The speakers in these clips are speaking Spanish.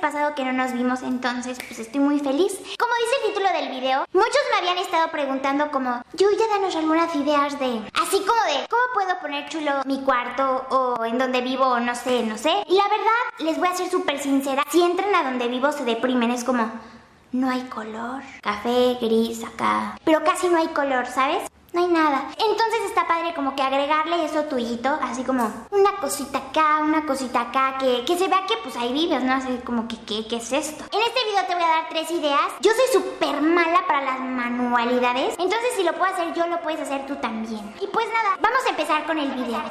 Pasado que no nos vimos, entonces pues estoy muy feliz. Como dice el título del video, muchos me habían estado preguntando como, Yuya, danos algunas ideas de... Así como de, ¿cómo puedo poner chulo mi cuarto o en donde vivo o no sé, no sé? Y la verdad, les voy a ser súper sincera, si entran a donde vivo se deprimen, es como... No hay color. Café, gris, acá. Pero casi no hay color, ¿sabes? No hay nada. Entonces está padre como que agregarle eso tuyito, así como una cosita acá, una cosita acá, que, que se vea que pues ahí vives, ¿no? Así como que, ¿qué, ¿qué es esto? En este video te voy a dar tres ideas. Yo soy súper mala para las manualidades. Entonces si lo puedo hacer yo, lo puedes hacer tú también. Y pues nada, vamos a empezar con el video.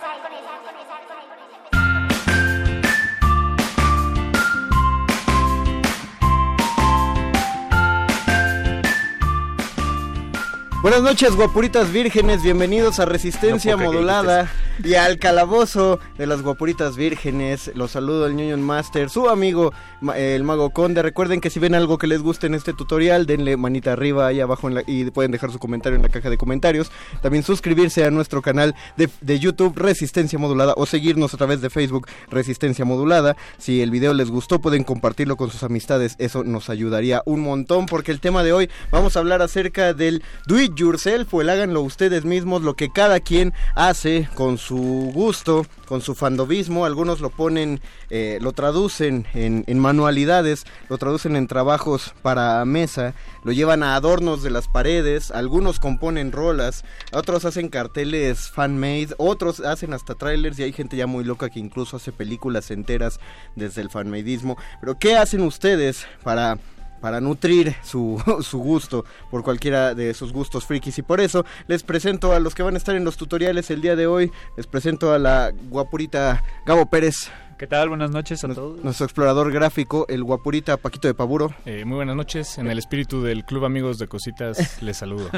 Buenas noches, guapuritas vírgenes. Bienvenidos a Resistencia No Modulada y al calabozo de las guapuritas vírgenes. Los saludo el Union Master, su amigo el Mago Conde. Recuerden que si ven algo que les guste en este tutorial, denle manita arriba ahí abajo en la- y pueden dejar su comentario en la caja de comentarios. También suscribirse a nuestro canal de, de YouTube Resistencia Modulada o seguirnos a través de Facebook Resistencia Modulada. Si el video les gustó, pueden compartirlo con sus amistades. Eso nos ayudaría un montón porque el tema de hoy vamos a hablar acerca del do it yourself o háganlo ustedes mismos, lo que cada quien hace con su gusto, con su fandobismo. Algunos lo ponen, eh, lo traducen en, en manualidades, lo traducen en trabajos para mesa, lo llevan a adornos de las paredes, algunos componen rolas, otros hacen carteles fan-made, otros hacen hasta trailers y hay gente ya muy loca que incluso hace películas enteras desde el fanmadeismo. Pero ¿qué hacen ustedes para para nutrir su, su gusto por cualquiera de sus gustos frikis y por eso les presento a los que van a estar en los tutoriales el día de hoy. Les presento a la guapurita Gabo Pérez ¿Qué tal? Buenas noches a todos. nuestro explorador gráfico el guapurita Paquito de Paburo Eh, muy buenas noches. En el espíritu del Club Amigos de Cositas les saludo.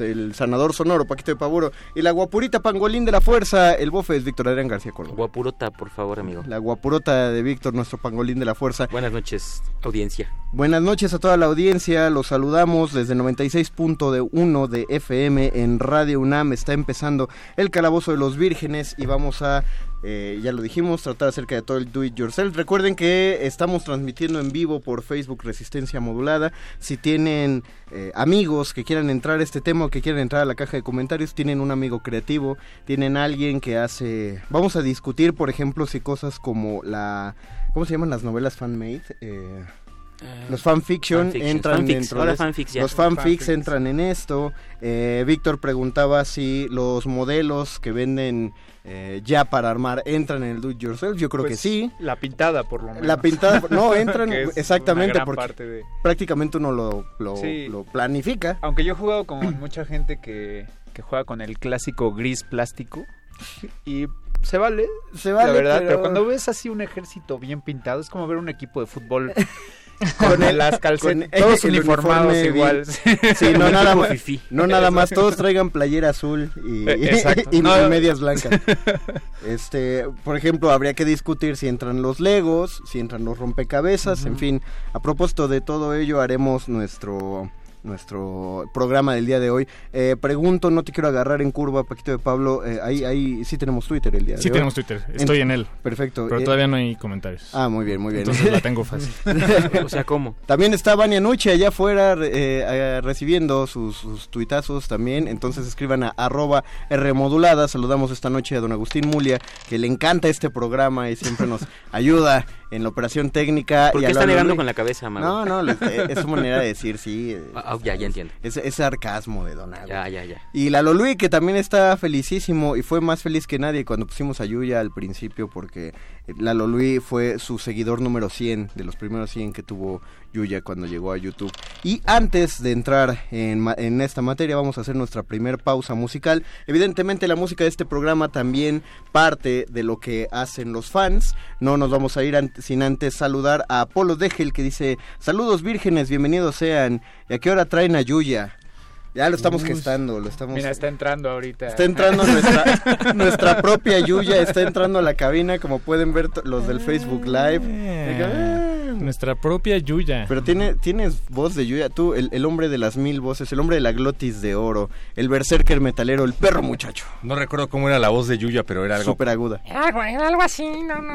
el sanador sonoro Paquito de Paburo y la guapurita pangolín de la fuerza el bofe es Víctor Adrián García Córdoba Guapurota, por favor, amigo. la guapurota de Víctor nuestro pangolín de la fuerza Buenas noches, audiencia. Buenas noches a toda la audiencia, los saludamos desde 96.1 de FM en Radio UNAM. Está empezando el Calabozo de los Vírgenes y vamos a, eh, ya lo dijimos, tratar acerca de todo el Do It Yourself. Recuerden que estamos transmitiendo en vivo por Facebook Resistencia Modulada. Si tienen eh, amigos que quieran entrar a este tema o que quieran entrar a la caja de comentarios, tienen un amigo creativo, tienen alguien que hace... Vamos a discutir, por ejemplo, si cosas como la... ¿Cómo se llaman las novelas fan-made? Eh, Los fanfiction entran fanfics, dentro ahora de eso. fanfics ya. Los fanfics entran en esto. Eh, Víctor preguntaba si los modelos que venden eh, ya para armar entran en el do it yourself. Yo creo que Pues, sí. La pintada, por lo menos. La pintada, no, entran exactamente porque parte de- prácticamente uno lo, lo, Sí. lo planifica. Aunque yo he jugado con mucha gente que, que juega con el clásico gris plástico y se vale, Se vale, la verdad, pero... pero- cuando ves así un ejército bien pintado es como ver un equipo de fútbol con el- las calcetas, todos el uniformados uniforme igual. Sí, no nada más, no nada más, todos traigan playera azul y, Eh, y No. medias blancas. Este, por ejemplo, habría que discutir si entran los Legos, si entran los rompecabezas, en fin. A propósito de todo ello, haremos nuestro nuestro programa del día de hoy. Eh, pregunto, no te quiero agarrar en curva, Paquito de Pablo. eh, ahí, ahí sí tenemos Twitter el día de Sí hoy. tenemos Twitter, estoy en él. Perfecto. Pero eh, todavía no hay comentarios. Ah, muy bien, muy bien. Entonces la tengo fácil. O sea, ¿cómo? También está Vania Nuche allá afuera eh, eh, recibiendo sus, sus tuitazos también. Entonces escriban a arroba Rmodulada. Saludamos esta noche a don Agustín Mulia, que le encanta este programa y siempre nos ayuda en la operación técnica. ¿Por y qué está negando con la cabeza, Mago? No, no, eh, es su manera de decir, sí. eh, Ah, ya, ya entiendo. Es, es sarcasmo de Don. Ya, ya, ya. Y Lalo Luis, que también está felicísimo y fue más feliz que nadie cuando pusimos a Yuya al principio, porque Lalo Luis fue su seguidor número 100, de los primeros 100 que tuvo Yuya cuando llegó a YouTube. Y antes de entrar en, en esta materia, vamos a hacer nuestra primer pausa musical. Evidentemente, la música de este programa también parte de lo que hacen los fans. No nos vamos a ir sin antes saludar a Apolo Degel, que dice: Saludos vírgenes, bienvenidos sean. ¿Y a qué hora traen a Yuya? Ya lo estamos gestando, lo estamos... Mira, está entrando ahorita. Está entrando nuestra, nuestra propia Yuya, está entrando a la cabina, como pueden ver los del Facebook Live. Nuestra propia Yuya. Pero tiene, tienes voz de Yuya, tú, el, el hombre de las mil voces, el hombre de la glotis de oro, el berserker metalero, el perro muchacho, No recuerdo cómo era la voz de Yuya, pero era algo... súper aguda.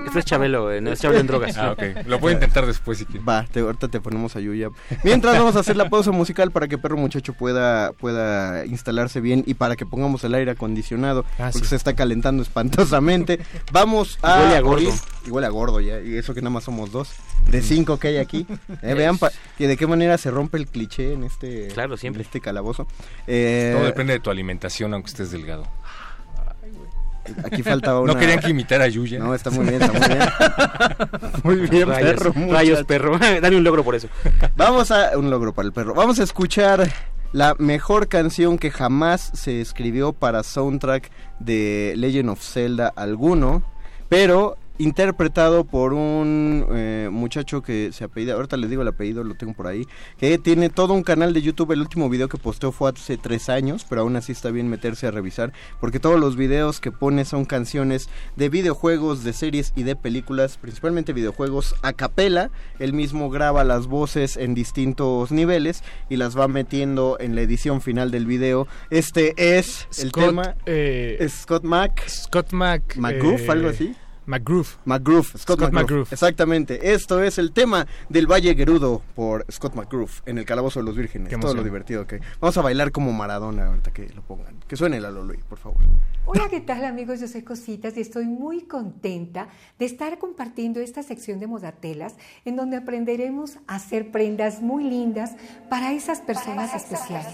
Esto es Chabelo, eh, no es Chabelo en drogas. Ah, ok. Lo puedo intentar después si quieres. Va, te, ahorita te ponemos a Yuya. Mientras vamos a hacer la pausa musical para que Perro Muchacho pueda, pueda instalarse bien y para que pongamos el aire acondicionado, Ah, porque sí. se está calentando espantosamente. Vamos a... Huele a gordo. Huele a gordo ya, y eso que nada más somos dos, de cinco que hay aquí. Eh, vean pa- que de qué manera se rompe el cliché en este, Claro, siempre. en este calabozo. Eh, Todo depende de tu alimentación, aunque estés delgado. Aquí falta una... No querían que imitara a Yuya. No, está muy bien, está muy bien. muy bien, Rayos, perro. rayos, perro. Dale un logro por eso. Vamos a un logro para el perro. Vamos a escuchar la mejor canción que jamás se escribió para soundtrack de Legend of Zelda alguno, pero interpretado por un eh, muchacho que se apellida, ahorita les digo el apellido, lo tengo por ahí, que tiene todo un canal de YouTube, el último video que posteó fue hace tres años, pero aún así está bien meterse a revisar, porque todos los videos que pone son canciones de videojuegos, de series y de películas, principalmente videojuegos a capela, él mismo graba las voces en distintos niveles y las va metiendo en la edición final del video. Este es el tema... eh, Scott Mac... Scott Mac. McGruff, eh, algo así. McGruff. McGruff, Scott, Scott. McGruff. Exactamente. Esto es el tema del Valle Gerudo por Scott McGruff en el Calabozo de los Vírgenes. Qué Todo lo divertido que. Vamos a bailar como Maradona ahorita que lo pongan. Que suene la Luis, por favor. Hola, ¿qué tal amigos? Yo soy Cositas y estoy muy contenta de estar compartiendo esta sección de modatelas en donde aprenderemos a hacer prendas muy lindas para esas personas especiales.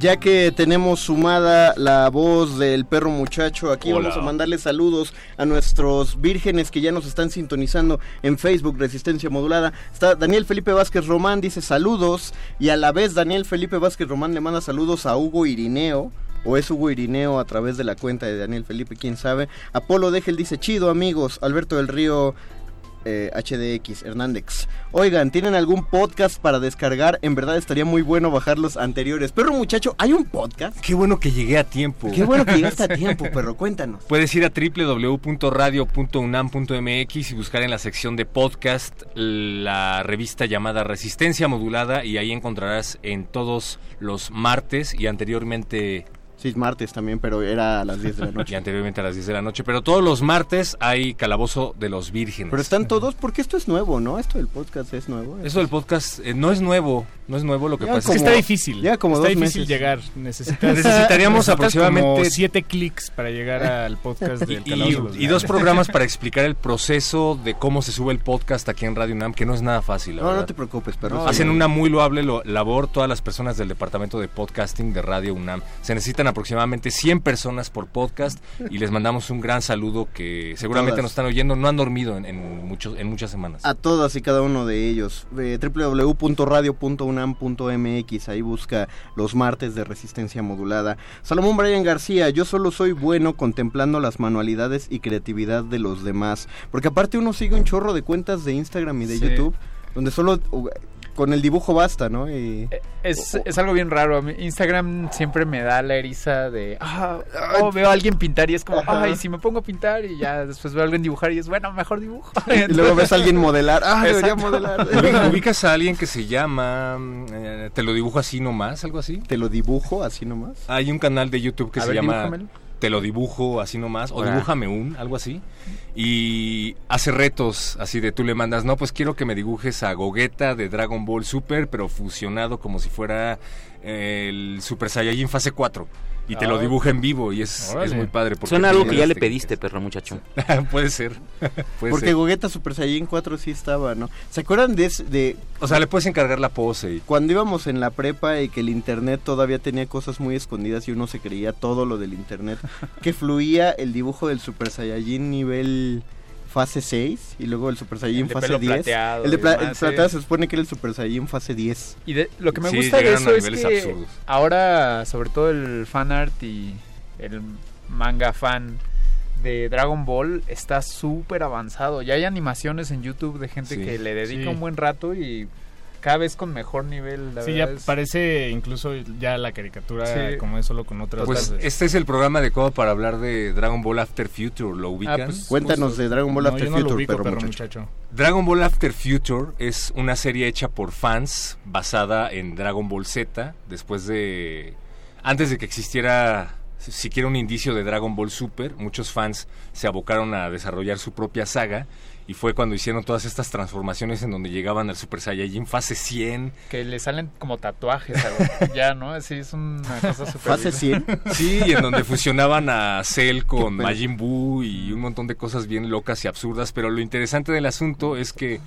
Ya que tenemos sumada la voz del perro muchacho, aquí Hola. vamos a mandarle saludos a nuestros vírgenes que ya nos están sintonizando en Facebook Resistencia Modulada. Está Daniel Felipe Vázquez Román, dice saludos, y a la vez Daniel Felipe Vázquez Román le manda saludos a Hugo Irineo. O es Hugo Irineo a través de la cuenta de Daniel Felipe, quién sabe. Apolo Degel dice, chido amigos. Alberto del Río eh, HDX, Hernández. Oigan, ¿tienen algún podcast para descargar? En verdad estaría muy bueno bajar los anteriores. Perro muchacho, ¿hay un podcast? Qué bueno que llegué a tiempo. Qué bueno que llegaste a tiempo, perro, cuéntanos. Puedes ir a www.radio.unam.mx y buscar en la sección de podcast la revista llamada Resistencia Modulada y ahí encontrarás en todos los martes y anteriormente Sí, martes también, pero era a las 10 de la y noche. anteriormente a las 10 de la noche, pero todos los martes hay Calabozo de los Vírgenes. Pero están todos, porque esto es nuevo, ¿no? Esto del podcast es nuevo. Eso del podcast eh, no es nuevo, no es nuevo, lo que Ya pasa como- es Está difícil. Ya como Está dos difícil meses. llegar. Necesitas, Necesitaríamos necesitas aproximadamente- como siete clics para llegar al podcast del Y, Calabozo de los y dos programas para explicar el proceso de cómo se sube el podcast aquí en Radio UNAM, que no es nada fácil. la No, no te preocupes, perro. Hacen una muy loable lo- labor todas las personas del departamento de podcasting de Radio UNAM. Se necesitan aproximadamente 100 personas por podcast y les mandamos un gran saludo que seguramente Todas. nos están oyendo. No han dormido en, en, muchos, en muchas semanas. A todas y cada uno de ellos. Eh, www.radio.unam.mx. Ahí busca los martes de resistencia modulada. Salomón Brian García, yo solo soy bueno contemplando las manualidades y creatividad de los demás. Porque aparte uno sigue un chorro de cuentas de Instagram y de Sí. YouTube donde solo con el dibujo basta, ¿no? Y... Es, es algo bien raro. Instagram siempre me da la eriza de. Ah, oh, veo a alguien pintar y es como, Ajá. ay, si me pongo a pintar y ya después veo a alguien dibujar y es, bueno, mejor dibujo. Y luego ves a alguien modelar. Ah, debería modelar. Ubi- ¿Ubicas a alguien que se llama... eh, te lo dibujo así nomás, algo así? Te lo dibujo así nomás. Hay un canal de YouTube que A se ver, llama dibújamelo. Te lo dibujo así nomás o dibújame un, algo así. Y hace retos así de tú le mandas, no, pues quiero que me dibujes a Gogeta de Dragon Ball Super, pero fusionado como si fuera el Super Saiyajin fase 4. Y te lo Ah. dibuja en vivo y es, es muy padre. porque Suena algo que ya le las pediste, perro muchacho. puede ser. puede Porque ser. Gogeta Super Saiyan 4 sí estaba, ¿no? ¿Se acuerdan de, ese- de O sea, le puedes encargar la pose y cuando íbamos en la prepa y que el internet todavía tenía cosas muy escondidas y uno se creía todo lo del internet, que fluía el dibujo del Super Saiyajin nivel fase 6 y luego el Super El de fase pelo 10. plateado el de pla- demás, el plateado sí. se supone que era el Super Saiyajin fase 10. Y de- lo que me Sí, gusta de eso es que absurdos. ahora, sobre todo el fan art y el manga fan de Dragon Ball está súper avanzado. Ya hay animaciones en YouTube de gente Sí. que le dedica Sí. un buen rato y cada vez con mejor nivel. La Sí, ya es- parece incluso ya la caricatura Sí. como es solo con otras Pues este es el programa adecuado para hablar de Dragon Ball After Future, ¿lo ubican? pues, Cuéntanos justo. de Dragon Ball No, After yo no lo Future, ubico, perro, perro muchacho. muchacho. Dragon Ball After Future es una serie hecha por fans basada en Dragon Ball Z después de antes de que existiera si- siquiera un indicio de Dragon Ball Super, muchos fans se abocaron a desarrollar su propia saga y fue cuando hicieron todas estas transformaciones en donde llegaban al Super Saiyajin fase 100. Que le salen como tatuajes, algo. ya, ¿no? Así es una cosa súper... Fase 100. Sí, y en donde fusionaban a Cell con Majin Buu y un montón de cosas bien locas y absurdas, pero lo interesante del asunto es que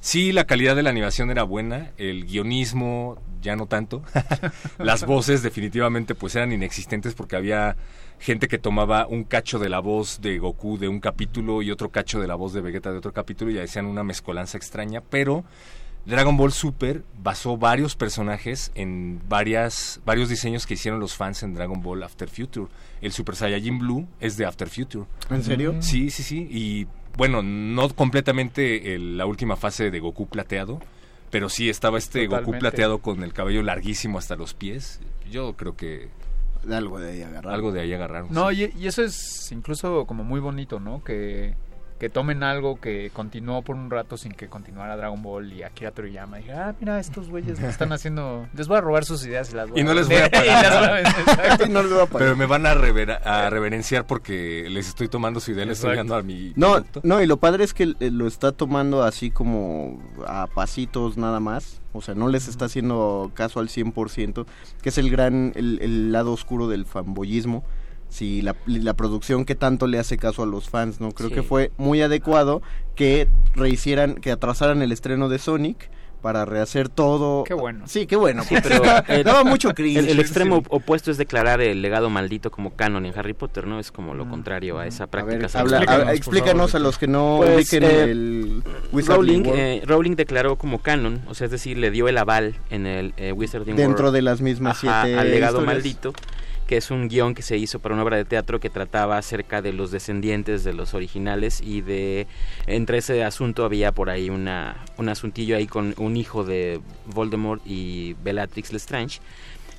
sí, la calidad de la animación era buena, el guionismo ya no tanto, las voces definitivamente pues eran inexistentes porque había gente que tomaba un cacho de la voz de Goku de un capítulo y otro cacho de la voz de Vegeta de otro capítulo y hacían una mezcolanza extraña, pero Dragon Ball Super basó varios personajes en varias, varios diseños que hicieron los fans en Dragon Ball After Future. El Super Saiyajin Blue es de After Future. ¿En serio? Sí, sí, sí. Y bueno, no completamente el- la última fase de Goku plateado, pero sí estaba este Goku plateado con el cabello larguísimo hasta los pies. Yo creo que algo de ahí agarraron. Algo de ahí agarraron. No, sí. y, y eso es incluso como muy bonito, ¿no? Que, que tomen algo que continuó por un rato sin que continuara Dragon Ball y Akira Toriyama. Y ah, mira, estos güeyes me están haciendo... Les voy a robar sus ideas y las voy Y no les voy vender". a Y las voy a pagar. Y no les voy a pagar. Pero me van a, revera- a reverenciar porque les estoy tomando su idea, les estoy dando a mi No, producto. no, y lo padre es que eh, lo está tomando así como a pasitos nada más. O sea, no les está haciendo caso al 100%, que es el gran, el, el lado oscuro del fanboyismo. Si la, la producción que tanto le hace caso a los fans, ¿no? Creo Sí. que fue muy adecuado que rehicieran, que atrasaran el estreno de Sonic para rehacer todo. Qué bueno. Sí, qué bueno. Sí, pero el- daba mucho cringe. El, el extremo opuesto es declarar el legado maldito como canon en Harry Potter, ¿no? Es como lo contrario a esa A práctica. ver, salvaje. habla- Explícanos, a- por explícanos favor, a los que no Pues, ubiquen eh, el Wizarding Rowling, World eh, Rowling declaró como canon, o sea, es decir, le dio el aval en el eh, Wizarding dentro World de las mismas ajá, siete al legado historias. maldito, que es un guion que se hizo para una obra de teatro que trataba acerca de los descendientes de los originales y de entre ese asunto había por ahí una un asuntillo ahí con un hijo de Voldemort y Bellatrix Lestrange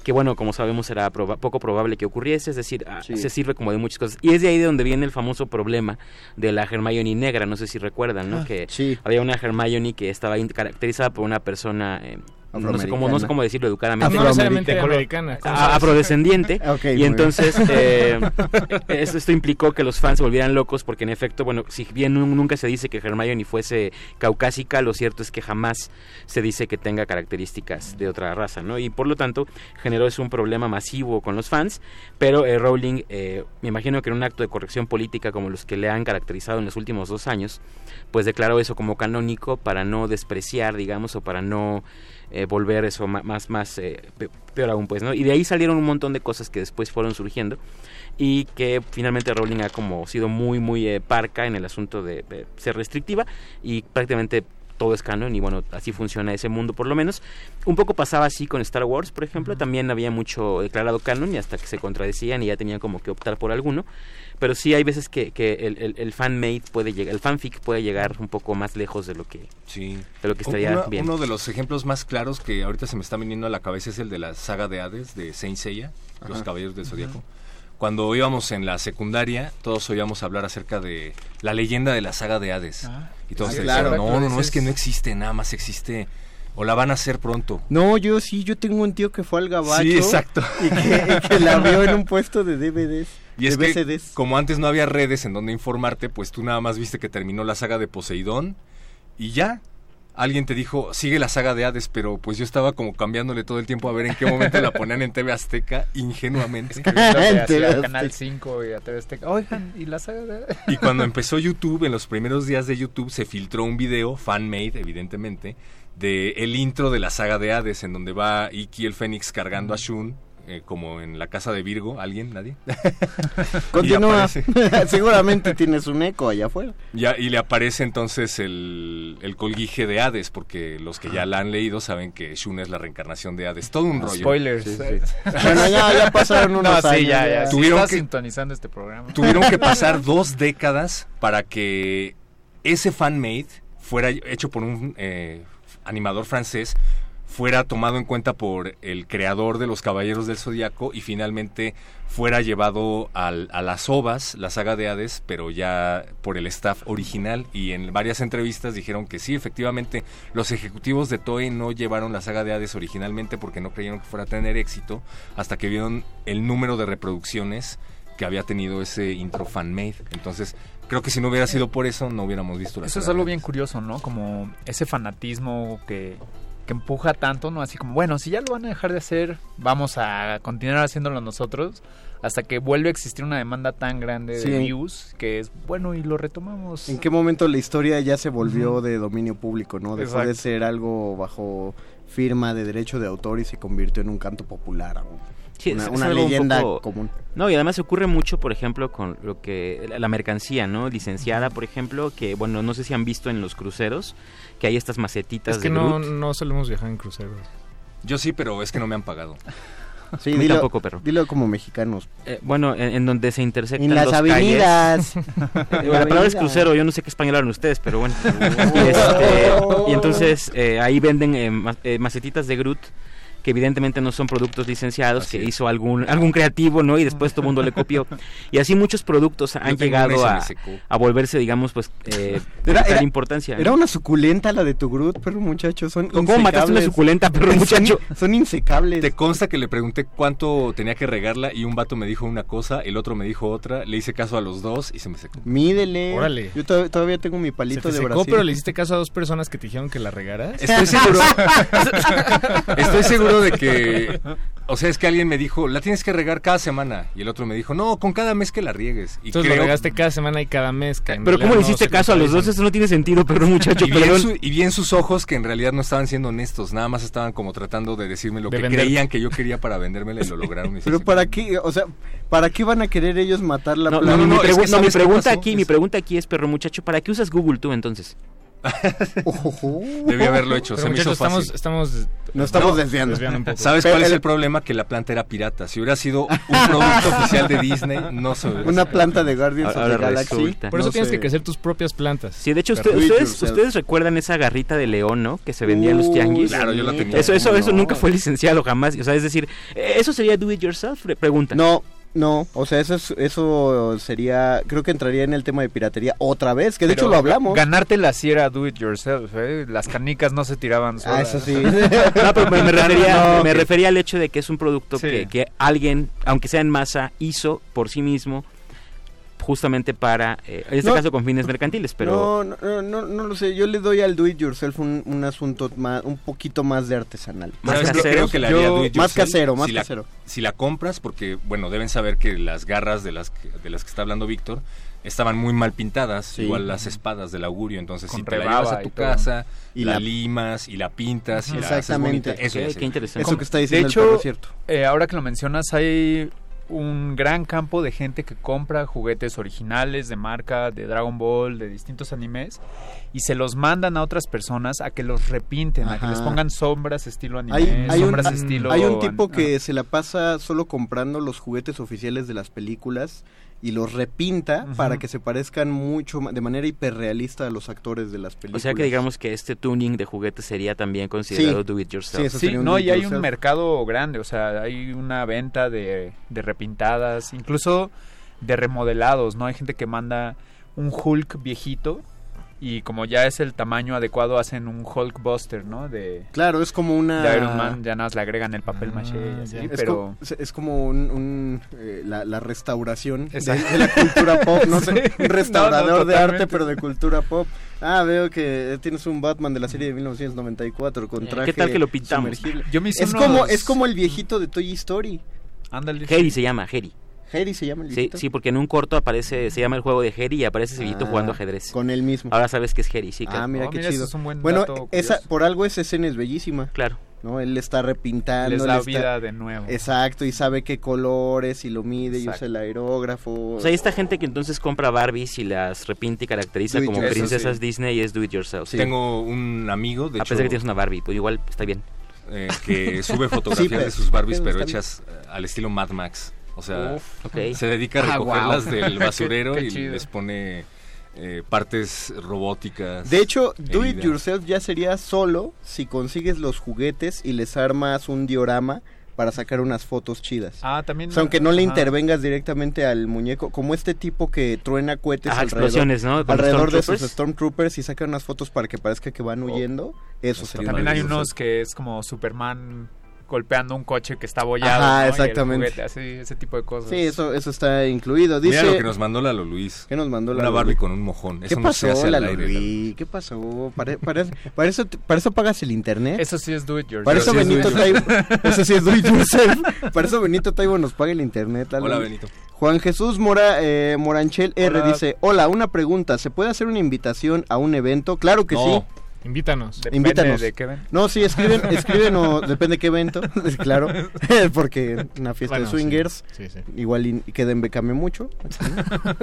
que bueno, como sabemos era proba- poco probable que ocurriese, es decir, ah, Sí. se sirve como de muchas cosas. Y es de ahí de donde viene el famoso problema de la Hermione negra, no sé si recuerdan, ¿no? Ah, que sí. había una Hermione que estaba caracterizada por una persona, eh, no, sé cómo, no sé cómo decirlo educadamente. No necesariamente De color. americana. ¿cómo a- sabes? afrodescendiente y entonces eh, esto, esto implicó que los fans se volvieran locos porque en efecto bueno si bien nu- nunca se dice que Hermione fuese caucásica lo cierto es que jamás se dice que tenga características de otra raza no y por lo tanto generó eso un problema masivo con los fans pero eh, Rowling eh, me imagino que en un acto de corrección política como los que le han caracterizado en los últimos dos años pues declaró eso como canónico para no despreciar digamos o para no eh, volver eso más más eh, pe- peor aún pues no y de ahí salieron un montón de cosas que después fueron surgiendo y que finalmente Rowling ha como sido muy muy eh, parca en el asunto de, de ser restrictiva y prácticamente todo es canon y bueno así funciona ese mundo por lo menos un poco pasaba así con Star Wars por ejemplo también había mucho declarado canon y hasta que se contradecían y ya tenían como que optar por alguno pero sí hay veces que, que el, el, el fanmade puede llegar el fanfic puede llegar un poco más lejos de lo que Sí. de lo que estaría bien uno de los ejemplos más claros que ahorita se me está viniendo a la cabeza es el de la saga de Hades de Saint Seiya, Los. Caballeros del Zodíaco. Cuando íbamos en la secundaria, todos oíamos hablar acerca de la leyenda de la saga de Hades. Ah. y todos Ah, decían, claro. no, no, no, es que no existe, nada más existe, o la van a hacer pronto. No, yo sí, yo tengo un tío que fue al gabacho. Sí, exacto. Y que, y que la vio en un puesto de DVDs. Y es de que, como antes no había redes en donde informarte, pues tú nada más viste que terminó la saga de Poseidón y ya. Alguien te dijo, sigue la saga de Hades, pero pues yo estaba como cambiándole todo el tiempo a ver en qué momento la ponían en TV Azteca, ingenuamente. A Canal Azteca. 5 y a TV Azteca. Oigan, ¿y la saga de...? Y cuando empezó YouTube, en los primeros días de YouTube, se filtró un video, fan-made, evidentemente, de el intro de la saga de Hades, en donde va Iki el Fénix cargando a Shun, eh, como en la casa de Virgo. ¿Alguien? ¿Nadie? Continúa. Seguramente tienes un eco allá afuera. Ya, y le aparece entonces el, el colguije de Hades, porque los que ya la han leído saben que Shun es la reencarnación de Hades. Todo un rollo. Spoilers. Sí, sí. Bueno, ya, ya pasaron unos no, sí, años. ya. ya. Tuvieron que- sintonizando este programa. Tuvieron que pasar dos décadas para que ese fan-made fuera hecho por un eh, animador francés fuera tomado en cuenta por el creador de los Caballeros del Zodiaco y finalmente fuera llevado al- a las ovas, la saga de Hades, pero ya por el staff original y en varias entrevistas dijeron que sí, efectivamente, los ejecutivos de Toei no llevaron la saga de Hades originalmente porque no creyeron que fuera a tener éxito hasta que vieron el número de reproducciones que había tenido ese intro fan-made. Entonces, creo que si no hubiera sido por eso, no hubiéramos visto la Eso es algo bien curioso, ¿no? Como ese fanatismo que, que empuja tanto, ¿no? Así como, bueno, si ya lo van a dejar de hacer, vamos a continuar haciéndolo nosotros hasta que vuelve a existir una demanda tan grande Sí. de views que es, bueno, y lo retomamos. ¿En qué momento la historia ya se volvió de dominio público, no? Dejó de ser algo bajo firma de derecho de autor y se convirtió en un canto popular. Sí, una es- es una un leyenda poco- común. No, y además ocurre mucho, por ejemplo, con lo que la- la mercancía, ¿no? Licenciada, por ejemplo, que bueno, no sé si han visto en los cruceros que hay estas macetitas Es que de no, Groot. no solemos viajar en cruceros. Yo sí, pero es que no me han pagado. Sí, dilo, tampoco, perro. dilo como mexicanos. Eh, bueno, en, en donde se intersectan En las dos avenidas. calles. Eh, la palabra es crucero, yo no sé qué español hablan ustedes, pero bueno. y, este, y entonces eh, ahí venden eh, ma- eh, macetitas de Groot que evidentemente no son productos licenciados, que hizo algún algún creativo, ¿no? Y después todo el mundo le copió. Y así muchos productos han llegado a, se a volverse, digamos, pues, eh, Era- importancia. Era una suculenta la de tu Groot, perro muchacho. Son ¿Cómo mataste una insecables. suculenta, perro Son- muchacho? Son insecables. Te consta que le pregunté cuánto tenía que regarla y un vato me dijo una cosa, el otro me dijo otra, le hice caso a los dos y se me secó. Mídele. Órale. Yo to- todavía tengo mi Se palito te de secó, Brasil. pero le hiciste caso a dos personas que te dijeron que la regaras. Estoy seguro. Estoy seguro de que. O sea, es que alguien me dijo, la tienes que regar cada semana. Y el otro me dijo, no, con cada mes que la riegues. Y Entonces creo- lo regaste cada semana y cada mes. que Pero ¿cómo le hiciste caso a los dos? Eso no tiene sentido, perro muchacho, y, vi en perdón. su- y vi en sus ojos que en realidad no estaban siendo honestos, nada más estaban como tratando de decirme lo De que vender. creían que yo quería para vendérmela y lo lograron. Pero para qué, o sea, ¿para qué van a querer ellos matar la No, planta? no, no, mi, no, es pregu- que no, mi ¿sabes qué pregunta aquí, mi pregunta aquí es, perro muchacho, ¿para qué usas Google tú entonces? Debí haberlo hecho, Pero se me hizo fácil. estamos, estamos Nos estamos no, desviando. un poco. ¿Sabes Pero cuál es el- problema? Que la planta era pirata. Si hubiera sido un producto oficial de Disney, no se hubiera Una planta de Guardians of the Galaxy. resulta. Por eso No tienes sé. que crecer tus propias plantas. Sí, de hecho, usted- ustedes, ustedes recuerdan esa garrita de león, ¿no? Que se vendía en los Uy, tianguis. Claro, yo la tenía. Eso, eso, eso No. nunca fue licenciado jamás. O sea, es decir, ¿eso sería do it yourself? Pre- Pregunta. No, no, o sea, eso, es- eso sería, creo que entraría en el tema de piratería otra vez, que de hecho lo hablamos. Ganártela si era do it yourself, ¿eh? Las canicas no se tiraban Ah, eso sí. No, pero me, me refería, No, me refería al hecho de que es un producto Sí. que, que alguien, aunque sea en masa, hizo por sí mismo justamente para, eh, en este No. caso con fines mercantiles, pero... No, no, no, no, no lo sé. Yo le doy al do it yourself un, un asunto más, un poquito más de artesanal. Más casero. Creo que la Yo- haría do it más casero, más si la- casero. si la compras, porque, bueno, deben saber que las garras de las que, de las que está hablando Víctor estaban muy mal pintadas, Sí. igual las espadas del augurio. Entonces, Con si te la llevas a tu casa, Y la, la- limas y la pintas y la haces Exactamente. bonita, eso Ok, ya qué interesante. Eso que está De diciendo hecho, el perro es cierto. eh, ahora que lo mencionas, hay un gran campo de gente que compra juguetes originales de marca, de Dragon Ball, de distintos animes, y se los mandan a otras personas a que los repinten, a que les pongan sombras estilo anime, Hay, hay un, sombras estilo... hay un tipo que se la pasa solo comprando los juguetes oficiales de las películas y los repinta para que se parezcan mucho de manera hiperrealista a los actores de las O películas. sea que digamos que este tuning de juguetes sería también considerado Sí. do it yourself. Sí, eso Sí, no, y hay un mercado grande, o sea, hay una venta de, de repintadas, incluso de remodelados, ¿no? Hay gente que manda un Hulk viejito y como ya es el tamaño adecuado hacen un Hulk Buster, ¿no? De, Claro, es como una... de Iron Man, ya nada más le agregan el papel maché y Ah, así. Es, pero... como, es- como un, un, eh, la, la restauración de, de la cultura pop, no sé, Sí. un restaurador No, no, de arte pero de cultura pop. Ah, veo que tienes un Batman de la serie de 1994 con Eh, traje ¿qué tal que lo pintamos? sumergible. Yo me hice Es unos- como es como el viejito de Toy Story. Ándale. Harry se llama, Harry. Harry se llama el Sí, viejito. sí, porque en un corto aparece, se llama el juego de Harry y aparece ese viejito Ah, jugando ajedrez. Con él mismo. Ahora sabes que es Harry, sí, claro. ah, mira Oh, qué mira, chido. es un buen bueno, dato esa por algo esa escena es bellísima, Claro. ¿no? Él está repintando, Les da está- vida de nuevo. Exacto, y sabe qué colores y lo mide y Exacto. usa el aerógrafo. O sea, hay esta gente que entonces compra Barbies y las repinte y caracteriza Do como princesas sí. Disney y es do it yourself. Tengo un amigo, de A hecho, pesar de que tienes una Barbie, pues igual está bien. eh, que sube fotografías pero- de sus Barbies, pero está hechas eh, al estilo Mad Max. O sea, Uf. Se dedica a Ah, recogerlas wow. del basurero Qué- qué y chido. les pone eh, partes robóticas. De hecho, do it yourself ya sería solo si consigues los juguetes y les armas un diorama para sacar unas fotos chidas. Ah, también... O sea, aunque no le intervengas directamente al muñeco, como este tipo que truena cohetes Ajá, alrededor, explosiones, ¿no? Con alrededor de sus Stormtroopers. Y saca unas fotos para que parezca que van huyendo. Eso Está sería También hay unos que es como Superman golpeando un coche que está bollado. Ajá, ¿no? Y el exactamente. juguete, así, ese tipo de cosas. Sí, eso, eso está incluido. Dice, Mira lo que nos mandó Lalo Luis. ¿qué nos mandó Una Lalo Barbie Luis? con un mojón. ¿Qué Eso no se pasó, hace al Lalo aire. Luis? ¿Qué pasó? ¿Para, para, para eso, para eso pagas el internet? Eso sí es do it yourself. Para eso sí es Benito do it Taibo, eso sí es do it yourself. Para eso Benito Taibo nos paga el internet. Lalo. Hola, Benito. Juan Jesús Mora, eh, Moranchel R Hola. dice, hola, una pregunta, ¿se puede hacer una invitación a un evento? Claro que No. sí. Invítanos. Depende Invítanos. de qué. No, sí, escriben, escriben o depende qué evento, claro, porque una fiesta Bueno, de swingers, Sí, sí. igual y, y que den became mucho,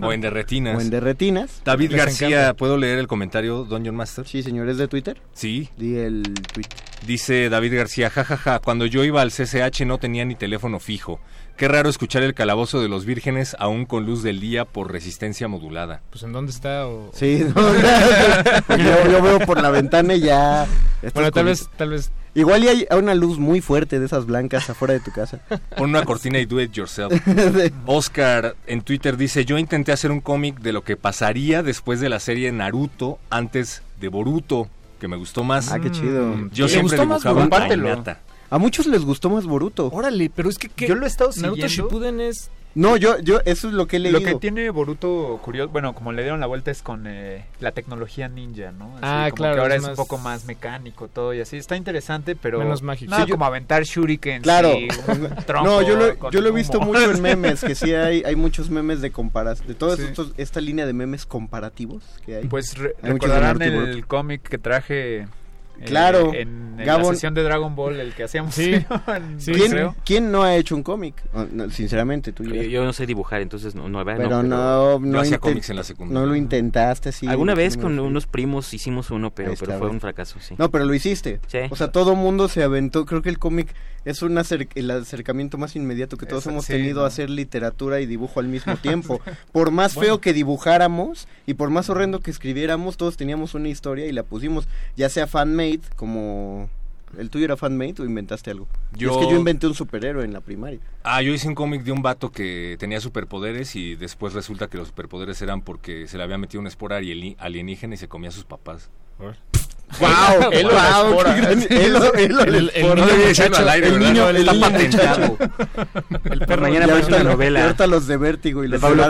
O en derretinas. o en derretinas. David Les García, encanta. ¿puedo leer el comentario, Dungeon Master? Sí, señores de Twitter, Sí. di el tweet. Dice David García, jajaja, cuando yo iba al CCH no tenía ni teléfono fijo. Qué raro escuchar el calabozo de los vírgenes aún con luz del día por resistencia modulada. Pues en dónde está o... Sí, no, yo, yo veo por la ventana y ya. Bueno, tal con- vez, tal vez... Igual y hay una luz muy fuerte de esas blancas afuera de tu casa. Pon una cortina y do it yourself. Oscar en Twitter dice, yo intenté hacer un cómic de lo que pasaría después de la serie Naruto antes de Boruto, que me gustó más. Ah, qué chido. Yo ¿Te siempre gustó más dibujaba a Compártelo. A muchos les gustó más Boruto. Órale, pero es que... ¿qué? Yo lo he estado Naruto siguiendo. Shippuden es... No, yo, yo, eso es lo que he leído. Lo que tiene Boruto curioso, bueno, como le dieron la vuelta es con eh, la tecnología ninja, ¿no? Así Ah, como claro, Que ahora es más- un poco más mecánico todo y así. Está interesante, pero Menos mágico. nada Sí, yo- como aventar shurikens Claro. y un No, yo lo, yo lo he visto humo. mucho en memes, que sí hay, hay muchos memes de comparación, de toda Sí. esta línea de memes comparativos que hay. Pues re- Hay recordarán Naruto el cómic que traje eh, Claro, en, en Gabon- la sesión de Dragon Ball, el que hacíamos. Sí. en- ¿Quién, creo. quién no ha hecho un cómic? No, sinceramente, tú Yo, yo no sé dibujar, entonces no, no, Pero no, no, hacía cómics en la secundaria. no lo intentaste así. Alguna vez con unos primos hicimos uno, pero, pero fue un fracaso, sí. No, pero lo hiciste. Sí. O sea, todo mundo se aventó. Creo que el cómic es un acer- el acercamiento más inmediato que todos Eso, hemos sí, tenido ¿no? a hacer literatura y dibujo al mismo tiempo. Por más feo que dibujáramos y por más horrendo que escribiéramos, todos teníamos una historia y la pusimos, ya sea fan-made, como... ¿El tuyo era fan-made o inventaste algo? Yo- Es que yo inventé un superhéroe en la primaria. Ah, yo hice un cómic de un vato que tenía superpoderes y después resulta que los superpoderes eran porque se le había metido una espora alienígena y se comía a sus papás. ¡Wow! Él ¡Wow! El- niño, está niño patentado. El perro mañana ahorita- una novela. ahorita los de Vértigo y De los de Pablo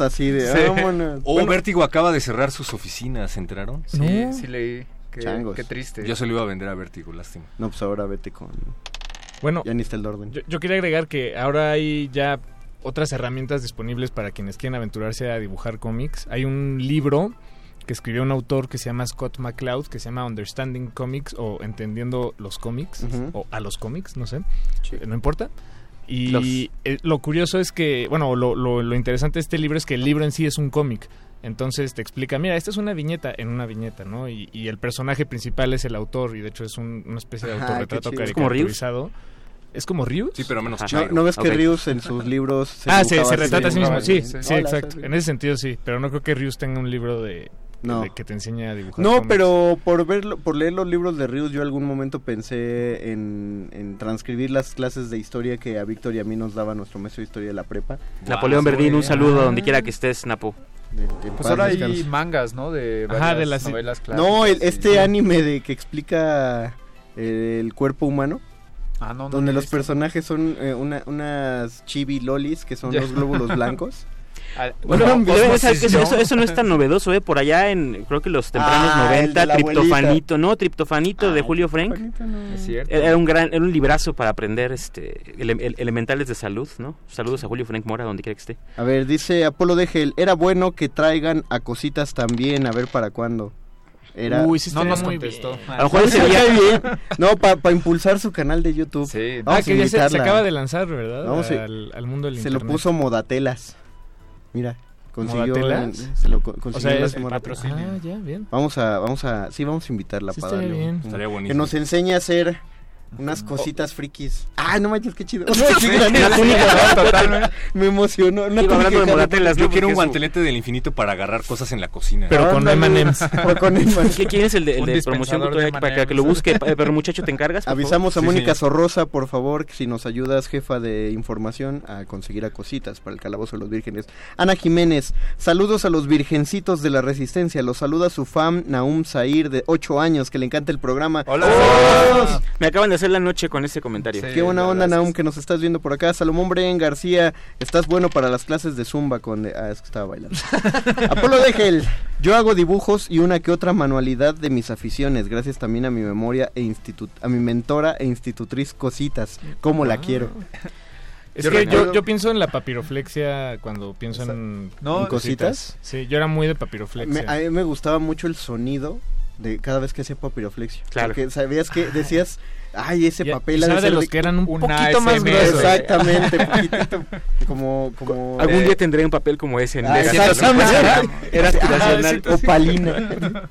así de... Sí. vámonos. O Vértigo acaba de cerrar sus oficinas, ¿se enteraron? Sí, No. sí leí. Qué, Changos. qué triste. Yo se lo iba a vender a Vértigo, lástima. No, pues ahora vete con... Bueno, Ya ni está el orden. Yo, yo quería agregar que ahora hay ya otras herramientas disponibles para quienes quieren aventurarse a dibujar cómics. Hay un libro que escribió un autor que se llama Scott McCloud, que se llama Understanding Comics o Entendiendo los cómics, o a los cómics, no sé, no importa. Y Los- eh, lo curioso es que, bueno, lo, lo, lo interesante de este libro es que el libro en sí es un cómic. Entonces te explica, mira, esta es una viñeta en una viñeta, ¿no? Y, y el personaje principal es el autor y de hecho es un- una especie de Ajá, autorretrato chido. ¿Es como Ryus? caricaturizado. ¿Es como Ryus? Sí, pero menos. ¿No. ¿no ves que. Rius en sus libros se ah, se, se retrata a sí mismo, sí, Sí. sí, Hola, exacto. En ese sentido sí, pero no creo que Ryus tenga un libro de, No. de que te enseñe a dibujar. No, cómics. pero por verlo, por leer los libros de Rius, yo algún momento pensé en, en transcribir las clases de historia que a Víctor y a mí nos daba nuestro maestro de historia de la prepa. Napoleón Verdín, un saludo Ah. donde quiera que estés, Napo. De, de Pues ahora hay mangas, ¿no? De Ajá, varias de las- novelas clásicas. No, el- este anime de que explica eh, el cuerpo humano, Ah, no, no donde los visto. personajes son eh, una- unas chibi lolis, que son Ya. los glóbulos blancos. Ah, Bueno, eso, ¿no? eso- eso no es tan novedoso, ¿eh? Por allá en, creo que los tempranos Ah, el 90, de la abuelita. Triptofanito, ¿no? Triptofanito de Ay, Julio Frank. No. Es cierto. Era un gran, era un librazo para aprender este ele- ele- elementales de salud, ¿no? Saludos a Julio Frank Mora, donde quiera que esté. A ver, dice Apolo de Gel, era bueno que traigan a cositas también, a ver para cuándo. Era... Uy, sí No nos contestó. bien. A lo mejor ese Cae día... bien. No, para impulsar su canal de YouTube. Sí. Ah, Vamos que ya se, acaba de lanzar, ¿verdad? Vamos a- al, al mundo del Se lo puso Modatelas. Mira, consiguió. Se lo O consiguió sea, es patrocinio. Ah, ya, bien. Vamos a, vamos a, sí, vamos a invitarla Sí, para estaría darle un- bien. un- Estaría que nos enseñe a hacer unas cositas frikis. Ah, no manches, qué chido. La túnica. Me emocionó. Una Iba hablando de Yo ¿no? quiero un guantelete del infinito para agarrar cosas en la cocina. Pero con. M&M's. O con M&M's. ¿Qué- ¿Quién es el de, el de promoción de para que lo busque? Eh, Pero muchacho, ¿te encargas? Avisamos a Mónica señor. Sorrosa, por favor, si nos ayudas, jefa de información, a conseguir a cositas para el calabozo de los vírgenes. Ana Jiménez, saludos a los virgencitos de la resistencia. Los saluda su fan Naum Zair, de 8 años, que le encanta el programa. Hola. ¡Oh! Me acaban de hacer la noche con ese comentario. Sí. Qué buena onda, verdad, Naum, que nos estás viendo por acá. Salomón Bren García, estás bueno para las clases de Zumba con... Ah, es que estaba bailando. Apolo Degel, yo hago dibujos y una que otra manualidad de mis aficiones, gracias también a mi memoria e institut a mi mentora e institutriz Cositas, como la quiero. Es Yo que yo, yo pienso en la papiroflexia cuando pienso en, No, en ¿cositas? Sí, yo era muy de Me- papiroflexia. a mí me gustaba mucho el sonido de cada vez que hacía papiroflexia. Claro. Porque sabías que decías, Ay, ese Y- papel y ha de sabe de ser los de- que eran un poquito más ASMR. gruesos. Exactamente, poquitito, como, como... Algún día tendré un papel como ese en Ah, exactamente. Era aspiracional. Ah, opalina.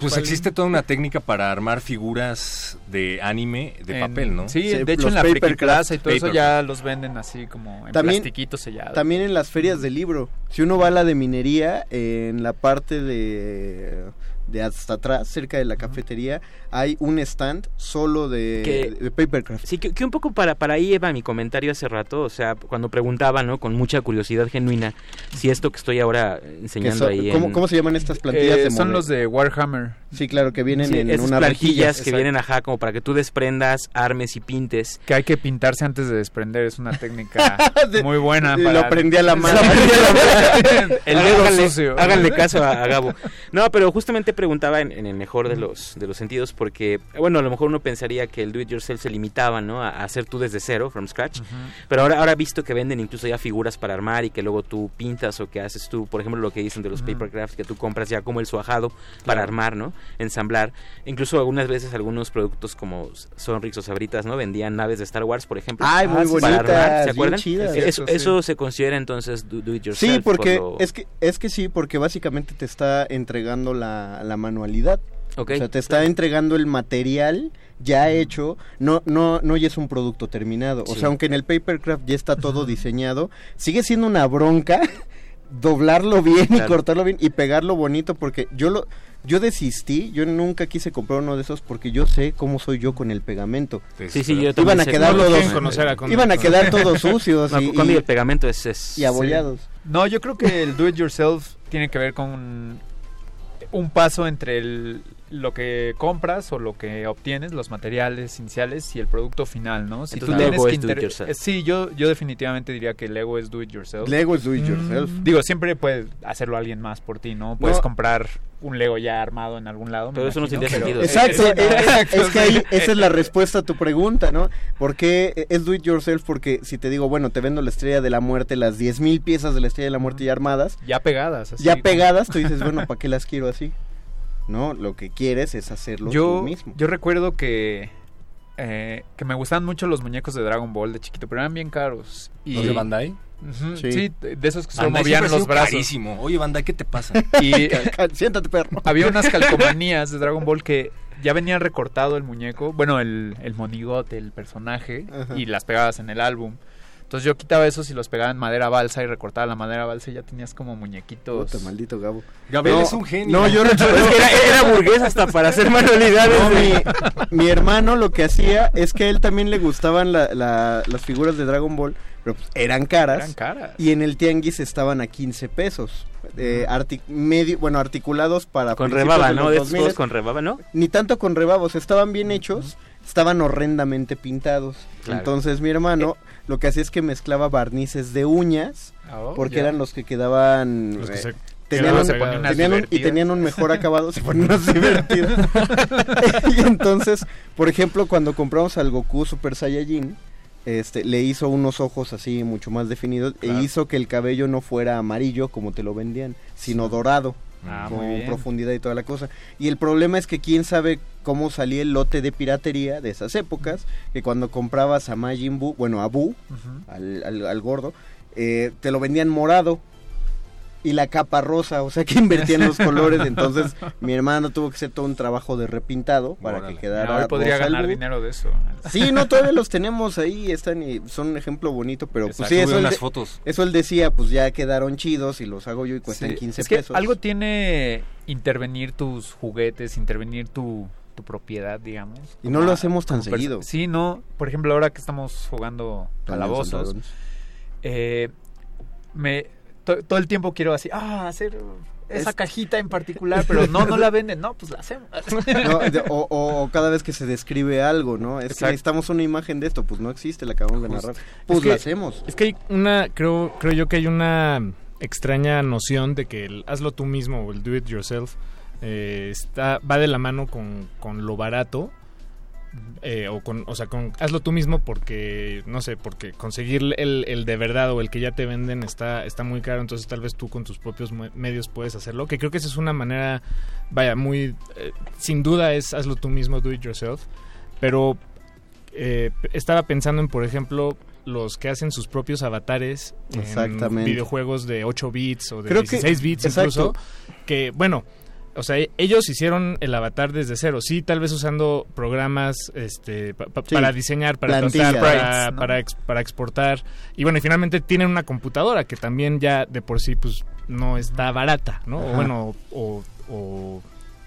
Pues existe toda una técnica para armar figuras de anime de En- papel, ¿no? Sí, Sí, de hecho en la Plaza y todo eso ya los venden así como en También- plastiquito sellado. También en las ferias de libro. Si uno va a la de minería, en la parte de, de hasta atrás, cerca de la cafetería, hay un stand solo de, Que- de papercraft. Sí, que, que un poco para, para ahí Eva mi comentario hace rato, o sea, cuando preguntaba, ¿no? Con mucha curiosidad genuina, si esto que estoy ahora enseñando son- ahí ¿cómo, en... cómo se llaman estas plantillas Eh, de son los de Warhammer. Sí, claro, que vienen Sí, en esas una plantillas rejilla. que Exacto. vienen, ajá, como para que tú desprendas, armes y pintes. Que hay que pintarse antes de desprender, es una técnica muy buena. Lo para... aprendí a la mano. Lo aprendí a la mano. El dedo háganle, sucio. háganle caso a, a Gabo. No, pero justamente preguntaba en, en el mejor de los, de los sentidos porque, bueno, a lo mejor uno pensaría que el do it yourself se limitaba, ¿no? A, a hacer tú desde cero, from scratch. Pero ahora, ahora he visto que venden incluso ya figuras para armar y que luego tú pintas o que haces tú, por ejemplo, lo que dicen de los Ujú. paper crafts, que tú compras ya como el suajado para armar, ¿no? Ensamblar. Incluso algunas veces algunos productos como Sonrix o Sabritas, ¿no? Vendían naves de Star Wars, por ejemplo. Ay, muy bonitas, armar, ¿se acuerdan? chidas. Eso, Sí. eso se considera entonces do, do it yourself. Sí, porque por lo- es que es que sí, porque básicamente te está entregando la, la manualidad. Ok. O sea, te está entregando el material ya hecho, no no no ya es un producto terminado. O sea, aunque en el papercraft ya está todo diseñado, sigue siendo una bronca doblarlo bien y cortarlo bien y pegarlo bonito porque yo lo yo desistí, yo nunca quise comprar uno de esos porque yo sé cómo soy yo con el pegamento. Sí, sí, yo Iban a quedar No todos conocer a iban a quedar todos sucios No, y, con y- el pegamento es... es y abollados. No, yo creo que el do it yourself tiene que ver con un paso entre el- lo que compras o lo que obtienes, los materiales iniciales y el producto final, ¿no? Si Entonces, tú tienes Lego que es do it inter- yourself. eh, Sí, yo yo definitivamente diría que Lego es do it yourself. Lego es do it yourself. Digo, siempre puede hacerlo alguien más por ti, ¿no? Puedes No. comprar un Lego ya armado en algún lado. Pero eso no imagino, pero- sentido. Exacto, Eh, es, es que ahí esa es la respuesta a tu pregunta, ¿no? ¿Por qué es do it yourself? Porque si te digo, bueno, te vendo la estrella de la muerte, las 10.000 piezas de la estrella de la muerte ya armadas, Ya pegadas. así ya como- pegadas, tú dices, bueno, ¿para qué las quiero así? No, lo que quieres es hacerlo yo, tú mismo. Yo recuerdo que, eh, que me gustaban mucho los muñecos de Dragon Ball de chiquito, pero eran bien caros. Y, ¿Los de Bandai? Sí. sí. de esos que Bandai movían los brazos. carísimo. Oye, Bandai, ¿qué te pasa? Y Siéntate, perro. había unas calcomanías de Dragon Ball que ya venía recortado el muñeco, bueno, el, el monigote, el personaje, Ajá. y las pegabas en el álbum. Entonces yo quitaba esos y los pegaba en madera balsa y recortaba la madera balsa y ya tenías como muñequitos. Puta, maldito Gabo. Gabriel No, es un genio. No, yo recuerdo Es que era, era burgués hasta para hacer manualidades. No, mi, mi hermano lo que hacía es que a él también le gustaban la- la- las figuras de Dragon Ball, pero pues, eran caras. Eran caras. Y en el tianguis estaban a 15 pesos. eh, arti- medio, bueno, articulados para Con rebaba, de ¿no? De estos 2000. juegos con rebaba, ¿no? Ni tanto con rebabos, estaban bien hechos, estaban horrendamente pintados. Claro. Entonces mi hermano lo que hacía es que mezclaba barnices de uñas, Oh, porque ya. eran los que quedaban... Los que eh, se Tenían un, tenían un- y tenían un mejor acabado, se ponían unas divertidas. y entonces, por ejemplo, cuando compramos al Goku Super Saiyajin, este, le hizo unos ojos así mucho más definidos Claro. e hizo que el cabello no fuera amarillo como te lo vendían, sino dorado. Ah, con muy bien. profundidad y toda la cosa. Y el problema es que quién sabe cómo salía el lote de piratería de esas épocas, que cuando comprabas a Majin Buu, bueno, a Buu, al, al- al gordo, eh, te lo vendían morado y la capa rosa, o sea que invertían los colores, entonces mi hermano tuvo que hacer todo un trabajo de repintado para Órale. que quedara hoy podría rosa ganar dinero de eso. Sí, no, todavía los tenemos ahí, están y son un ejemplo bonito, pero pues sí, eso él, de- fotos. eso él decía, pues ya quedaron chidos y los hago yo y cuestan Sí, 15 es que pesos. algo tiene intervenir tus juguetes, intervenir tu, tu propiedad, digamos. Y no lo hacemos tan seguido. Sí, no. Por ejemplo, ahora que estamos jugando calabozos, eh, me to- todo el tiempo quiero así, ah, hacer esa Es- cajita en particular, pero no, no la venden, no, pues la hacemos. No, de- o, o- o cada vez que se describe algo, ¿no? Es que Exacto. necesitamos una imagen de esto, pues no existe, la acabamos de narrar. Pues que- la hacemos. Es que hay una, creo, creo yo que hay una extraña noción de que el hazlo tú mismo o el do it yourself eh, está, va de la mano con, con lo barato. Eh, o con, o sea, con hazlo tú mismo porque, no sé, porque conseguir el, el de verdad o el que ya te venden está, está muy caro, entonces tal vez tú con tus propios medios puedes hacerlo, que creo que esa es una manera, vaya, muy, eh, sin duda es hazlo tú mismo, do it yourself, pero eh, estaba pensando en, por ejemplo, los que hacen sus propios avatares Exactamente. en videojuegos de 8 bits o de Creo que- 16 bits exacto. incluso, que bueno, o sea, ellos hicieron el avatar desde cero, sí, tal vez usando programas este, pa- pa- Sí. para diseñar, para Plantillas. tratar, para, Sprites, ¿no? para, ex- para exportar, y bueno, y finalmente tienen una computadora que también ya de por sí pues no está barata, ¿no? O Ajá. bueno, o, o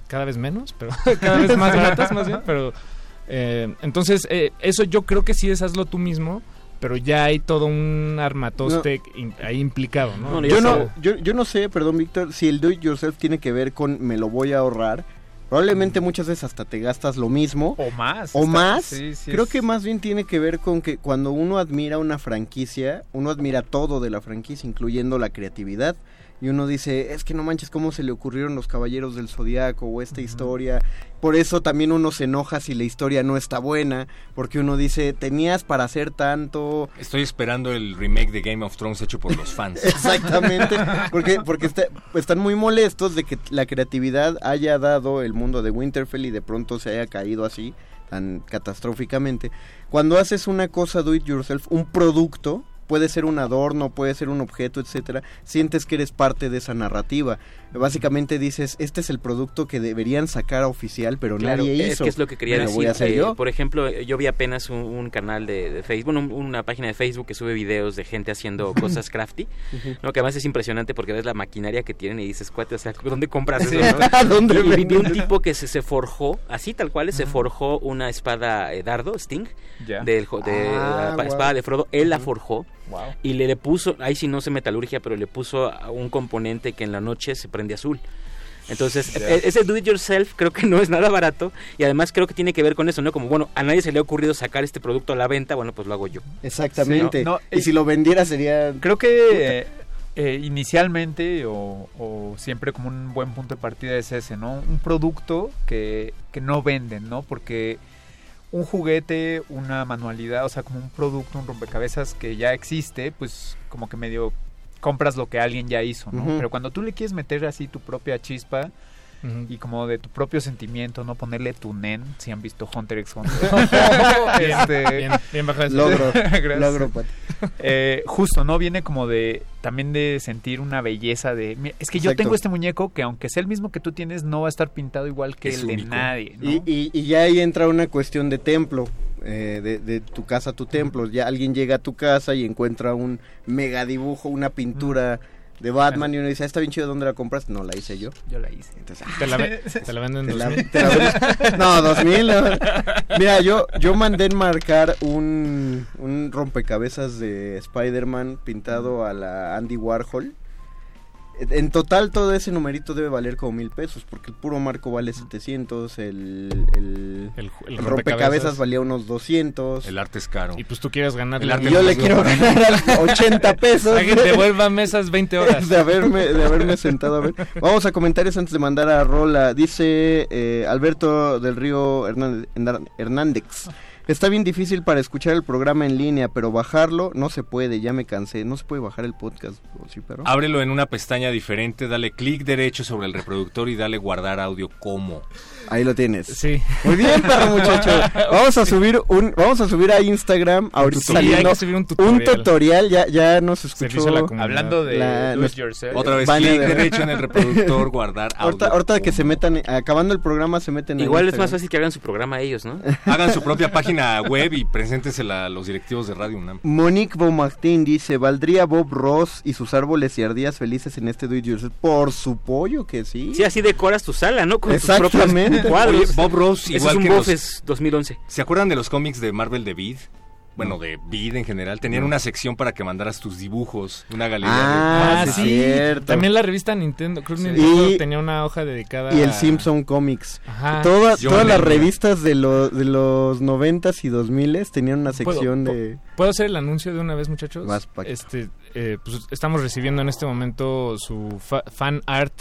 cada vez menos, pero cada vez más baratas más bien, pero eh, entonces eh, eso yo creo que sí es hazlo tú mismo, pero ya hay todo un armatoste in- ahí implicado, ¿no? No, no, Yo no, sé. yo, yo no sé, perdón, Víctor, si el do it yourself tiene que ver con me lo voy a ahorrar. Probablemente muchas veces hasta te gastas lo mismo. O más. O está- más. sí, sí, Creo es- que más bien tiene que ver con que cuando uno admira una franquicia, uno admira todo de la franquicia, incluyendo la creatividad. Y uno dice, es que no manches cómo se le ocurrieron los Caballeros del Zodiaco o esta historia. Por eso también uno se enoja si la historia no está buena, porque uno dice, tenías para hacer tanto, Estoy esperando el remake de Game of Thrones hecho por los fans. Exactamente, porque, porque está- están muy molestos de que la creatividad haya dado el mundo de Winterfell y de pronto se haya caído así, tan catastróficamente. Cuando haces una cosa do it yourself, un producto, puede ser un adorno, puede ser un objeto, etcétera, sientes que eres parte de esa narrativa. Básicamente dices, este es el producto que deberían sacar a oficial, pero Claro, nadie es hizo. que es lo que quería decir. voy a hacer Eh, yo. Por ejemplo, eh, yo vi apenas un, un canal de, de Facebook, bueno, un- una página de Facebook que sube videos de gente haciendo cosas crafty, ¿no? que además es impresionante porque ves la maquinaria que tienen y dices, cuate, o sea, ¿dónde compras eso? no?" ¿Dónde y, y vi un tipo que se, se forjó, así tal cual, se forjó una espada eh, dardo, Sting, del, de Ah, la guau. espada de Frodo, él la forjó. Wow. Y le, le puso, ahí sí no sé metalurgia, pero le puso un componente que en la noche se prende azul. Entonces, e- ese do it yourself creo que no es nada barato y además creo que tiene que ver con eso, ¿no? Como, bueno, a nadie se le ha ocurrido sacar este producto a la venta, bueno, pues lo hago yo. Exactamente. Sí, no, no, y y- si lo vendiera sería... Creo que eh, eh, inicialmente o, o siempre como un buen punto de partida es ese, ¿no? Un producto que, que no venden, ¿no? Porque un juguete, una manualidad, o sea, como un producto, un rompecabezas que ya existe, pues como que medio compras lo que alguien ya hizo, ¿no? Pero cuando tú le quieres meter así tu propia chispa Y como de tu propio sentimiento, ¿no? Ponerle tu nen, si han visto Hunter x Hunter. Este, Bien, bien bajado ese- Logro, Gracias. logro, Pati. eh, justo, ¿no? Viene como de también de sentir una belleza de... "Mira, Es que yo tengo este muñeco que aunque sea el mismo que tú tienes, no va a estar pintado igual que Es el de nadie, ¿no? Y, y- y ya ahí entra una cuestión de templo, eh, de, de tu casa a tu templo. Ya alguien llega a tu casa y encuentra un mega dibujo, una pintura de Batman y uno dice, "Ah, está bien chido, ¿dónde la compras? No, la hice yo. Yo la hice. Entonces, ah, Te la, ve- te la venden en la- 2000. te la no, 2000. no. Mira, yo, yo mandé enmarcar un, un rompecabezas de Spider-Man pintado a la Andy Warhol. En total todo ese numerito debe valer como mil pesos, porque el puro marco vale 700, el, el, El, el rompecabezas valía unos 200. El arte es caro. Y pues tú quieres ganar El Y arte yo le quiero ganar a 80 pesos. Alguien te vuelva mesas 20 horas. de haberme, de haberme sentado a ver. Vamos a comentarios antes de mandar a Rola. Dice eh, Alberto del Río Hernández, Hernández. Está bien difícil para escuchar el programa en línea, pero bajarlo no se puede, ya me cansé. No se puede bajar el podcast, ¿o sí, pero? Ábrelo en una pestaña diferente, dale clic derecho sobre el reproductor y dale guardar audio como. Ahí lo tienes. Sí. Muy bien, perro muchacho. Vamos a subir un, vamos a subir a Instagram ahorita Sí, hay saliendo que subir un tutorial. tutorial. Ya, ya nos la escuchó. comunidad. Hablando de La- do it yourself. Otra vez clic de- derecho en el reproductor, guardar audio. Ahorita, ahorita que se metan, acabando el programa se meten Igual es más fácil que hagan su programa ellos, ¿no? Hagan su propia página web y preséntensela a los directivos de Radio UNAM. Monique Beaumartin dice, ¿valdría Bob Ross y sus árboles y ardillas felices en este Do It Yourself? Por su pollo que sí. Sí, así decoras tu sala, ¿no? Con tus Exactamente. Propios cuadros. Oye, Bob Ross, igual es un que los- Buffes 2011. ¿Se acuerdan de los cómics de Marvel de Vid? Bueno, de Vid en general. Tenían una sección para que mandaras tus dibujos, una galería Ah, Ah, sí, cierto. También la revista Nintendo. Creo que Nintendo Y- tenía una hoja dedicada Y el a- Simpson Comics. Ajá. Todas, las revistas de, lo- de los noventas y dos miles tenían una ¿Puedo- sección de... ¿Puedo hacer el anuncio de una vez, muchachos? Vas, Paco. este, eh, pues estamos recibiendo en este momento su fa- fan art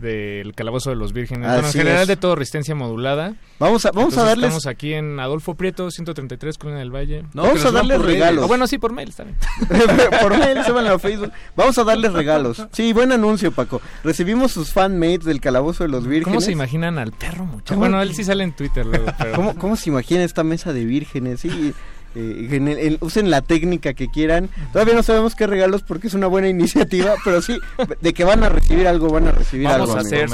del Calabozo de los Vírgenes. bueno, en general es. de todo, resistencia modulada. Vamos a- vamos a darles- Estamos aquí en Adolfo Prieto, 133, Colonia del Valle. No, Vamos a darles regalos. Ah, bueno, sí, por mail, bien. por mail, súbanlo a Facebook. Vamos a darles regalos. Sí, buen anuncio, Paco. Recibimos sus fanmates del Calabozo de los Vírgenes. ¿Cómo se imaginan al perro, muchacho? Bueno, él sí sale en Twitter luego, pero... ¿Cómo, cómo se imagina esta mesa de vírgenes? Sí, eh, en el- en- usen la técnica que quieran. Todavía no sabemos qué regalos porque es una buena iniciativa, pero sí, de que van a recibir algo, van a recibir Vamos algo. a hacer.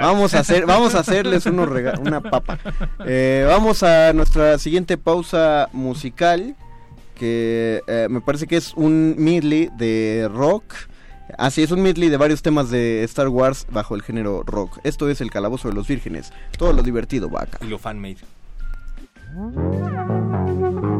Vamos a hacer, vamos a hacerles unos rega- una papa. Eh, vamos a nuestra siguiente pausa musical, que eh, me parece que es un medley de rock. Así es un medley de varios temas de Star Wars bajo el género rock. Esto es el Calabozo de los Vírgenes. Todo lo divertido va acá. Y lo fan-made.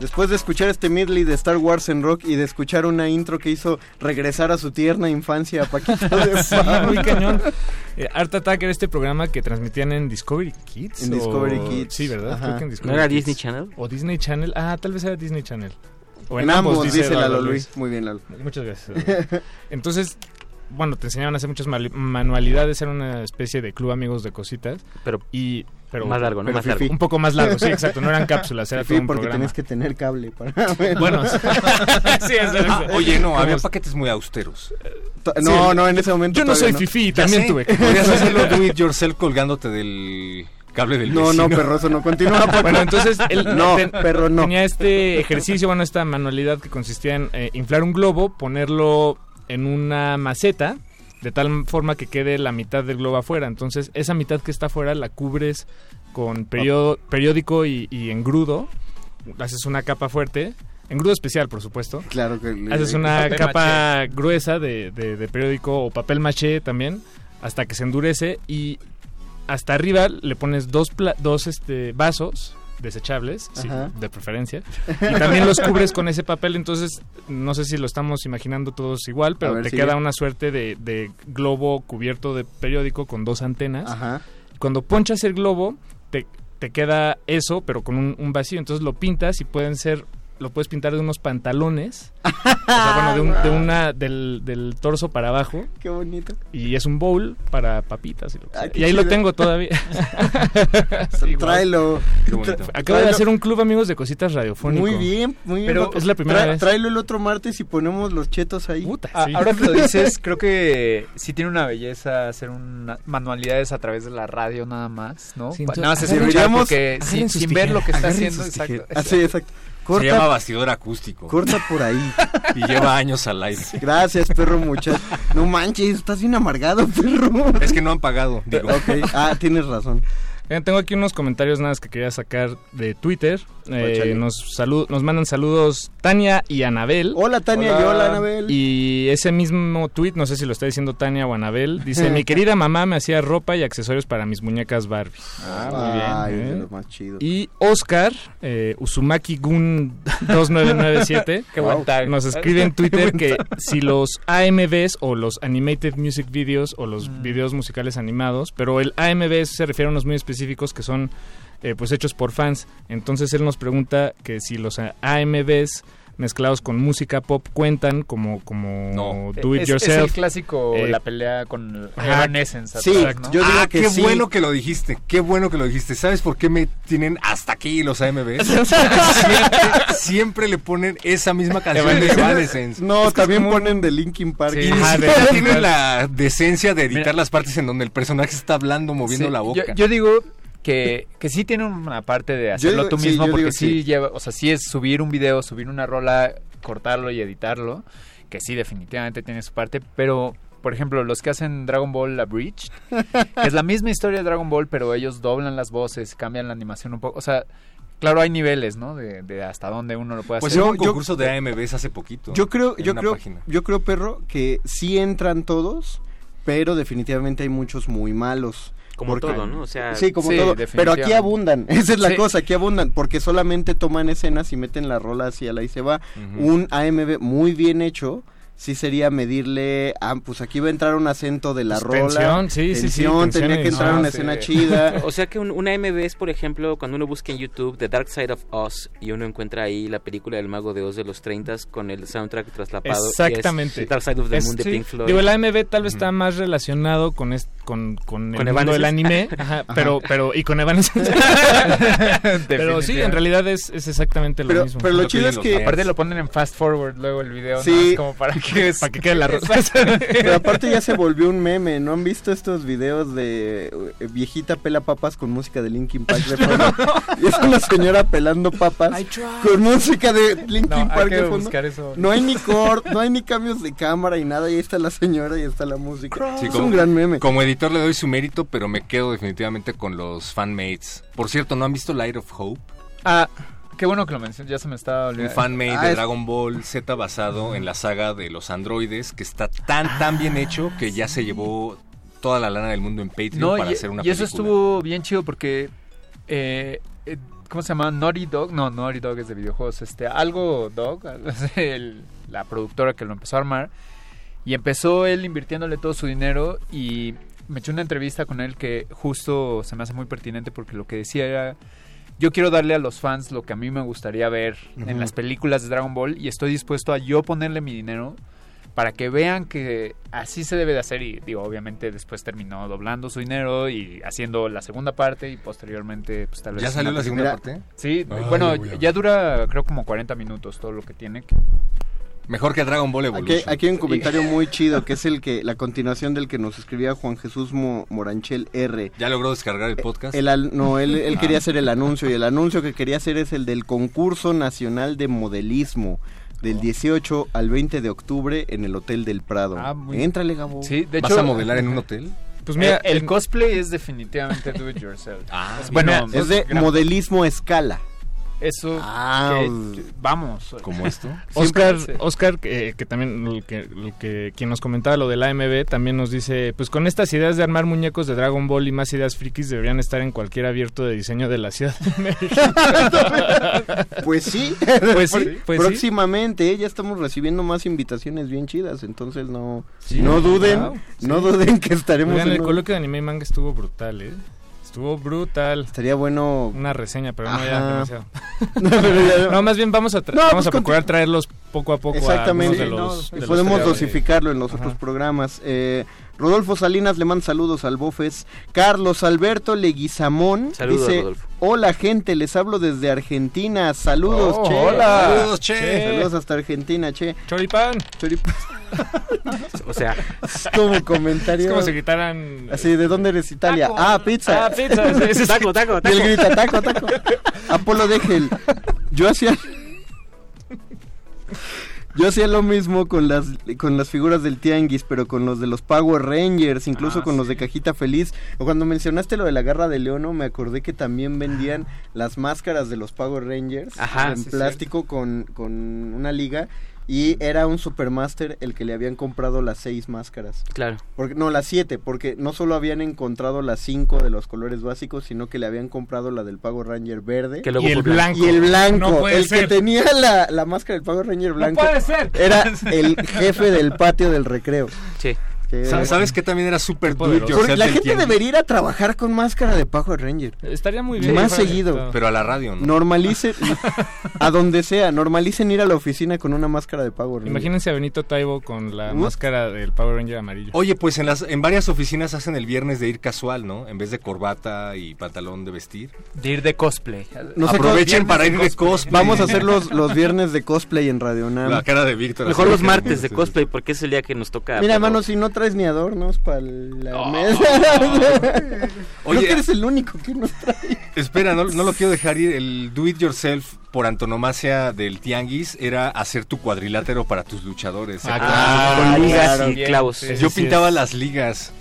Después de escuchar este medley de Star Wars en rock y de escuchar una intro que hizo regresar a su tierna infancia a Paquito de Sí, muy cañón. Eh, Art Attack era este programa que transmitían en Discovery Kids. En o- Discovery Kids. Sí, ¿verdad? Creo que en ¿No Discovery era Kids. Disney Channel? O Disney Channel. Ah, tal vez era Disney Channel. O En ambos, dice Lalo Lalo Luis. Muy bien, Lalo. Muchas gracias. Lalo. Entonces, bueno, te enseñaban a hacer muchas manualidades. Era una especie de club amigos de cositas. Pero, y, pero más largo, ¿no? pero Más largo. fifí. Un poco más largo, sí, exacto. No eran cápsulas, era Fifí, todo un porque programa. tenías que tener cable para Bueno, sí, es Ah, oye, no, había Como- paquetes muy austeros. To- No, no, en ese momento Yo no soy fifí, Ya también sé, tuve que... Podrías hacerlo do it yourself colgándote del cable del No, no, vecino. perro, eso no continúa. Bueno, entonces él No, ten- perro, no. tenía este ejercicio, bueno, esta manualidad que consistía en eh, inflar un globo, ponerlo en una maceta, de tal forma que quede la mitad del globo afuera. Entonces, esa mitad que está afuera la cubres con periodo- periódico y, y engrudo. Haces una capa fuerte, engrudo especial, por supuesto. Claro que le- Haces una capa gruesa de, de- de periódico o papel maché también, hasta que se endurece y hasta arriba le pones dos, pla- dos este, vasos desechables, sí, de preferencia, y también los cubres con ese papel, entonces no sé si lo estamos imaginando todos igual, pero ver, te sigue. queda una suerte de, de globo cubierto de periódico con dos antenas. Ajá. Cuando ponchas el globo, te, te queda eso, pero con un, un vacío. Entonces lo pintas y pueden ser, lo puedes pintar de unos pantalones. o sea, bueno, de, un- de una, del, del torso para abajo. Qué bonito. Y es un bowl para papitas. Y, lo que Ah, sea. Y ahí lo tengo todavía. Sí. Tráelo. Qué bonito. Acabo de hacer un club amigos de cositas radiofónico. Muy bien, muy bien. Pero es la primera vez. Tráelo el otro martes y ponemos los chetos ahí. Puta, Ah, sí. Ahora que lo dices, creo que sí tiene una belleza hacer una, manualidades a través de la radio nada más, ¿no? Sí, entonces, nada más porque agarren sin, sin ver lo que está haciendo, exacto. Se llama Corta, bastidor acústico. corta por ahí. Y lleva años al aire. Gracias, perro muchacho. No manches, estás bien amargado, perro. Es que no han pagado, digo. Ok, ah, tienes razón. Tengo aquí unos comentarios nada más que quería sacar de Twitter. Eh, nos, salu- nos mandan saludos Tania y Anabel. Hola, Tania, Hola. y hola, Anabel. Y ese mismo tweet, no sé si lo está diciendo Tania o Anabel, dice, mi querida mamá me hacía ropa y accesorios para mis muñecas Barbie. Ah, muy bien. Ay, ¿eh? de los más chidos. Y Oscar, eh, Uzumaki Gun 2997, Qué buen tag. nos escribe en Twitter que si los AMVs o los Animated Music Videos o los Mm. videos musicales animados, pero el AMV se refiere a unos muy específicos que son eh, pues hechos por fans. Entonces él nos pregunta que si los AMVs mezclados con música pop cuentan como, como No. do it es, es el yourself. clásico, Eh, la pelea con ajá. Evanescence. Sí, atrás, ¿no? yo digo ah, que qué sí. bueno que lo dijiste, qué bueno que lo dijiste. ¿Sabes por qué me tienen hasta aquí los AMBs? siempre, siempre le ponen esa misma canción de Evanescence. No, también ponen de Linkin Park. Y Sí. de- siquiera tienen la decencia de editar Mira. las partes en donde el personaje está hablando, moviendo Sí, la boca. Yo, yo digo que, que sí tiene una parte de hacerlo digo- tú mismo, porque sí sí. lleva, o sea, sí es subir un video, subir una rola, cortarlo y editarlo, que sí definitivamente tiene su parte, pero por ejemplo, los que hacen Dragon Ball Abridged, que es la misma historia de Dragon Ball, pero ellos doblan las voces, cambian la animación un poco, o sea, claro, hay niveles, ¿no? De, de hasta dónde uno lo puede Pues hacer. un yo- concurso de AMBs hace poquito. Yo creo, yo creo, página. yo creo, perro, que sí entran todos, pero definitivamente hay muchos muy malos. Como Porque- todo, ¿no? O sea, Sí, como Sí, todo. Pero aquí abundan. Esa es la Sí. cosa, aquí abundan. Porque solamente toman escenas y meten la rola hacia la y se va. Un AMB muy bien hecho. Sí sería medirle, ah, pues aquí va a entrar un acento de la Pues, rola. tensión, sí, sí, sí, tensión, tensión tenía que entrar ah, una sí. escena chida. O sea que un, una MB es, por ejemplo, cuando uno busca en YouTube The Dark Side of Oz y uno encuentra ahí la película del Mago de Oz de los 30 con el soundtrack traslapado. y es Exactamente. Dark Side of the Es- Moon de sí. Pink Floyd. Digo, el AMV tal vez está más relacionado con est- con, con el ¿Con mundo del anime, ajá, pero pero y con Evanescence. pero sí, en realidad es, es exactamente lo Pero, mismo. pero lo Lo chido es que... Aparte lo ponen en fast forward luego el video, Sí. como para que, para que quede la rosa. Pero aparte ya se volvió un meme, ¿no han visto estos videos de eh, viejita pela papas con música de Linkin Park de fondo? y es una señora pelando papas con música de Linkin No, hay Park que de fondo. buscar eso. No hay ni cort, no hay ni cambios de cámara y nada, y ahí está la señora y está la música. Sí, es como- un gran meme. Como editor le doy su mérito, pero me quedo definitivamente con los fanmates. Por cierto, ¿no han visto Light of Hope? Ah, qué bueno que lo mencionas, ya se me estaba Un olvidando. fanmate Ah, de es- Dragon Ball Z basado en la saga de los androides, que está tan, tan bien hecho que ya se llevó toda la lana del mundo en Patreon No, para y, hacer una y eso película. estuvo bien chido porque eh, eh, ¿cómo se llama? Naughty Dog, no, Naughty Dog es de videojuegos, este, algo Dog, el- la productora que lo empezó a armar, y empezó él invirtiéndole todo su dinero y me eché una entrevista con él que justo se me hace muy pertinente porque lo que decía era, yo quiero darle a los fans lo que a mí me gustaría ver en las películas de Dragon Ball y estoy dispuesto a yo ponerle mi dinero para que vean que así se debe de hacer y digo obviamente después terminó doblando su dinero y haciendo la segunda parte y posteriormente pues tal vez ¿Ya salió la segunda parte? sí Ay, bueno ya dura creo como 40 minutos todo lo que tiene Mejor que Dragon Ball Aquí, Evolution. aquí hay un comentario muy chido que es el que la continuación del que nos escribía Juan Jesús Mo- Moranchel R. ¿Ya logró descargar el podcast? El al- no, él, él Ah. quería hacer el anuncio y el anuncio que quería hacer es el del concurso nacional de modelismo del 18 al 20 de octubre en el Hotel del Prado. Ah, muy- Éntrale, Gabo. Sí, de ¿Vas hecho- a modelar en un hotel? pues mira el, cosplay es definitivamente do it yourself Ah, bueno es de gran- modelismo a escala. Eso Ah, que- vamos ¿Como esto? Oscar, Oscar que, que también, que, el que- quien nos comentaba lo del AMB, también nos dice, pues con estas ideas de armar muñecos de Dragon Ball y más ideas frikis deberían estar en cualquier abierto de diseño de la Ciudad de México. Pues sí, Pues sí, pues sí. próximamente ya estamos recibiendo más invitaciones bien chidas, entonces no Sí, no duden, wow, no duden que estaremos Oigan, en el un- coloquio de anime y manga estuvo brutal, ¿eh? Estuvo brutal. Estaría bueno Una reseña, pero no ya demasiado. No, pero ya- No, más bien vamos a, tra- No, vamos pues a procurar traerlos poco a poco Exactamente. a Sí, no, de podemos dosificarlo en los Ajá. otros programas. Eh, Rodolfo Salinas le manda saludos al Bofes. Carlos Alberto Leguizamón Saludos, dice: Rodolfo. Hola, gente, les hablo desde Argentina. Saludos, Oh, che. hola. Saludos, che. Saludos hasta Argentina, che. Choripán. Choripán. O sea, Es como comentario. Es como si gritaran... Así, ¿de dónde eres Italia? Taco. Ah, pizza. Ah, pizza. sí. taco, taco, Y él taco. grita, taco, taco. Apolo Degel. Yo hacía. Yo hacía lo mismo con las con las figuras del Tianguis, pero con los de los Power Rangers, incluso Ah, con los de cajita feliz. O cuando mencionaste lo de la garra de Leono, me acordé que también vendían las máscaras de los Power Rangers Ajá, en sí, plástico con, con una liga. Y era un Supermaster el que le habían comprado las seis máscaras. claro. Porque, no, las siete, porque no solo habían encontrado las cinco de los colores básicos, sino que le habían comprado la del Power Ranger verde. Que luego Y el blanco. Y el blanco, No puede el ser. que tenía la, la máscara del Power Ranger blanco, puede ser. era el jefe del patio del recreo. Sí. Que- Sa- ¿Sabes qué también era súper la gente tianguis? debería ir a trabajar con máscara de Power Ranger. Estaría muy bien. Más seguido. Pero a la radio, ¿no? Normalicen, a donde sea, normalicen ir a la oficina con una máscara de Power Ranger. Imagínense a Benito Taibo con la Uh. máscara del Power Ranger amarillo. Oye, pues en las en varias oficinas hacen el viernes de ir casual, ¿no? En vez de corbata y pantalón de vestir. de ir de cosplay No Aprovechen para ir de cosplay. Vamos a hacer los, los viernes de cosplay en Radio Nam. La cara de Víctor. Mejor los que- martes de cosplay porque es el día que nos toca. Mira, pero- hermano, si no traes ni adornos para la mesa. Oye, Creo que eres el único que no trae. Espera, no, no lo quiero dejar ir. El do it yourself por antonomasia del tianguis era hacer tu cuadrilátero para tus luchadores. ¿se Ah? Ah, Con con ligas claro. y clavos. Sí, Yo sí pintaba es. las ligas.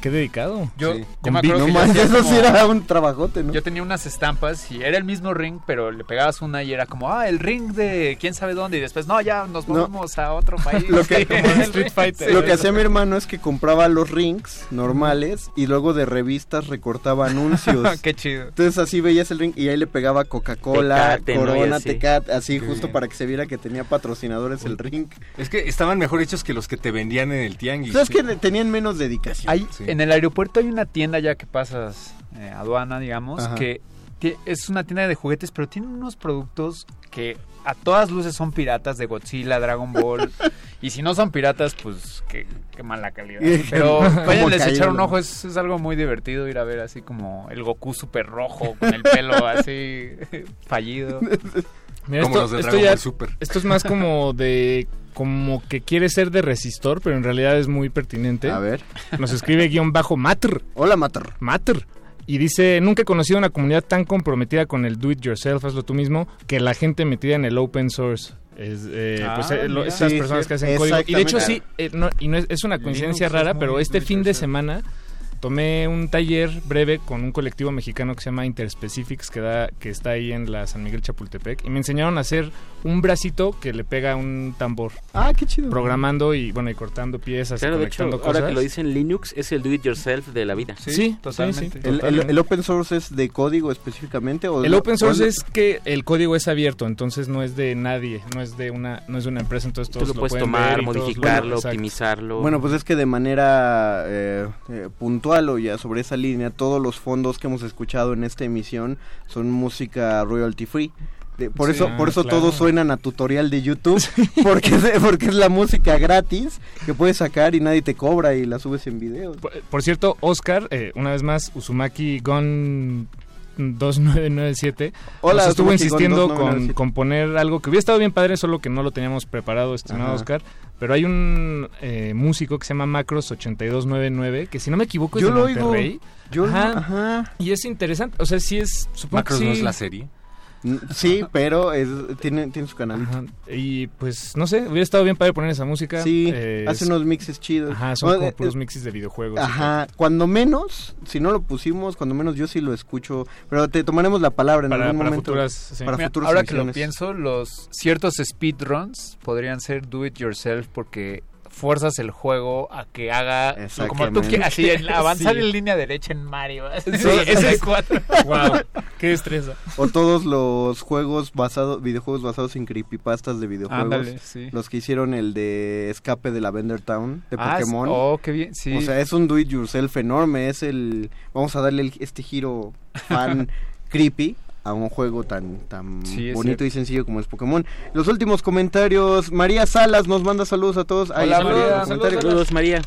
Qué dedicado. yo, Sí. yo me acuerdo No que yo más, hacía eso sí era un trabajote, ¿no? Yo tenía unas estampas y era el mismo ring, pero le pegabas una y era como, ah, el ring de quién sabe dónde. Y después, no, ya nos No. movemos a otro país. Lo que- Sí, como el Street ring. Fighter. Sí. Lo que hacía mi hermano es que compraba los rings normales y luego de revistas recortaba anuncios. Qué chido. Entonces así veías el ring y ahí le pegaba Coca-Cola, Corona. Tecat, así justo para que se viera que tenía patrocinadores el ring. Es que estaban mejor hechos que los que te vendían en el tianguis. ¿Sabes que tenían menos dedicación? Hay, Sí. En el aeropuerto hay una tienda ya que pasas eh, aduana, digamos, Ajá. que es una tienda de juguetes, pero tiene unos productos que a todas luces son piratas de Godzilla, Dragon Ball. y si no son piratas, pues qué, qué mala calidad. Pero ¿Cómo váyanles a echar un ojo, es, es algo muy divertido ir a ver así como el Goku super rojo con el pelo así fallido. Mira, Como esto, los de esto Dragon ya- Ball Super. esto es más como de como que quiere ser de resistor, pero en realidad es muy pertinente. A ver. Nos escribe guion bajo Matter. Hola, Matar. Matter. Y dice, nunca he conocido una comunidad tan comprometida con el do it yourself, hazlo tú mismo, que la gente metida en el open source. Es, eh, Ah, pues, eh, lo- estas Sí, personas sí, que hacen código. Y de hecho sí, eh, no, y no es, es una coincidencia Linux rara, pero este fin de semana tomé un taller breve con un colectivo mexicano que se llama Interspecifics, que, da, que está ahí en la San Miguel Chapultepec, y me enseñaron a hacer un bracito que le pega a un tambor. Ah, qué chido. Programando y, bueno, y cortando piezas Claro, y de hecho, conectando cosas. ahora que lo dicen Linux, es el do it yourself de la vida. Sí, totalmente. ¿El, el- el open source es de código específicamente? O El lo- open source o es que el código es abierto, entonces no es de nadie, no es de una, no es de una empresa, entonces Tú todos lo puedes pueden tomar, lo- modificarlo, Exacto. optimizarlo. Bueno, pues es que de manera eh, eh, puntual o ya sobre esa línea, todos los fondos que hemos escuchado en esta emisión son música royalty free. De- por Sí, eso, ah, por eso claro. todos suenan a tutorial de YouTube, porque, es, porque es la música gratis que puedes sacar y nadie te cobra y la subes en videos. Por, por cierto, Oscar, eh, una vez más, Uzumaki Gon 2997, Hola, nos estuvo Uzumaki insistiendo 2997. con, con poner algo que hubiera estado bien padre, solo que no lo teníamos preparado, estimado Ajá. Oscar. Pero hay un eh, músico que se llama Macros8299, que si no me equivoco es Yo de lo oigo. Monterrey. Yo lo- Ajá. Y es interesante, o sea, sí es... Supongo Macros que no es la serie. Sí, pero es- tiene, tiene su canalito. Ajá. Y pues, no sé, hubiera estado bien padre poner esa música. Sí, Eh, hace es- unos mixes chidos. Ajá, son Bueno, como eh, puros eh, mixes de videojuegos. Ajá, cuando menos, si no lo pusimos, cuando menos yo sí lo escucho, pero te tomaremos la palabra en Para- algún para momento. futuras, sí. Para Mira, futuras ahora que lo pienso, los ciertos speedruns podrían ser do it yourself porque fuerzas el juego a que haga como tú quieras, así en avanzar Sí. en línea derecha en Mario. Sí, Sí, ese ese es- cuatro. Wow, qué destreza. O todos los juegos basados, videojuegos basados en creepypastas de videojuegos. Ándale, sí. Los que hicieron el de Escape de Lavender Town, de Ah, Pokémon. oh, qué bien, sí. O sea, es un do it yourself enorme, es el... Vamos a darle el- este giro fan creepy a un juego tan tan Sí, bonito cierto. y sencillo como es Pokémon. Los últimos comentarios, María Salas nos manda saludos a todos. Hola, María. Saludos, María.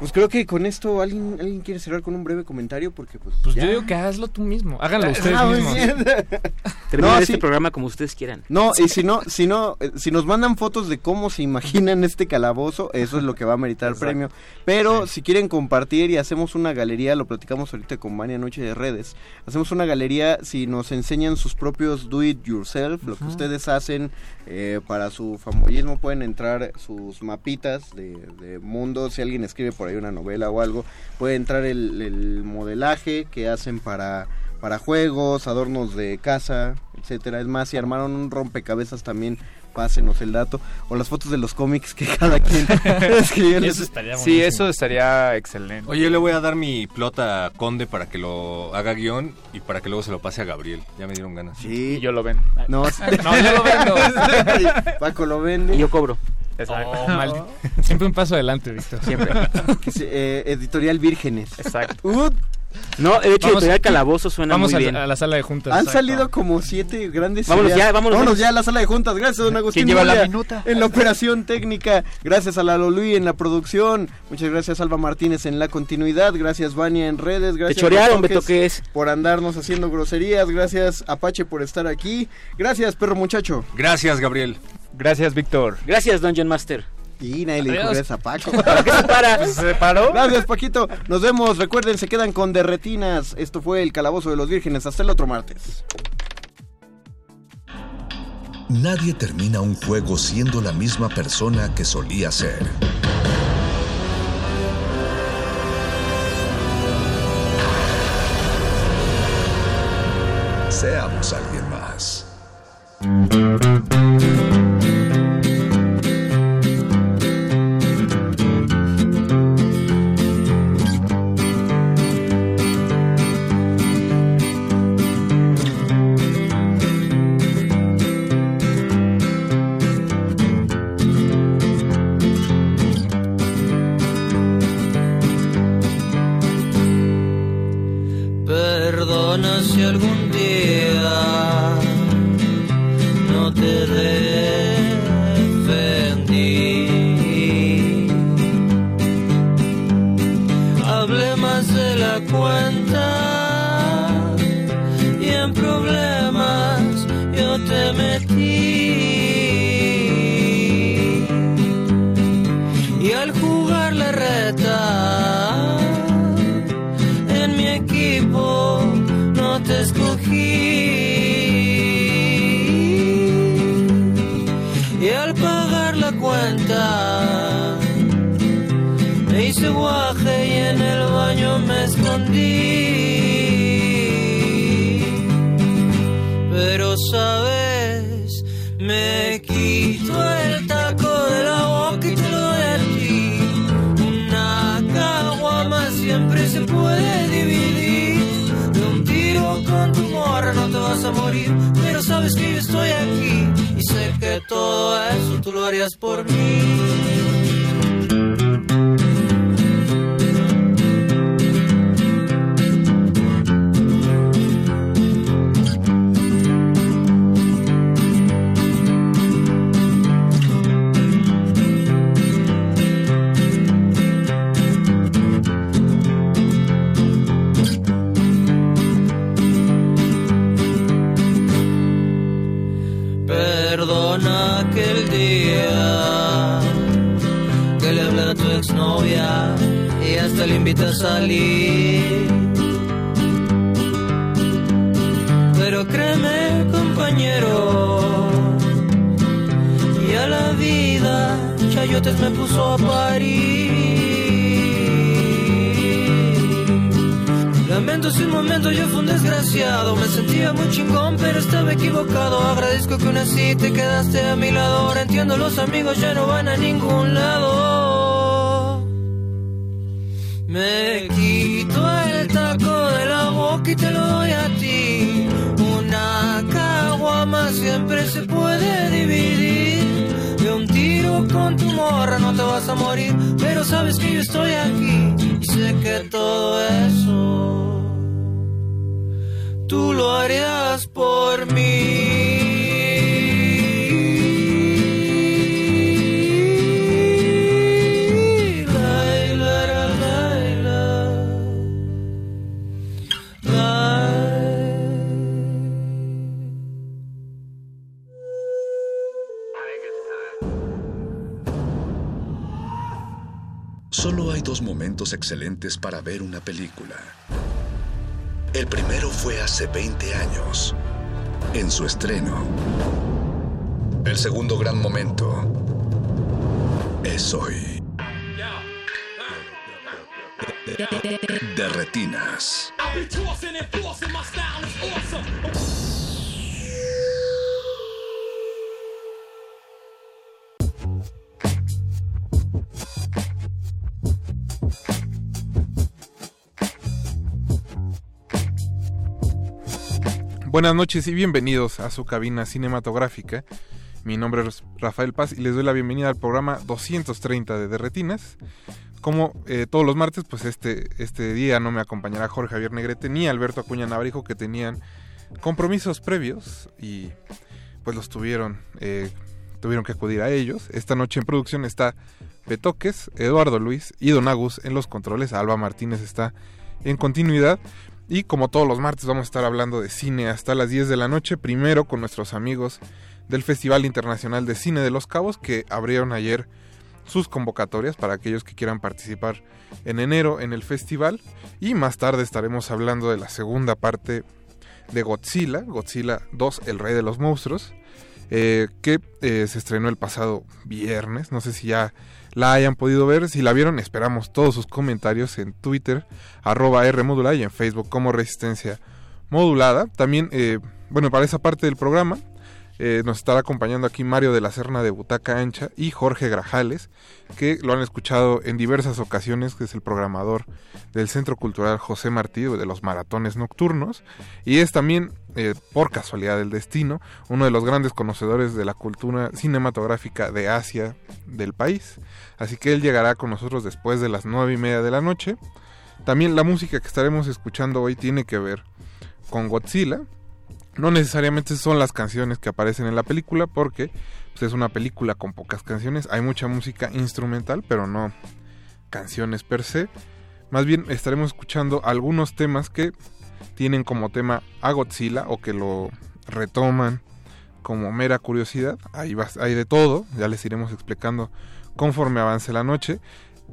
Pues creo que con esto alguien alguien quiere cerrar con un breve comentario porque pues Pues ya. yo digo que hazlo tú mismo. Háganlo ustedes Ah, muy mismos. bien. Terminar No, este sí. programa como ustedes quieran. No, y si no, si no, eh, si nos mandan fotos de cómo se imaginan este calabozo, eso es lo que va a meritar el premio. Pero si quieren compartir y hacemos una galería, lo platicamos ahorita con Mania Noche de Redes, hacemos una galería si nos enseñan sus propios do it yourself, lo que ustedes hacen eh, para su famollismo, pueden entrar sus mapitas de, de mundo, si alguien escribe por ahí una novela o algo, puede entrar el, el modelaje que hacen para para juegos, adornos de casa, etcétera. Es más, si armaron un rompecabezas también, pásenos el dato. O las fotos de los cómics que cada quien escribió. Eso estaría Sí, eso estaría excelente. Oye, yo le voy a dar mi plota a Conde para que lo haga guion y para que luego se lo pase a Gabriel. Ya me dieron ganas. Sí. Y yo lo ven. No, No, yo lo vendo. Paco lo vende. Y yo cobro. Exacto. Oh, maldi- Siempre un paso adelante, Víctor. Siempre. Eh, editorial Vírgenes. Exacto. Uh, No, de hecho, Vamos- Editorial Calabozo suena Vamos muy a, bien. a la sala de juntas. han Exacto. salido como siete grandes Vámonos ideas. ya, vámonos, vámonos. ya a la sala de juntas. Gracias, don Agustín. ¿Quién lleva la minuta? En la operación técnica. Gracias a la Lolui en la producción. Muchas gracias, Alba Martínez, en la continuidad. Gracias, Vania, en redes. Te Gracias, chorearon, Beto, ¿qué es? por andarnos haciendo groserías. Gracias, Apache, por estar aquí. Gracias, perro muchacho. Gracias, Gabriel. Gracias, Víctor. Gracias, Dungeon Master. Y nadie le dijo a Paco. ¿Por qué se para? ¿Se paró? Gracias, Paquito. Nos vemos. Recuerden, se quedan con derretinas. Esto fue el Calabozo de los Vírgenes. Hasta el otro martes. Nadie termina un juego siendo la misma persona que solía ser. Seamos alguien más. Tú lo harías por mí. Solo hay dos momentos excelentes para ver una película. El primero fue hace 20 años, en su estreno. El segundo gran momento es hoy. De retinas. Buenas noches y bienvenidos a su cabina cinematográfica. Mi nombre es Rafael Paz y les doy la bienvenida al programa 230 de Derretinas. Como eh, todos los martes, pues este, este día no me acompañará Jorge Javier Negrete ni Alberto Acuña Navarijo que tenían compromisos previos y pues los tuvieron, eh, tuvieron que acudir a ellos. Esta noche en producción está Betoques, Eduardo Luis y Don Agus en los controles. Alba Martínez está en continuidad. Y como todos los martes vamos a estar hablando de cine hasta las 10 de la noche, primero con nuestros amigos del Festival Internacional de Cine de Los Cabos que abrieron ayer sus convocatorias para aquellos que quieran participar en enero en el festival. Y más tarde estaremos hablando de la segunda parte de Godzilla, Godzilla 2, El Rey de los Monstruos, eh, que eh, se estrenó el pasado viernes, no sé si ya la hayan podido ver. Si la vieron, esperamos todos sus comentarios en Twitter, arroba R modulada y en Facebook como Resistencia Modulada. También, eh, bueno, para esa parte del programa eh, nos estará acompañando aquí Mario de la Serna de Butaca Ancha y Jorge Grajales, que lo han escuchado en diversas ocasiones, que es el programador del Centro Cultural José Martí de los maratones nocturnos, y es también, eh, por casualidad del destino, uno de los grandes conocedores de la cultura cinematográfica de Asia del país. Así que él llegará con nosotros después de las nueve y media de la noche. También la música que estaremos escuchando hoy tiene que ver con Godzilla, no necesariamente son las canciones que aparecen en la película porque pues, es una película con pocas canciones. Hay mucha música instrumental, pero no canciones per se. Más bien estaremos escuchando algunos temas que tienen como tema a Godzilla o que lo retoman como mera curiosidad. Hay, hay de todo, ya les iremos explicando conforme avance la noche.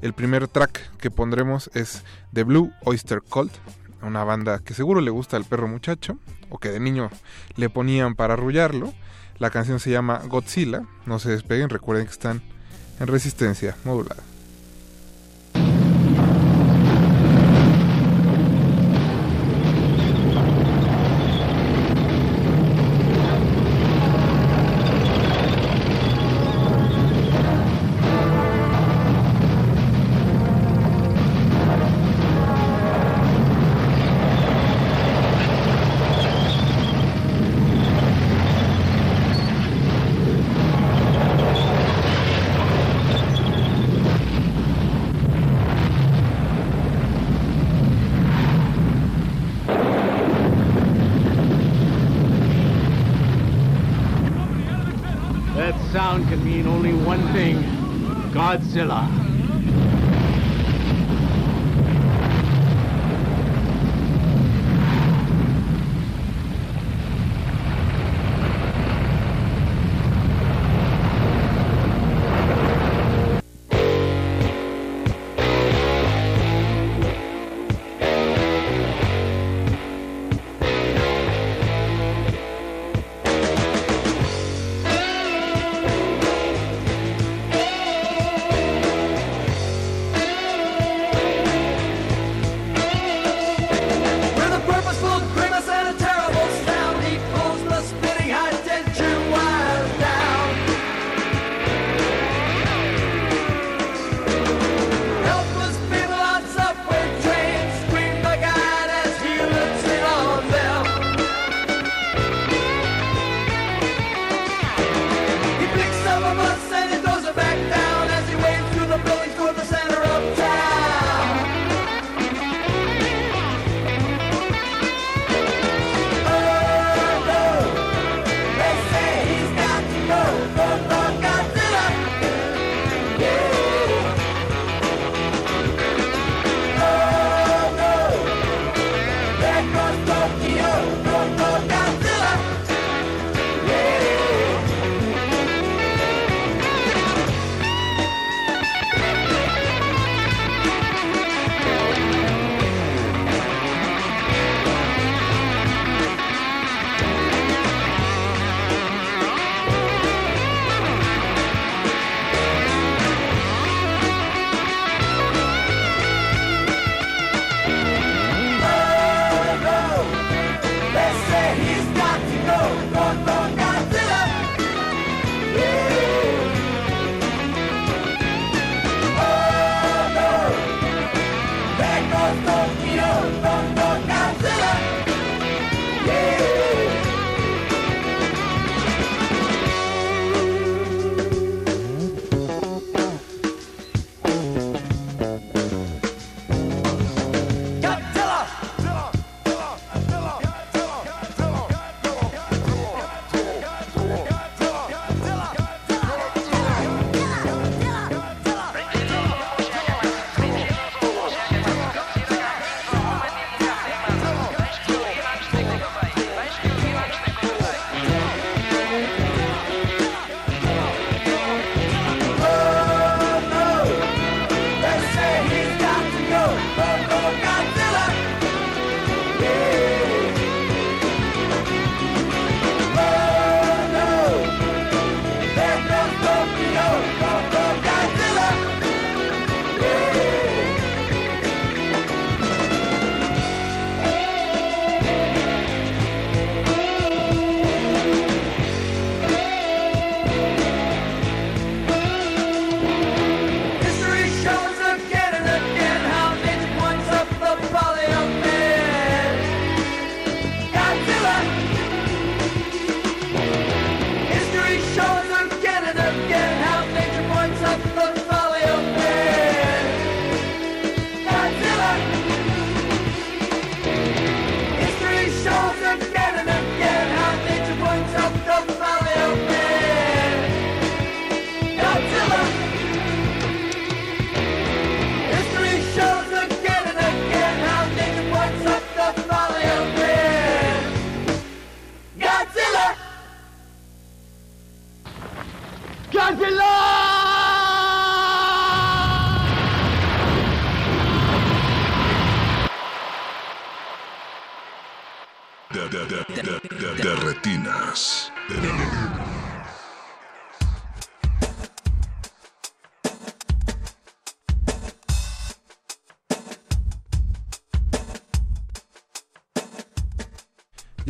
El primer track que pondremos es The Blue Oyster Cult, una banda que seguro le gusta al perro muchacho o que de niño le ponían para arrullarlo. La canción se llama Godzilla. No se despeguen, recuerden que están en resistencia modulada.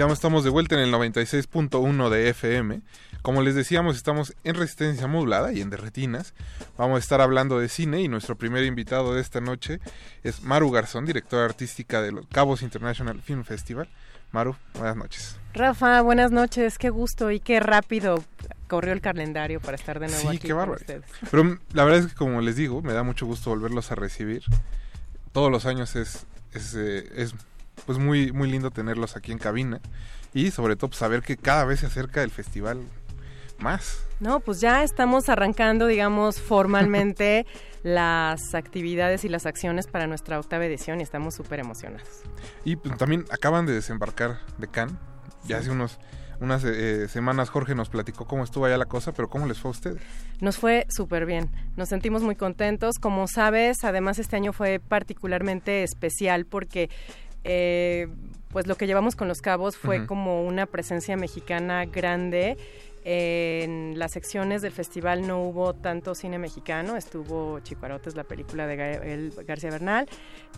Ya estamos de vuelta en el 96.1 de FM. Como les decíamos, estamos en resistencia modulada y en derretinas. Vamos a estar hablando de cine y nuestro primer invitado de esta noche es Maru Garzón, directora artística de los Cabos International Film Festival. Maru, buenas noches. Rafa, buenas noches. Qué gusto y qué rápido corrió el calendario para estar de nuevo sí, aquí qué con ustedes. Pero mm, la verdad es que como les digo, me da mucho gusto volverlos a recibir. Todos los años es, es, eh, es pues muy, muy lindo tenerlos aquí en cabina y sobre todo pues, saber que cada vez se acerca el festival más. No, pues ya estamos arrancando, digamos, formalmente las actividades y las acciones para nuestra octava edición y estamos súper emocionados. Y pues, también acaban de desembarcar de Cannes, ya hace unos unas eh, semanas Jorge nos platicó cómo estuvo allá la cosa, pero ¿cómo les fue a ustedes? Nos fue súper bien, nos sentimos muy contentos. Como sabes, además este año fue particularmente especial porque eh, pues lo que llevamos con los cabos fue como una presencia mexicana grande. En las secciones del festival no hubo tanto cine mexicano, estuvo Chicuarotes, la película de Gael García Bernal.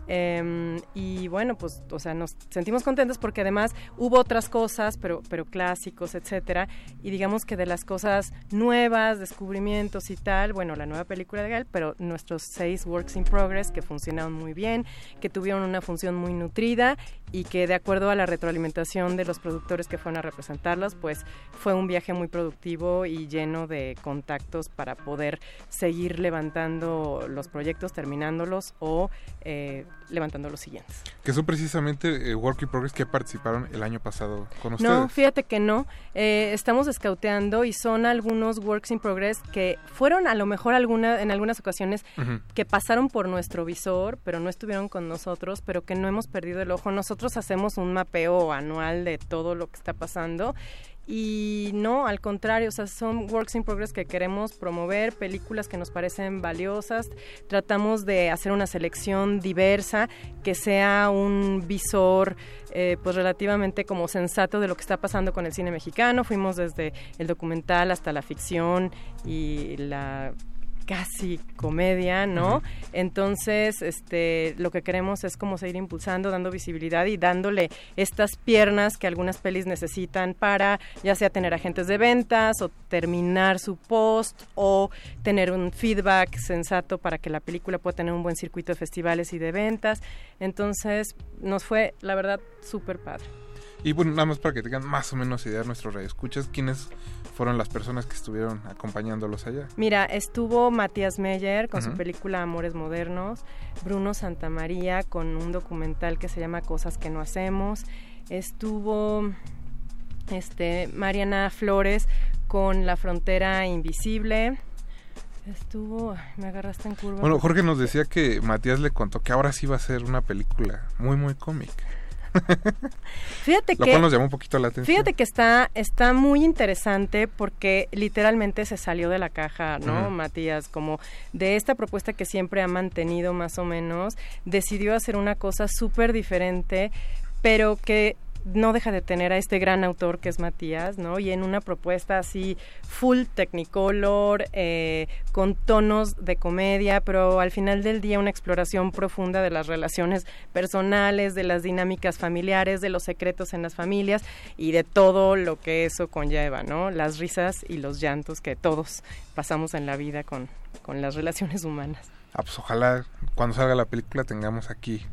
Em, y bueno, pues, o sea, nos sentimos contentos porque además hubo otras cosas, pero, pero clásicos, etcétera. Y digamos que de las cosas nuevas, descubrimientos y tal, bueno, la nueva película de Gael, pero nuestros seis works in progress que funcionaron muy bien, que tuvieron una función muy nutrida y que de acuerdo a la retroalimentación de los productores que fueron a representarlos, pues fue un viaje muy productivo y lleno de contactos para poder seguir levantando los proyectos, terminándolos o eh, levantando los siguientes. Que son precisamente eh, Work in Progress que participaron el año pasado con ustedes. No, fíjate que no. Eh, estamos escauteando y son algunos works in progress que fueron a lo mejor alguna, en algunas ocasiones que pasaron por nuestro visor, pero no estuvieron con nosotros, pero que no hemos perdido el ojo. Nosotros hacemos un mapeo anual de todo lo que está pasando. Y no, al contrario, o sea, son works in progress que queremos promover, películas que nos parecen valiosas. Tratamos de hacer una selección diversa, que sea un visor eh, pues relativamente como sensato de lo que está pasando con el cine mexicano. Fuimos desde el documental hasta la ficción y la casi comedia, ¿no? Entonces, este, lo que queremos es como seguir impulsando, dando visibilidad y dándole estas piernas que algunas pelis necesitan para ya sea tener agentes de ventas o terminar su post o tener un feedback sensato para que la película pueda tener un buen circuito de festivales y de ventas. Entonces, nos fue, la verdad, súper padre. Y bueno, nada más para que tengan más o menos idea de nuestros radioescuchas, ¿quiénes fueron las personas que estuvieron acompañándolos allá? Mira, estuvo Matías Meyer con su película Amores Modernos, Bruno Santamaría con un documental que se llama Cosas que no hacemos, estuvo este Mariana Flores con La frontera invisible. Estuvo, me agarraste en curva. Bueno, Jorge nos decía que Matías le contó que ahora sí va a ser una película muy, muy cómica. Fíjate Lo que cual nos llamó un poquito la atención. Fíjate que está, está muy interesante porque literalmente se salió de la caja, ¿no. Matías? Como de esta propuesta que siempre ha mantenido más o menos, decidió hacer una cosa súper diferente, pero que no deja de tener a este gran autor que es Matías, ¿no? Y en una propuesta así full technicolor, eh, con tonos de comedia, pero al final del día una exploración profunda de las relaciones personales, de las dinámicas familiares, de los secretos en las familias y de todo lo que eso conlleva, ¿no? Las risas y los llantos que todos pasamos en la vida con, con las relaciones humanas. Ah, pues ojalá cuando salga la película tengamos aquí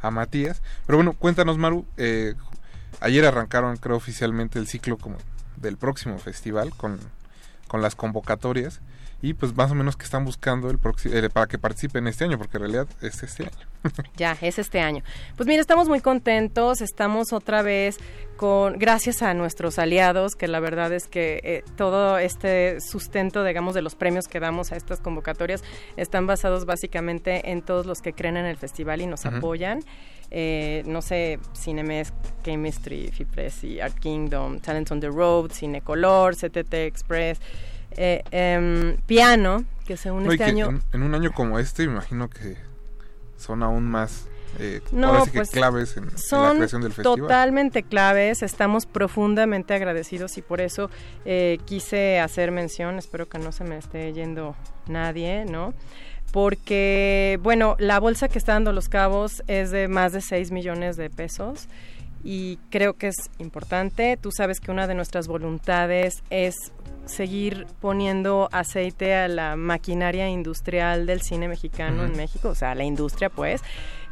a Matías. Pero bueno, cuéntanos, Maru. eh, ayer arrancaron, creo, oficialmente el ciclo como del próximo festival con, con las convocatorias. Y pues más o menos que están buscando el eh, para que participen este año, porque en realidad es este año. Ya, es este año. Pues mira, estamos muy contentos, estamos otra vez con, gracias a nuestros aliados, que la verdad es que eh, todo este sustento, digamos, de los premios que damos a estas convocatorias están basados básicamente en todos los que creen en el festival y nos apoyan. Eh, no sé, Cinemex, Chemistry, Fipresi, Art Kingdom, Talents on the Road, Cinecolor, CTT Express, eh, em, Piano, que No, y este año... en, en un año como este, me imagino que son aún más eh, No, ahora sí que pues, claves en, en la son creación del festival. totalmente claves, estamos profundamente agradecidos y por eso eh, quise hacer mención, espero que no se me esté yendo nadie, ¿no? Porque, bueno, la bolsa que está dando Los Cabos es de más de 6 millones de pesos y creo que es importante. Tú sabes que una de nuestras voluntades es seguir poniendo aceite a la maquinaria industrial del cine mexicano en. México, o sea, la industria, pues.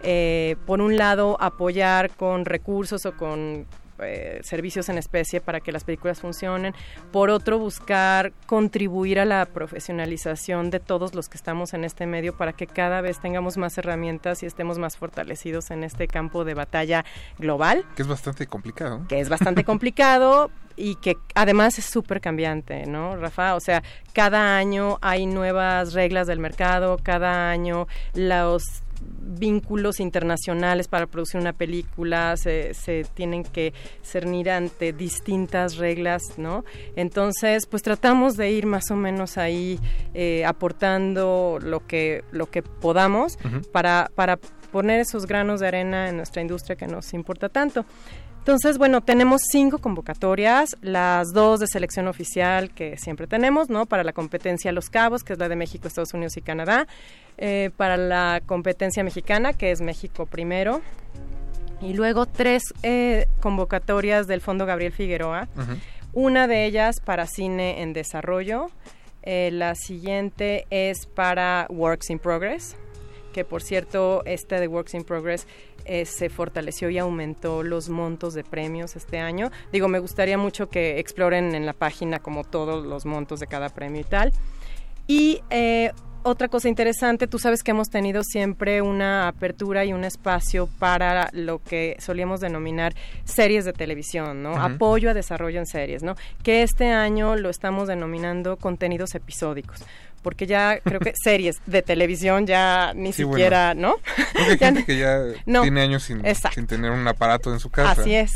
Eh, por un lado, apoyar con recursos o con eh, servicios en especie para que las películas funcionen. Por otro, buscar contribuir a la profesionalización de todos los que estamos en este medio para que cada vez tengamos más herramientas y estemos más fortalecidos en este campo de batalla global. Que es bastante complicado. Que es bastante complicado, y que además es súper cambiante, ¿no, Rafa? O sea, cada año hay nuevas reglas del mercado, cada año los vínculos internacionales para producir una película se, se tienen que cernir ante distintas reglas, ¿no? Entonces, pues tratamos de ir más o menos ahí eh, aportando lo que, lo que podamos para, para poner esos granos de arena en nuestra industria que nos importa tanto. Entonces, bueno, tenemos cinco convocatorias, las dos de selección oficial que siempre tenemos, ¿no? Para la competencia Los Cabos, que es la de México, Estados Unidos y Canadá. Eh, para la competencia mexicana, que es México primero. Y luego tres eh, convocatorias del Fondo Gabriel Figueroa. Una de ellas para cine en desarrollo. Eh, la siguiente es para Works in Progress, que por cierto, este de Works in Progress eh, se fortaleció y aumentó los montos de premios este año. Digo, me gustaría mucho que exploren en la página como todos los montos de cada premio y tal. Y eh, otra cosa interesante, tú sabes que hemos tenido siempre una apertura y un espacio para lo que solíamos denominar series de televisión, ¿no? Apoyo a desarrollo en series, ¿no? Que este año lo estamos denominando contenidos episódicos porque ya creo que series de televisión ya ni siquiera, ¿no? hay gente que ya tiene años sin, sin, tener un aparato en su casa. Así es.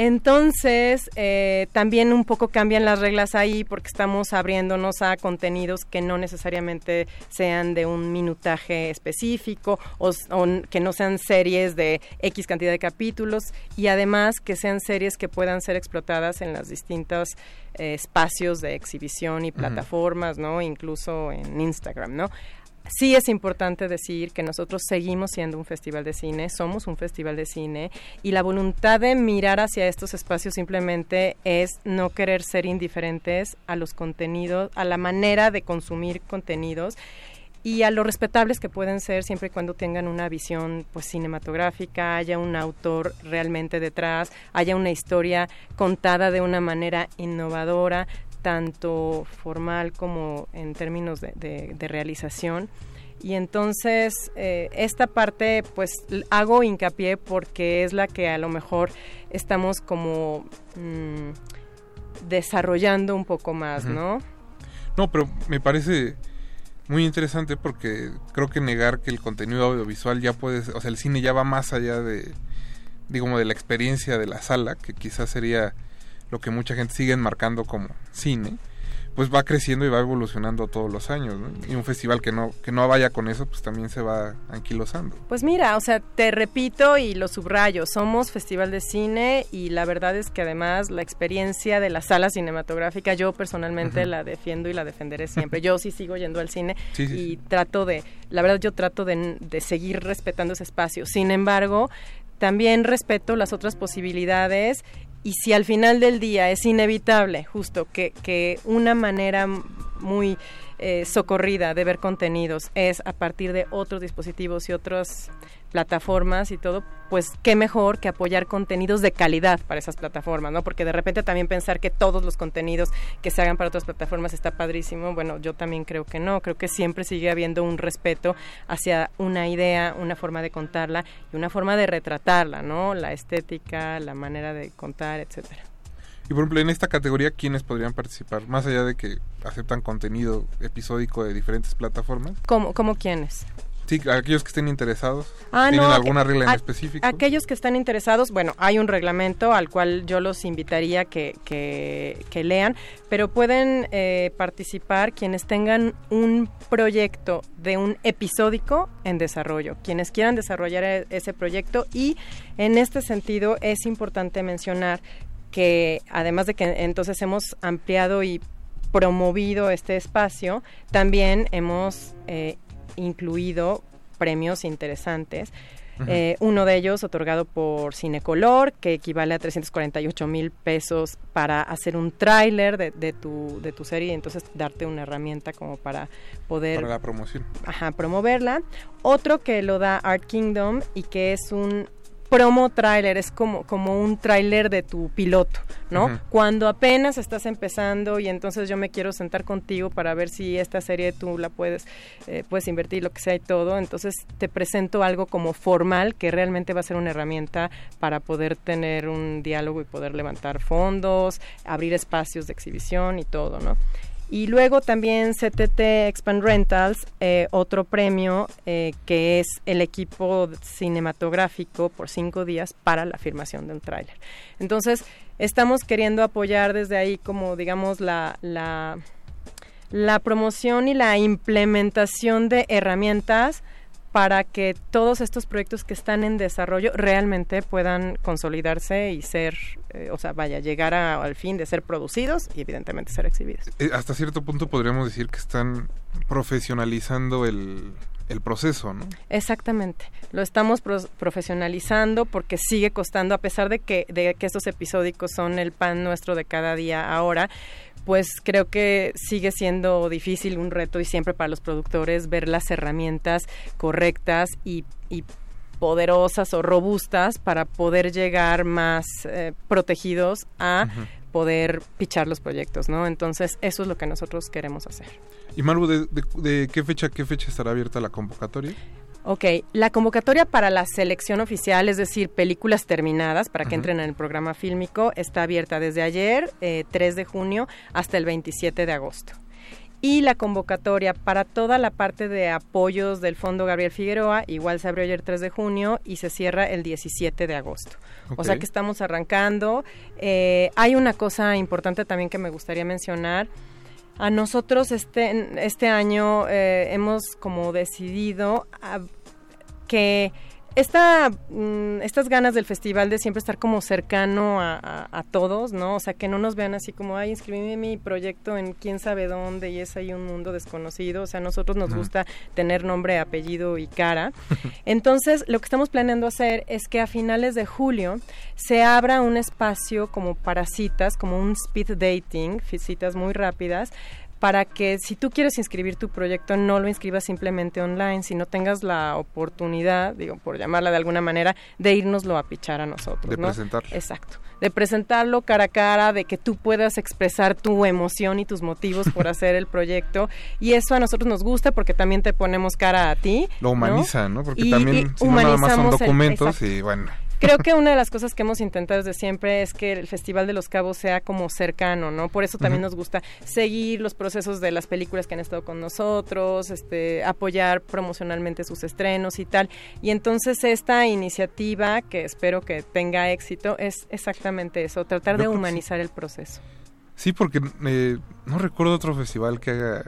Entonces, eh, también un poco cambian las reglas ahí porque estamos abriéndonos a contenidos que no necesariamente sean de un minutaje específico o, que no sean series de X cantidad de capítulos y además que sean series que puedan ser explotadas en los distintos eh, espacios de exhibición y plataformas, ¿no? Incluso en Instagram, ¿no? Sí es importante decir que nosotros seguimos siendo un festival de cine, somos un festival de cine y la voluntad de mirar hacia estos espacios simplemente es no querer ser indiferentes a los contenidos, a la manera de consumir contenidos y a lo respetables que pueden ser siempre y cuando tengan una visión pues cinematográfica, haya un autor realmente detrás, haya una historia contada de una manera innovadora, tanto formal como en términos de, realización. Y entonces eh, esta parte pues hago hincapié porque es la que a lo mejor estamos como mm, desarrollando un poco más, ¿no? No, pero me parece muy interesante porque creo que negar que el contenido audiovisual ya puede, o sea, el cine ya va más allá de, digamos, de la experiencia de la sala, que quizás sería lo que mucha gente sigue enmarcando como cine, pues va creciendo y va evolucionando todos los años, Y un festival que no que no vaya con eso, pues también se va anquilosando. Pues mira, o sea, te repito y lo subrayo, somos festival de cine y la verdad es que además la experiencia de la sala cinematográfica yo personalmente la defiendo y la defenderé siempre. yo sí sigo yendo al cine y trato de, la verdad yo trato de, de seguir respetando ese espacio. Sin embargo, también respeto las otras posibilidades y si al final del día es inevitable justo que, que una manera muy eh, socorrida de ver contenidos es a partir de otros dispositivos y otras plataformas y todo, pues qué mejor que apoyar contenidos de calidad para esas plataformas, ¿no? Porque de repente también pensar que todos los contenidos que se hagan para otras plataformas está padrísimo, bueno, yo también creo que no, creo que siempre sigue habiendo un respeto hacia una idea, una forma de contarla y una forma de retratarla, ¿no? La estética, la manera de contar, etcétera. Y por ejemplo, en esta categoría, ¿quiénes podrían participar? Más allá de que aceptan contenido episódico de diferentes plataformas. ¿Cómo, cómo quiénes? Sí, aquellos que estén interesados. Ah, ¿Tienen alguna regla en específico? Aquellos que están interesados, bueno, hay un reglamento al cual yo los invitaría que, que, lean, pero pueden eh, participar quienes tengan un proyecto de un episódico en desarrollo, quienes quieran desarrollar e, ese proyecto y en este sentido es importante mencionar que además de que entonces hemos ampliado y promovido este espacio, también hemos eh, incluido premios interesantes. Eh, uno de ellos otorgado por Cinecolor, que equivale a 348 mil pesos para hacer un tráiler de, de, tu, de tu serie y entonces darte una herramienta como para poder... Para la promoción. Ajá, promoverla. Otro que lo da Art Kingdom y que es un promo tráiler, es como, como un tráiler de tu piloto, ¿no? Cuando apenas estás empezando y entonces yo me quiero sentar contigo para ver si esta serie tú la puedes, eh, puedes invertir, lo que sea y todo, entonces te presento algo como formal que realmente va a ser una herramienta para poder tener un diálogo y poder levantar fondos, abrir espacios de exhibición y todo, ¿no? Y luego también CTT Expand Rentals, eh, otro premio eh, que es el equipo cinematográfico por cinco días para la filmación de un tráiler. Entonces, estamos queriendo apoyar desde ahí como, digamos, la, la, la promoción y la implementación de herramientas para que todos estos proyectos que están en desarrollo realmente puedan consolidarse y ser, eh, o sea, vaya, llegar a- al fin de ser producidos y evidentemente ser exhibidos. Eh, hasta cierto punto podríamos decir que están profesionalizando el, el proceso, ¿no? Exactamente, lo estamos profesionalizando porque sigue costando, a pesar de que, de que estos episódicos son el pan nuestro de cada día ahora, pues creo que sigue siendo difícil, un reto y siempre para los productores ver las herramientas correctas y, y poderosas o robustas para poder llegar más eh, protegidos a poder pichar los proyectos, ¿no? Entonces eso es lo que nosotros queremos hacer. Y Maru, ¿de, de- de qué fecha qué fecha estará abierta la convocatoria? Ok, la convocatoria para la selección oficial, es decir, películas terminadas para que entren en el programa fílmico, está abierta desde ayer, eh, 3 de junio, hasta el 27 de agosto. Y la convocatoria para toda la parte de apoyos del Fondo Gabriel Figueroa, igual se abrió ayer 3 de junio y se cierra el 17 de agosto. O sea que estamos arrancando. Eh, hay una cosa importante también que me gustaría mencionar. A nosotros este, este año eh, hemos como decidido que esta, mm, estas ganas del festival de siempre estar como cercano a, a- a todos, ¿no? O sea, que no nos vean así como, ay, inscribí mi proyecto en quién sabe dónde y es ahí un mundo desconocido. O sea, a nosotros nos gusta tener nombre, apellido y cara. Entonces, lo que estamos planeando hacer es que a finales de julio se abra un espacio como para citas, como un speed dating, citas muy rápidas, para que si tú quieres inscribir tu proyecto no lo inscribas simplemente online, sino tengas la oportunidad, digo, por llamarla de alguna manera, de irnoslo a pichar a nosotros. De ¿no? presentarlo. Exacto. De presentarlo cara a cara, de que tú puedas expresar tu emoción y tus motivos por hacer el proyecto. Y eso a nosotros nos gusta porque también te ponemos cara a ti. Lo humaniza, ¿no? Porque Y- también, y si no nada más son el- documentos y bueno. Creo que una de las cosas que hemos intentado desde siempre es que el Festival de los Cabos sea como cercano, ¿no? Por eso también nos gusta seguir los procesos de las películas que han estado con nosotros, este, apoyar promocionalmente sus estrenos y tal. Y entonces esta iniciativa, que espero que tenga éxito, es exactamente eso, tratar Yo de sí. humanizar el proceso. Sí, porque eh, no recuerdo otro festival que haga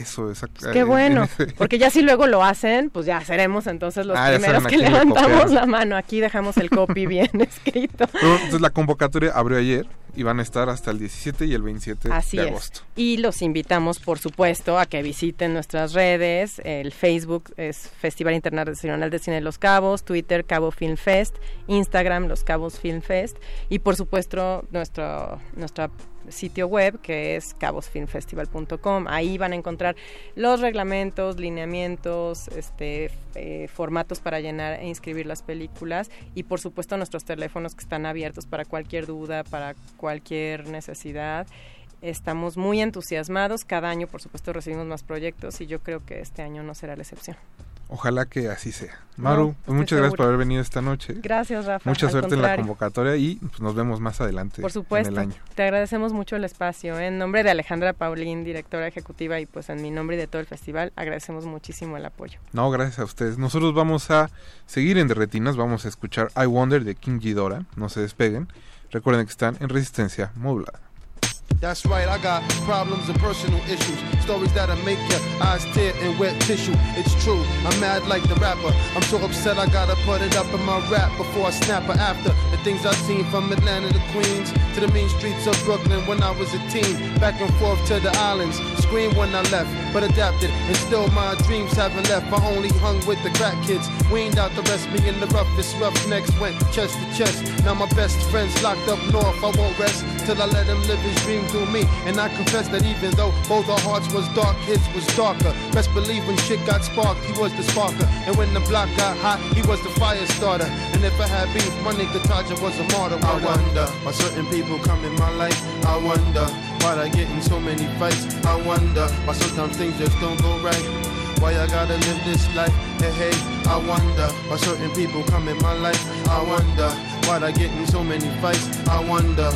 eso exacto. Pues Qué bueno, porque ya si luego lo hacen, pues ya seremos entonces los Ah, primeros que levantamos la mano. Aquí dejamos el copy bien escrito. entonces la convocatoria abrió ayer y van a estar hasta el 17 y el 27 Así de es. agosto. Y los invitamos, por supuesto, a que visiten nuestras redes. El Facebook es Festival Internacional de Cine de Los Cabos, Twitter Cabo Film Fest, Instagram Los Cabos Film Fest y, por supuesto, nuestro nuestra sitio web que es cabosfilmfestival.com. Ahí van a encontrar los reglamentos, lineamientos, este, eh, formatos para llenar e inscribir las películas y por supuesto nuestros teléfonos que están abiertos para cualquier duda, para cualquier necesidad. Estamos muy entusiasmados. Cada año, por supuesto, recibimos más proyectos y yo creo que este año no será la excepción. Ojalá que así sea. Maru, No, pues estoy muchas gracias por haber venido esta noche. Gracias, Rafa. Mucha suerte en la convocatoria y pues, nos vemos más adelante Por en el año. te agradecemos mucho el espacio. En nombre de Alejandra Paulín, directora ejecutiva, y pues en mi nombre y de todo el festival, agradecemos muchísimo el apoyo. No, gracias a ustedes. Nosotros vamos a seguir en Derretinas, vamos a escuchar I Wonder de King Ghidorah. No se despeguen. Recuerden que están en resistencia modulada. That's right, I got problems and personal issues. Stories that'll make your eyes tear and wet tissue. It's true, I'm mad like the rapper. I'm so upset I gotta put it up in my rap before I snap her after. The things I've seen from Atlanta to Queens to the mean streets of Brooklyn when I was a teen. Back and forth to the islands. Screamed when I left, but adapted. And still my dreams haven't left. I only hung with the crack kids. Weaned out the rest, me in the roughest roughnecks went chest to chest. Now my best friend's locked up north. I won't rest till I let him live his dream through me. And I confess that even though both our hearts was dark, his was darker. Best believe when shit got sparked, he was the sparker. And when the block got hot, he was the fire starter. And if I had beef, my nigga Taja was a martyr. I wonder why certain people come in my life. I wonder why I get in so many fights. I wonder why sometimes things just don't go right. Why I gotta live this life? Hey, hey, I wonder why certain people come in my life. I wonder why I get in so many fights. I wonder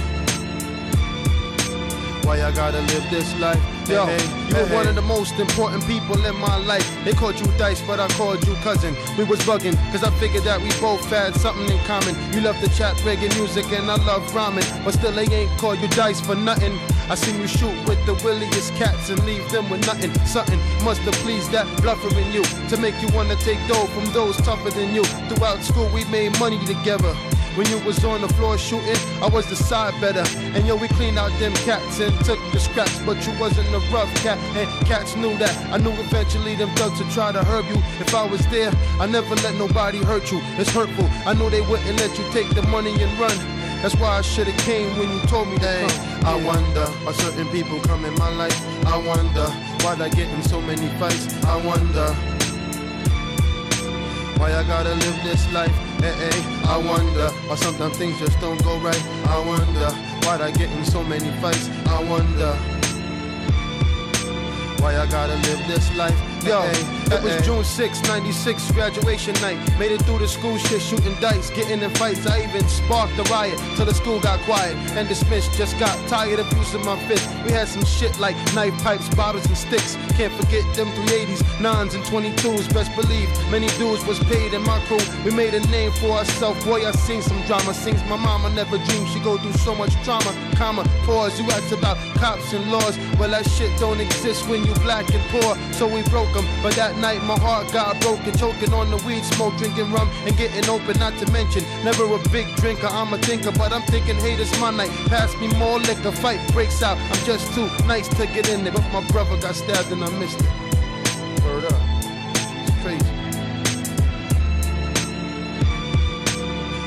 why I gotta live this life. Yo, hey, you hey, were one hey. of the most important people in my life. They called you Dice, but I called you cousin. We was bugging, cause I figured that we both had something in common. You love to chat reggae music and I love rhyming. But still, they ain't call you Dice for nothing. I seen you shoot with the williest cats and leave them with nothing. Something must have pleased that bluffer in you to make you wanna take dough from those tougher than you. Throughout school, we made money together. When you was on the floor shooting, I was the side better. And yo, we cleaned out them cats and took the scraps. But you wasn't a rough cat, and cats knew that. I knew eventually them thugs would try to hurt you. If I was there, I never let nobody hurt you. It's hurtful. I knew they wouldn't let you take the money and run. That's why I should've came when you told me come. I wonder why certain people come in my life. I wonder why they get in so many fights. I wonder why I gotta live this life. Hey, hey, I wonder why sometimes things just don't go right. I wonder why I get in so many fights. I wonder why I gotta live this life. Yo, it was uh-uh. June 6, 96, graduation night. Made it through the school shit, shooting dice, getting in fights. I even sparked a riot till the school got quiet and dismissed. Just got tired of using my fist. We had some shit like knife pipes, bottles, and sticks. Can't forget them 380s, 9s, and 22s. Best believe many dudes was paid in my crew. We made a name for ourselves. Boy, I seen some drama. Sings my mama never dreamed she go through so much trauma. Comma, pause. You asked about cops and laws. Well, that shit don't exist when you black and poor. So we broke them. But that night my heart got broken. Choking on the weed smoke, drinking rum and getting open. Not to mention, never a big drinker. I'm a thinker, but I'm thinking, hey, this my night. Pass me more liquor. Fight breaks out. I'm just too nice to get in there. But my brother got stabbed and I missed it. Word up. It's crazy.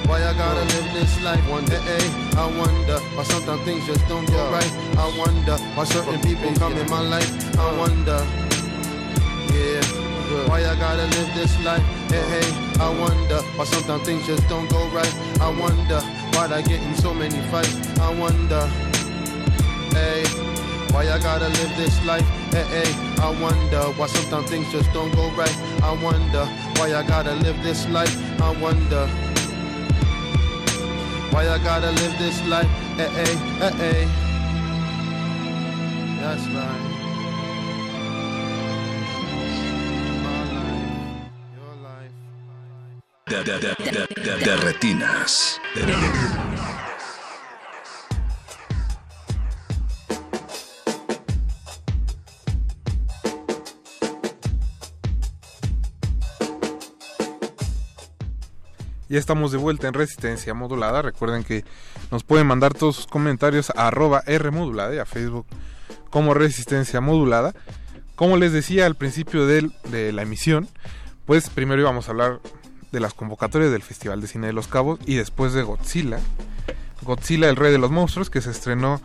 Why I gotta live this life? Wonder, hey, I wonder why sometimes things just don't go right. I wonder why certain people come in my life. I wonder, yeah, why I gotta live this life? Hey, hey, I wonder why sometimes things just don't go right. I wonder why I get in so many fights. I wonder, hey, why I gotta live this life? Hey, hey, I wonder why sometimes things just don't go right. I wonder why I gotta live this life. I wonder. Why I gotta live this life? Eh, eh, eh, eh. That's right. De, de, de, retinas. Ya estamos de vuelta en Resistencia Modulada. Recuerden que nos pueden mandar todos sus comentarios a arroba R modulada y a Facebook como Resistencia Modulada. Como les decía al principio de la emisión, pues primero íbamos a hablar de las convocatorias del Festival de Cine de los Cabos y después de Godzilla. Godzilla, el rey de los monstruos, que se estrenó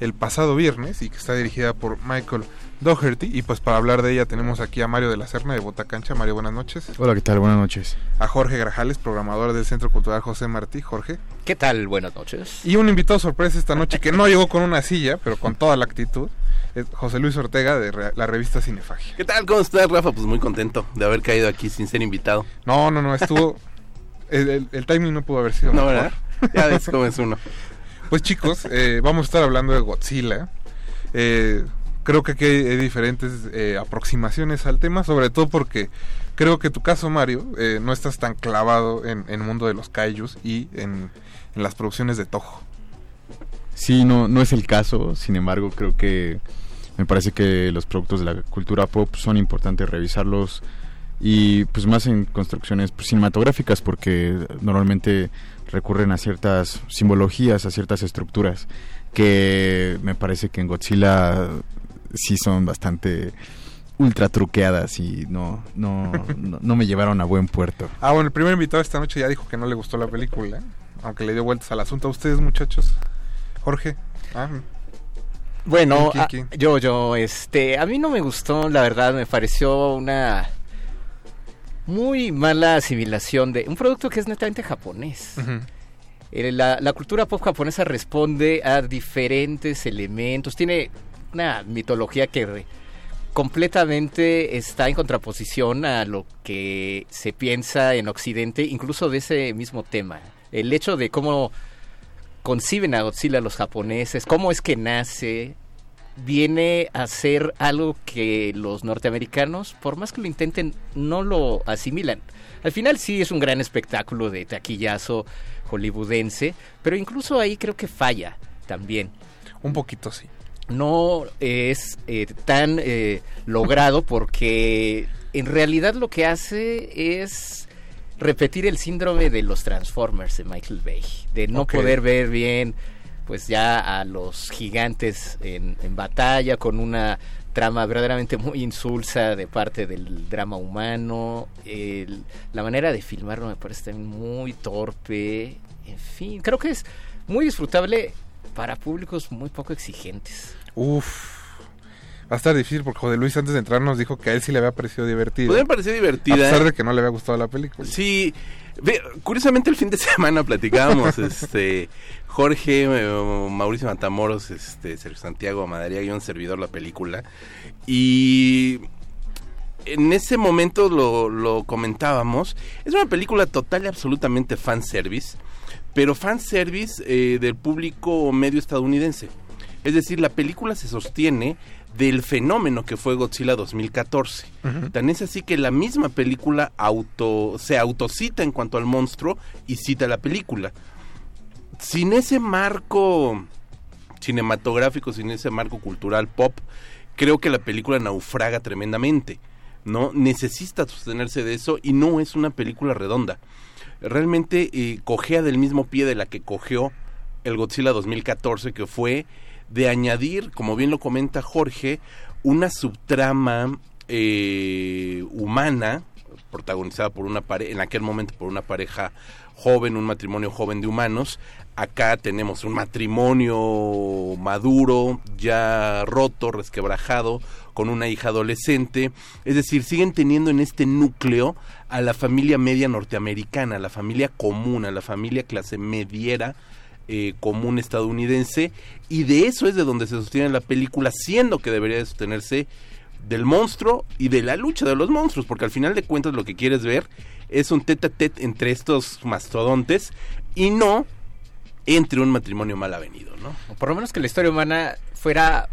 el pasado viernes y que está dirigida por Michael Doherty. Y pues para hablar de ella tenemos aquí a Mario de la Serna de Botacancha. Mario, buenas noches. Hola, ¿qué tal? Buenas noches. A Jorge Grajales, programador del Centro Cultural José Martí. Jorge. ¿Qué tal? Buenas noches. Y un invitado sorpresa esta noche que no llegó con una silla, pero con toda la actitud. Es José Luis Ortega de la revista Cinefagia. ¿Qué tal? ¿Cómo estás, Rafa? Pues muy contento de haber caído aquí sin ser invitado. No, no, no, estuvo... el, el- el timing no pudo haber sido No, mejor. ¿verdad? Ya ves cómo es uno. Pues chicos, eh, vamos a estar hablando de Godzilla. Eh, creo que aquí hay diferentes eh, aproximaciones al tema, sobre todo porque creo que tu caso, Mario, eh, no estás tan clavado en en el mundo de los kaijus y en, en las producciones de Toho. Sí, no, no es el caso, sin embargo creo que me parece que los productos de la cultura pop son importantes revisarlos y pues más en construcciones pues, cinematográficas porque normalmente recurren a ciertas simbologías, a ciertas estructuras que me parece que en Godzilla sí son bastante ultra truqueadas y no, no, no, no me llevaron a buen puerto. Ah, bueno, el primer invitado esta noche ya dijo que no le gustó la película, aunque le dio vueltas al asunto a ustedes, muchachos. Jorge. Ah, Bueno, ¿Quién, a- quién, yo, yo, este, a mí no me gustó, la verdad, me pareció una muy mala asimilación de un producto que es netamente japonés. Eh, La, la cultura pop japonesa responde a diferentes elementos, tiene una mitología que re- completamente está en contraposición a lo que se piensa en Occidente, incluso de ese mismo tema. El hecho de cómo conciben a Godzilla los japoneses, cómo es que nace, viene a ser algo que los norteamericanos, por más que lo intenten, no lo asimilan. Al final sí es un gran espectáculo de taquillazo hollywoodense, pero incluso ahí creo que falla también. Un poquito sí. No es eh, tan eh, logrado porque en realidad lo que hace es repetir el síndrome de los Transformers de Michael Bay, de no poder ver bien pues ya a los gigantes en, en batalla con una trama verdaderamente muy insulsa de parte del drama humano. El- la manera de filmarlo me parece también muy torpe. En fin, creo que es muy disfrutable para públicos muy poco exigentes. Uf. Va a estar difícil porque José Luis antes de entrar nos dijo que a él sí le había parecido divertido. Pues me pareció divertida. A pesar de que no le había gustado la película. Sí, ve, curiosamente el fin de semana platicábamos, este, Jorge, eh, Mauricio Matamoros, este, Sergio Santiago Madariaga y un servidor la película. Y en ese momento lo, lo comentábamos. Es una película total y absolutamente fanservice, pero fanservice eh, del público medio estadounidense. Es decir, la película se sostiene del fenómeno que fue Godzilla 2014. Ujú. Tan es así que la misma película auto, se autocita en cuanto al monstruo y cita la película. Sin ese marco cinematográfico, sin ese marco cultural pop, creo que la película naufraga tremendamente. ¿no? Necesita sostenerse de eso y no es una película redonda. Realmente eh, cojea del mismo pie de la que cogió el Godzilla 2014, que fue de añadir, como bien lo comenta Jorge, una subtrama eh, humana, protagonizada por una pareja, en aquel momento por una pareja joven, un matrimonio joven de humanos. Acá tenemos un matrimonio maduro, ya roto, resquebrajado, con una hija adolescente. Es decir, siguen teniendo en este núcleo a la familia media norteamericana, a la familia común, a la familia clase mediera eh, común estadounidense. Y de eso es de donde se sostiene la película, siendo que debería de sostenerse del monstruo y de la lucha de los monstruos, porque al final de cuentas lo que quieres ver es un tete a tete entre estos mastodontes y no entre un matrimonio mal avenido, ¿no? O por lo menos que la historia humana fuera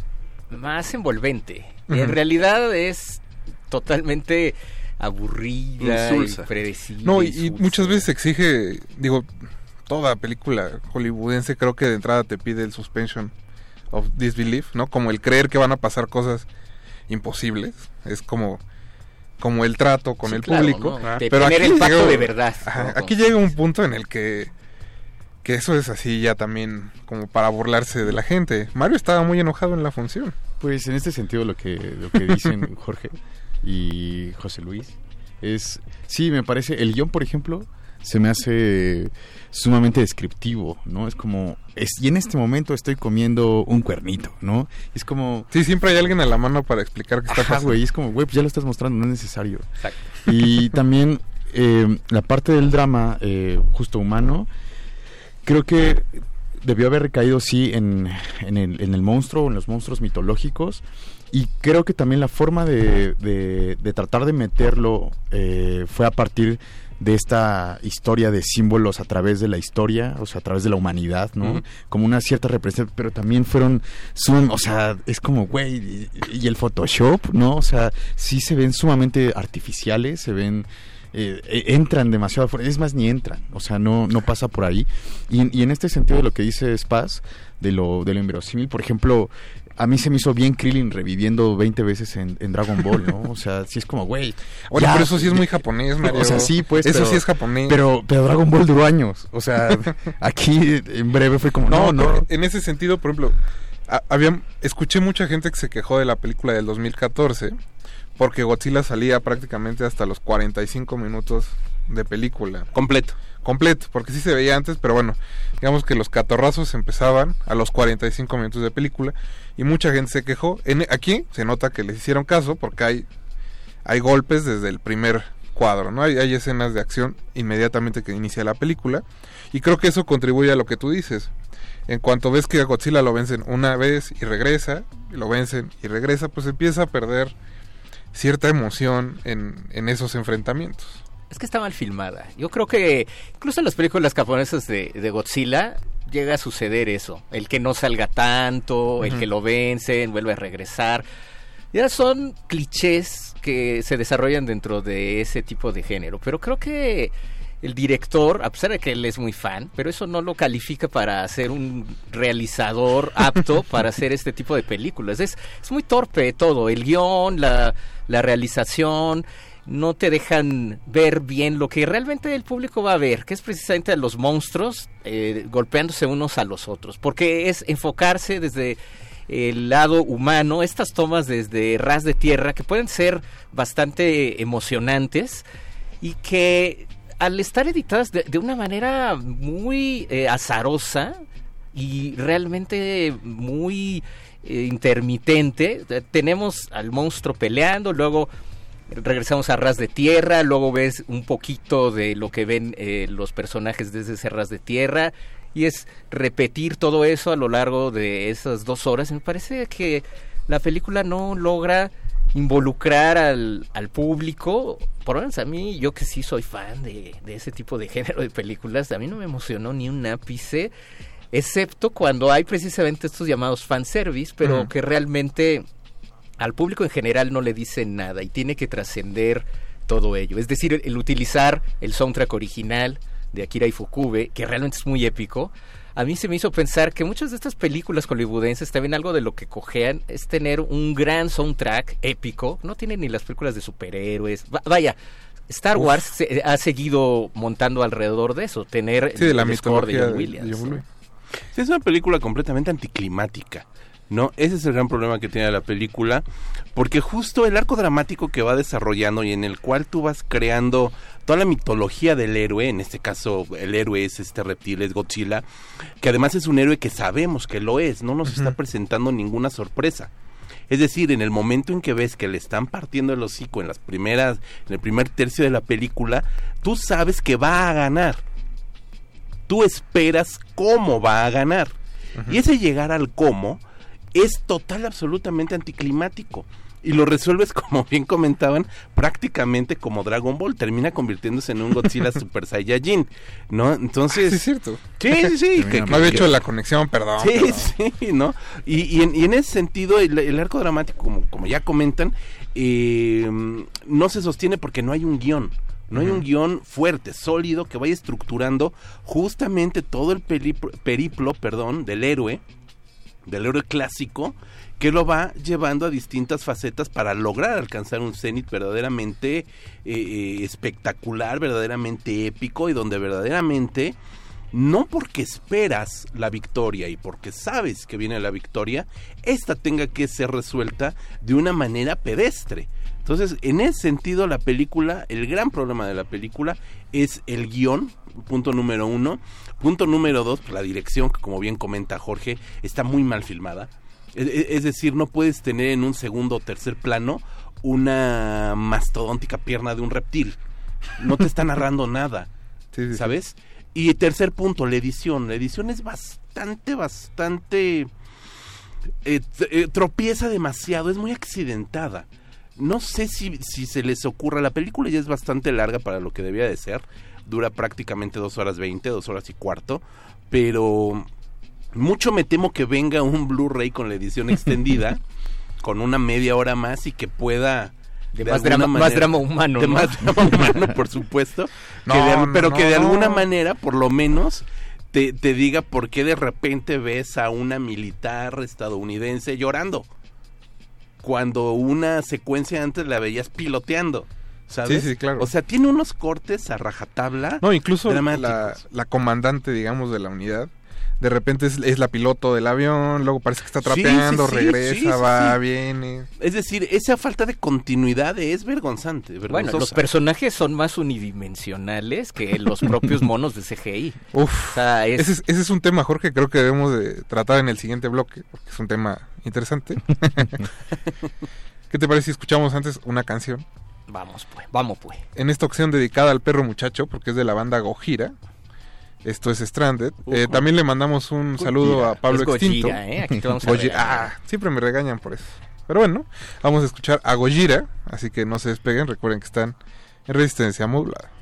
más envolvente. En realidad es totalmente aburrida, Insulsa. impredecible. No, y, muchas veces exige, digo, toda película hollywoodense creo que de entrada te pide el suspension of disbelief, ¿no? Como el creer que van a pasar cosas imposibles. Es como como el trato con Sí, el claro, público. ¿no? De tener el pacto llega- de verdad, Ajá, ¿no? Aquí llega un punto en el que que eso es así ya también como para burlarse de la gente. Mario estaba muy enojado en la función. Pues en este sentido lo que, lo que dicen Jorge y José Luis es, sí, me parece, el guion, por ejemplo, se me hace sumamente descriptivo, ¿no? Es como, es, y en este momento estoy comiendo un cuernito, ¿no? Es como... Sí, siempre hay alguien a la mano para explicar qué está Ajá, pasando. güey, y es como, güey, pues ya lo estás mostrando, no es necesario. Exacto. Y también eh, la parte del drama eh, justo humano, creo que debió haber recaído sí en, en, el, en el monstruo, en los monstruos mitológicos. Y creo que también la forma de, de- de tratar de meterlo eh, fue a partir de esta historia de símbolos a través de la historia, o sea, a través de la humanidad, ¿no? Como una cierta representación, pero también fueron, son, o sea, es como, güey, y, y el Photoshop, ¿no? O sea, sí se ven sumamente artificiales, se ven, eh, eh, entran demasiado, es más, ni entran, o sea, no, no pasa por ahí. Y, en- y en este sentido de lo que dice Spaz, de lo, de lo inverosímil, por ejemplo, a mí se me hizo bien Krillin reviviendo 20 veces en, en Dragon Ball, ¿no? O sea, sí es como, güey. Bueno, ya, pero eso sí es muy japonés, Mario. O sea, sí, pues. Eso pero- sí es japonés. Pero, pero Dragon Ball duró años. O sea, aquí en breve fue como, no, no. pero En ese sentido, por ejemplo, había, escuché mucha gente que se quejó de la película del 2014 porque Godzilla salía prácticamente hasta los 45 minutos de película. Completo. Completo, porque sí se veía antes, pero bueno, digamos que los catorrazos empezaban a los 45 minutos de película y mucha gente se quejó. En, aquí se nota que les hicieron caso porque hay, hay golpes desde el primer cuadro, ¿no? Hay, hay escenas de acción inmediatamente que inicia la película y creo que eso contribuye a lo que tú dices. En cuanto ves que a Godzilla lo vencen una vez y regresa, y lo vencen y regresa, pues empieza a perder cierta emoción en, en esos enfrentamientos. Es que está mal filmada. Yo creo que incluso en las películas japonesas de, de Godzilla llega a suceder eso. El que no salga tanto, el que lo vencen, vuelve a regresar. Ya son clichés que se desarrollan dentro de ese tipo de género. Pero creo que el director, a pesar de que él es muy fan, pero eso no lo califica para ser un realizador apto para hacer este tipo de películas. Es, es muy torpe todo, el guion, la, la realización, no te dejan ver bien lo que realmente el público va a ver, que es precisamente a los monstruos eh, golpeándose unos a los otros, porque es enfocarse desde el lado humano, estas tomas desde ras de tierra que pueden ser bastante emocionantes y que al estar editadas de, una manera muy eh, azarosa y realmente muy eh, intermitente, eh, tenemos al monstruo peleando, luego regresamos a ras de tierra, luego ves un poquito de lo que ven eh, los personajes desde ese ras de tierra y es repetir todo eso a lo largo de esas dos horas. Me parece que la película no logra involucrar al, al público. Por lo menos a mí, yo que sí soy fan de, de ese tipo de género de películas, a mí no me emocionó ni un ápice, excepto cuando hay precisamente estos llamados fanservice, pero que realmente al público en general no le dicen nada y tiene que trascender todo ello. Es decir, el, el utilizar el soundtrack original de Akira Ifukube, que realmente es muy épico, a mí se me hizo pensar que muchas de estas películas hollywoodenses también algo de lo que cojean es tener un gran soundtrack épico. No tienen ni las películas de superhéroes. Va- vaya, Star Uf. Wars se- ha seguido montando alrededor de eso, tener Sí, de la el score de John de Williams. John ¿no? Williams. Sí, es una película completamente anticlimática. ¿No? Ese es el gran problema que tiene la película, porque justo el arco dramático que va desarrollando y en el cual tú vas creando toda la mitología del héroe, en este caso el héroe es este reptil, es Godzilla, que además es un héroe que sabemos que lo es, no nos está presentando ninguna sorpresa. Es decir, en el momento en que ves que le están partiendo el hocico en las primeras, en el primer tercio de la película, tú sabes que va a ganar. Tú esperas cómo va a ganar. Y ese llegar al cómo es total, absolutamente anticlimático. Y lo resuelves, como bien comentaban, prácticamente como Dragon Ball. Termina convirtiéndose en un Godzilla Super Saiyajin, ¿no? Entonces... Sí, es cierto. Sí, sí, sí. que- no había que- hecho la conexión, perdón. Sí, sí, ¿no? Y, y en, y en ese sentido, el, el arco dramático, como, como ya comentan, eh, no se sostiene porque no hay un guion. No hay un guion fuerte, sólido, que vaya estructurando justamente todo el peliplo- periplo perdón, del héroe, del héroe clásico, que lo va llevando a distintas facetas para lograr alcanzar un cenit verdaderamente eh, eh, espectacular, verdaderamente épico y donde verdaderamente no porque esperas la victoria y porque sabes que viene la victoria, esta tenga que ser resuelta de una manera pedestre. Entonces, en ese sentido, la película, el gran problema de la película es el guion, punto número uno. Punto número dos, pues, la dirección, que como bien comenta Jorge, está muy mal filmada. Es, decir, no puedes tener en un segundo o tercer plano una mastodóntica pierna de un reptil. No te está narrando nada. ¿Sabes? Y tercer punto, la edición. La edición es bastante, bastante... eh, eh, tropieza demasiado, es muy accidentada. No sé si, si se les ocurra, la película ya es bastante larga para lo que debía de ser. Dura prácticamente dos horas veinte, dos horas y cuarto. Pero mucho me temo que venga un Blu-ray con la edición extendida, con una media hora más y que pueda... De más drama- más drama humano, De ¿no? más drama humano, por supuesto. No, que de al- no, pero que de no. alguna manera, por lo menos, te, te diga por qué de repente ves a una militar estadounidense llorando. Cuando una secuencia antes la veías piloteando. ¿Sabes? Sí, sí, claro. O sea, tiene unos cortes a rajatabla. No, incluso la, la comandante, digamos, de la unidad, de repente es, es la piloto del avión, luego parece que está trapeando, sí, sí, regresa, sí, sí, va, sí. viene. Es decir, esa falta de continuidad es vergonzante. Bueno, los personajes son más unidimensionales que los propios monos de CGI. Uf, O sea, es- ese, es, ese es un tema, Jorge, que creo que debemos de tratar en el siguiente bloque, porque es un tema interesante. ¿Qué te parece si escuchamos antes una canción? Vamos pues, vamos pues. En esta ocasión dedicada al perro muchacho, porque es de la banda Gojira. Esto es Stranded. Eh, también le mandamos un saludo a Pablo Es Gojira, Extinto. ¿eh? Aquí te vamos a Gojira. Ah, siempre me regañan por eso. Pero bueno, vamos a escuchar a Gojira, así que no se despeguen. Recuerden que están en resistencia modulada.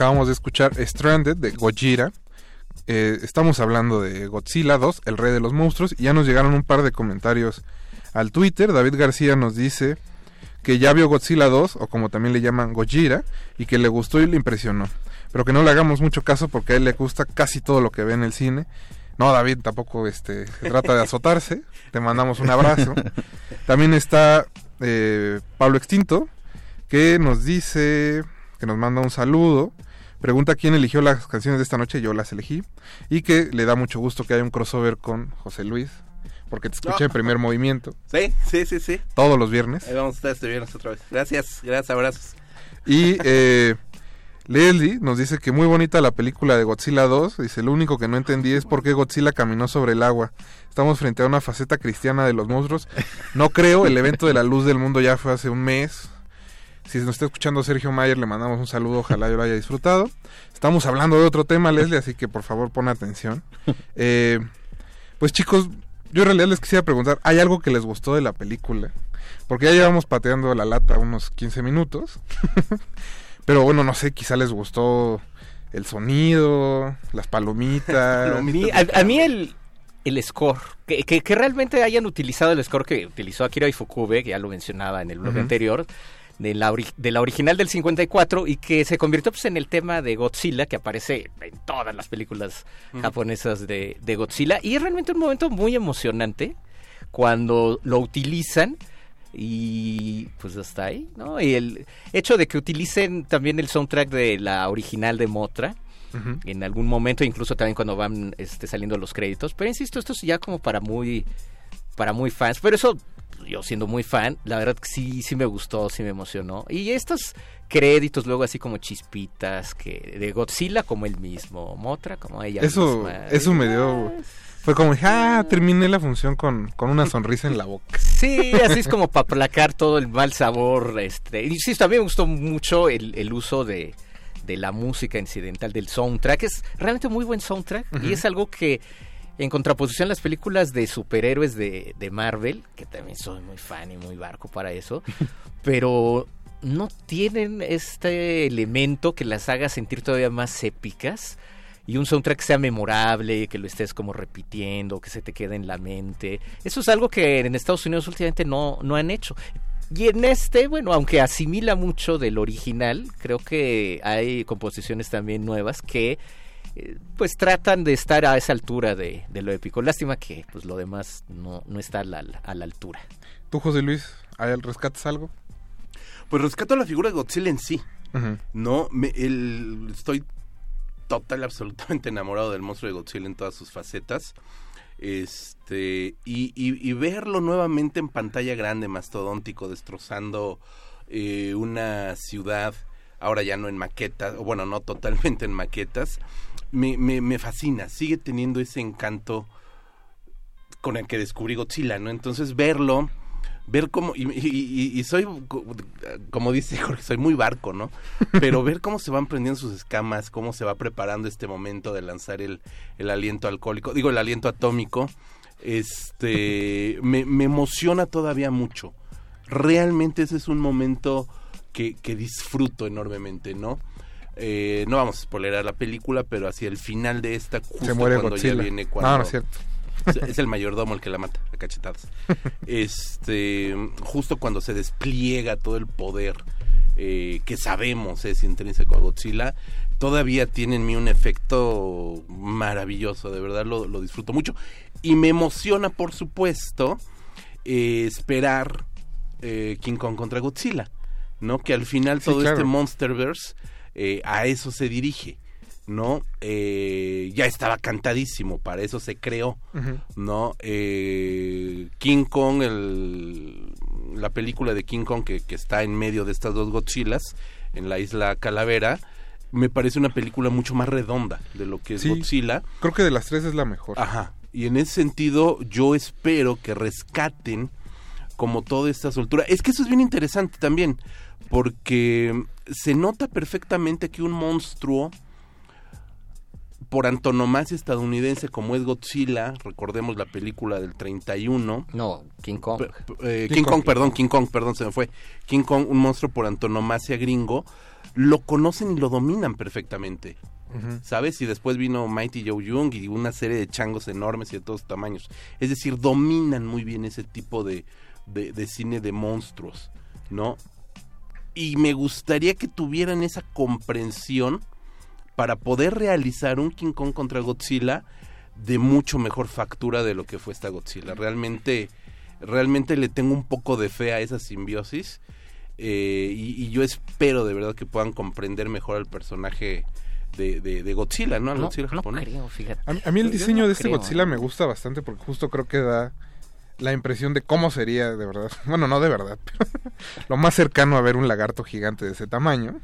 Acabamos de escuchar Stranded de Gojira. Eh, estamos hablando de Godzilla 2, el rey de los monstruos, y ya nos llegaron un par de comentarios al Twitter. David García nos dice que ya vio Godzilla 2, o como también le llaman Gojira, y que le gustó y le impresionó. Pero que no le hagamos mucho caso porque a él le gusta casi todo lo que ve en el cine. No, David, tampoco este, se trata de azotarse. Te mandamos un abrazo. También está eh, Pablo Extinto, que nos dice, que nos manda un saludo. Pregunta quién eligió las canciones de esta noche, yo las elegí. Y que le da mucho gusto que haya un crossover con José Luis, porque te escuché en primer movimiento. Sí, sí, sí, sí. Todos los viernes. Ahí vamos a estar este viernes otra vez. Gracias, gracias, abrazos. Y eh, Leslie nos dice que muy bonita la película de Godzilla 2. Dice, lo único que no entendí es por qué Godzilla caminó sobre el agua. Estamos frente a una faceta cristiana de los monstruos. No creo, el evento de la luz del mundo ya fue hace un mes. Si nos está escuchando Sergio Mayer, le mandamos un saludo, ojalá yo lo haya disfrutado. Estamos hablando de otro tema, Leslie, así que por favor pon atención. Eh, pues chicos, yo en realidad les quisiera preguntar, ¿hay algo que les gustó de la película? Porque ya llevamos pateando la lata unos 15 minutos. Pero bueno, no sé, quizá les gustó el sonido, las palomitas. A mí, a- a mí el, el score, que, que, que realmente hayan utilizado el score que utilizó Akira Ifukube, que ya lo mencionaba en el Ujú. anterior, de la, de la original del 54 y que se convirtió pues, en el tema de Godzilla, que aparece en todas las películas japonesas de, de Godzilla. Y es realmente un momento muy emocionante cuando lo utilizan y pues hasta ahí, ¿no? Y el hecho de que utilicen también el soundtrack de la original de Motra en algún momento, incluso también cuando van este, saliendo los créditos. Pero insisto, esto es ya como para muy, para muy fans. Pero eso, yo siendo muy fan, la verdad que sí, sí me gustó, sí me emocionó. Y estos créditos luego así como chispitas que de Godzilla como el mismo, Motra como ella Eso, misma. eso me dio... Fue como, ah, terminé la función con, con una sonrisa en la boca. Sí, así es como para aplacar todo el mal sabor. Este, insisto, a mí me gustó mucho el, el uso de, de la música incidental del soundtrack. Es realmente muy buen soundtrack y es algo que, en contraposición las películas de superhéroes de, de Marvel, que también soy muy fan y muy barco para eso, pero no tienen este elemento que las haga sentir todavía más épicas y un soundtrack que sea memorable, que lo estés como repitiendo, que se te quede en la mente. Eso es algo que en Estados Unidos últimamente no, no han hecho. Y en este, bueno, aunque asimila mucho del original, creo que hay composiciones también nuevas que eh, pues tratan de estar a esa altura de, de lo épico. Lástima que pues lo demás no, no está a la, a la altura. ¿Tú, José Luis, ¿hay- rescatas algo? Pues rescato la figura de Godzilla en sí. No, me, el, estoy total, absolutamente enamorado del monstruo de Godzilla en todas sus facetas. Este, y, y- y verlo nuevamente en pantalla grande, mastodóntico, destrozando eh, una ciudad, ahora ya no en maquetas, o bueno, no totalmente en maquetas, me, me, me fascina, sigue teniendo ese encanto con el que descubrí Godzilla, ¿no? Entonces verlo, ver cómo, y, y- y- soy, co- como dice Jorge, soy muy barco, ¿no? Pero ver cómo se van prendiendo sus escamas, cómo se va preparando este momento de lanzar el, el aliento alcohólico, digo, el aliento atómico, este, me, me emociona todavía mucho. Realmente ese es un momento que, que disfruto enormemente, ¿no? Eh, no vamos a spoilerar la película, pero hacia el final de esta, justo muere cuando Godzilla. ya viene No, cuando... no es cierto. Es- el mayordomo el que la mata, a cachetadas. Este, justo cuando se despliega todo el poder eh, que sabemos es intrínseco a Godzilla, todavía tiene en mí un efecto maravilloso, de verdad lo, lo disfruto mucho. Y me emociona, por supuesto, eh, esperar eh, King Kong contra Godzilla, ¿no? Que al final Sí, todo claro. este Monsterverse eh, a eso se dirige. ¿no? Eh, ya estaba cantadísimo, para eso se creó. ¿no? Eh, King Kong, el, la película de King Kong que, que está en medio de estas dos Godzillas, en la isla Calavera, me parece una película mucho más redonda de lo que es Sí. Godzilla. Creo que de las tres es la mejor. Ajá. Y en ese sentido, yo espero que rescaten como toda esta soltura. Es que eso es bien interesante también, porque se nota perfectamente que un monstruo por antonomasia estadounidense como es Godzilla, recordemos la película del 31. No, King Kong. Eh, King, Kong, perdón, King Kong, perdón, se me fue. King Kong, un monstruo por antonomasia gringo, lo conocen y lo dominan perfectamente. ¿Sabes? Y después vino Mighty Joe Young y una serie de changos enormes y de todos tamaños. Es decir, dominan muy bien ese tipo de, de, de cine de monstruos, ¿no? Y me gustaría que tuvieran esa comprensión para poder realizar un King Kong contra Godzilla de mucho mejor factura de lo que fue esta Godzilla. Realmente, realmente le tengo un poco de fe a esa simbiosis eh, y, y yo espero de verdad que puedan comprender mejor al personaje de, de, de Godzilla, ¿no? Al No, Godzilla no japonés. creo, fíjate. A, mí- a mí el diseño no de este creo, Godzilla ¿eh? me gusta bastante porque justo creo que da la impresión de cómo sería de verdad. Bueno, no de verdad, pero lo más cercano a ver un lagarto gigante de ese tamaño.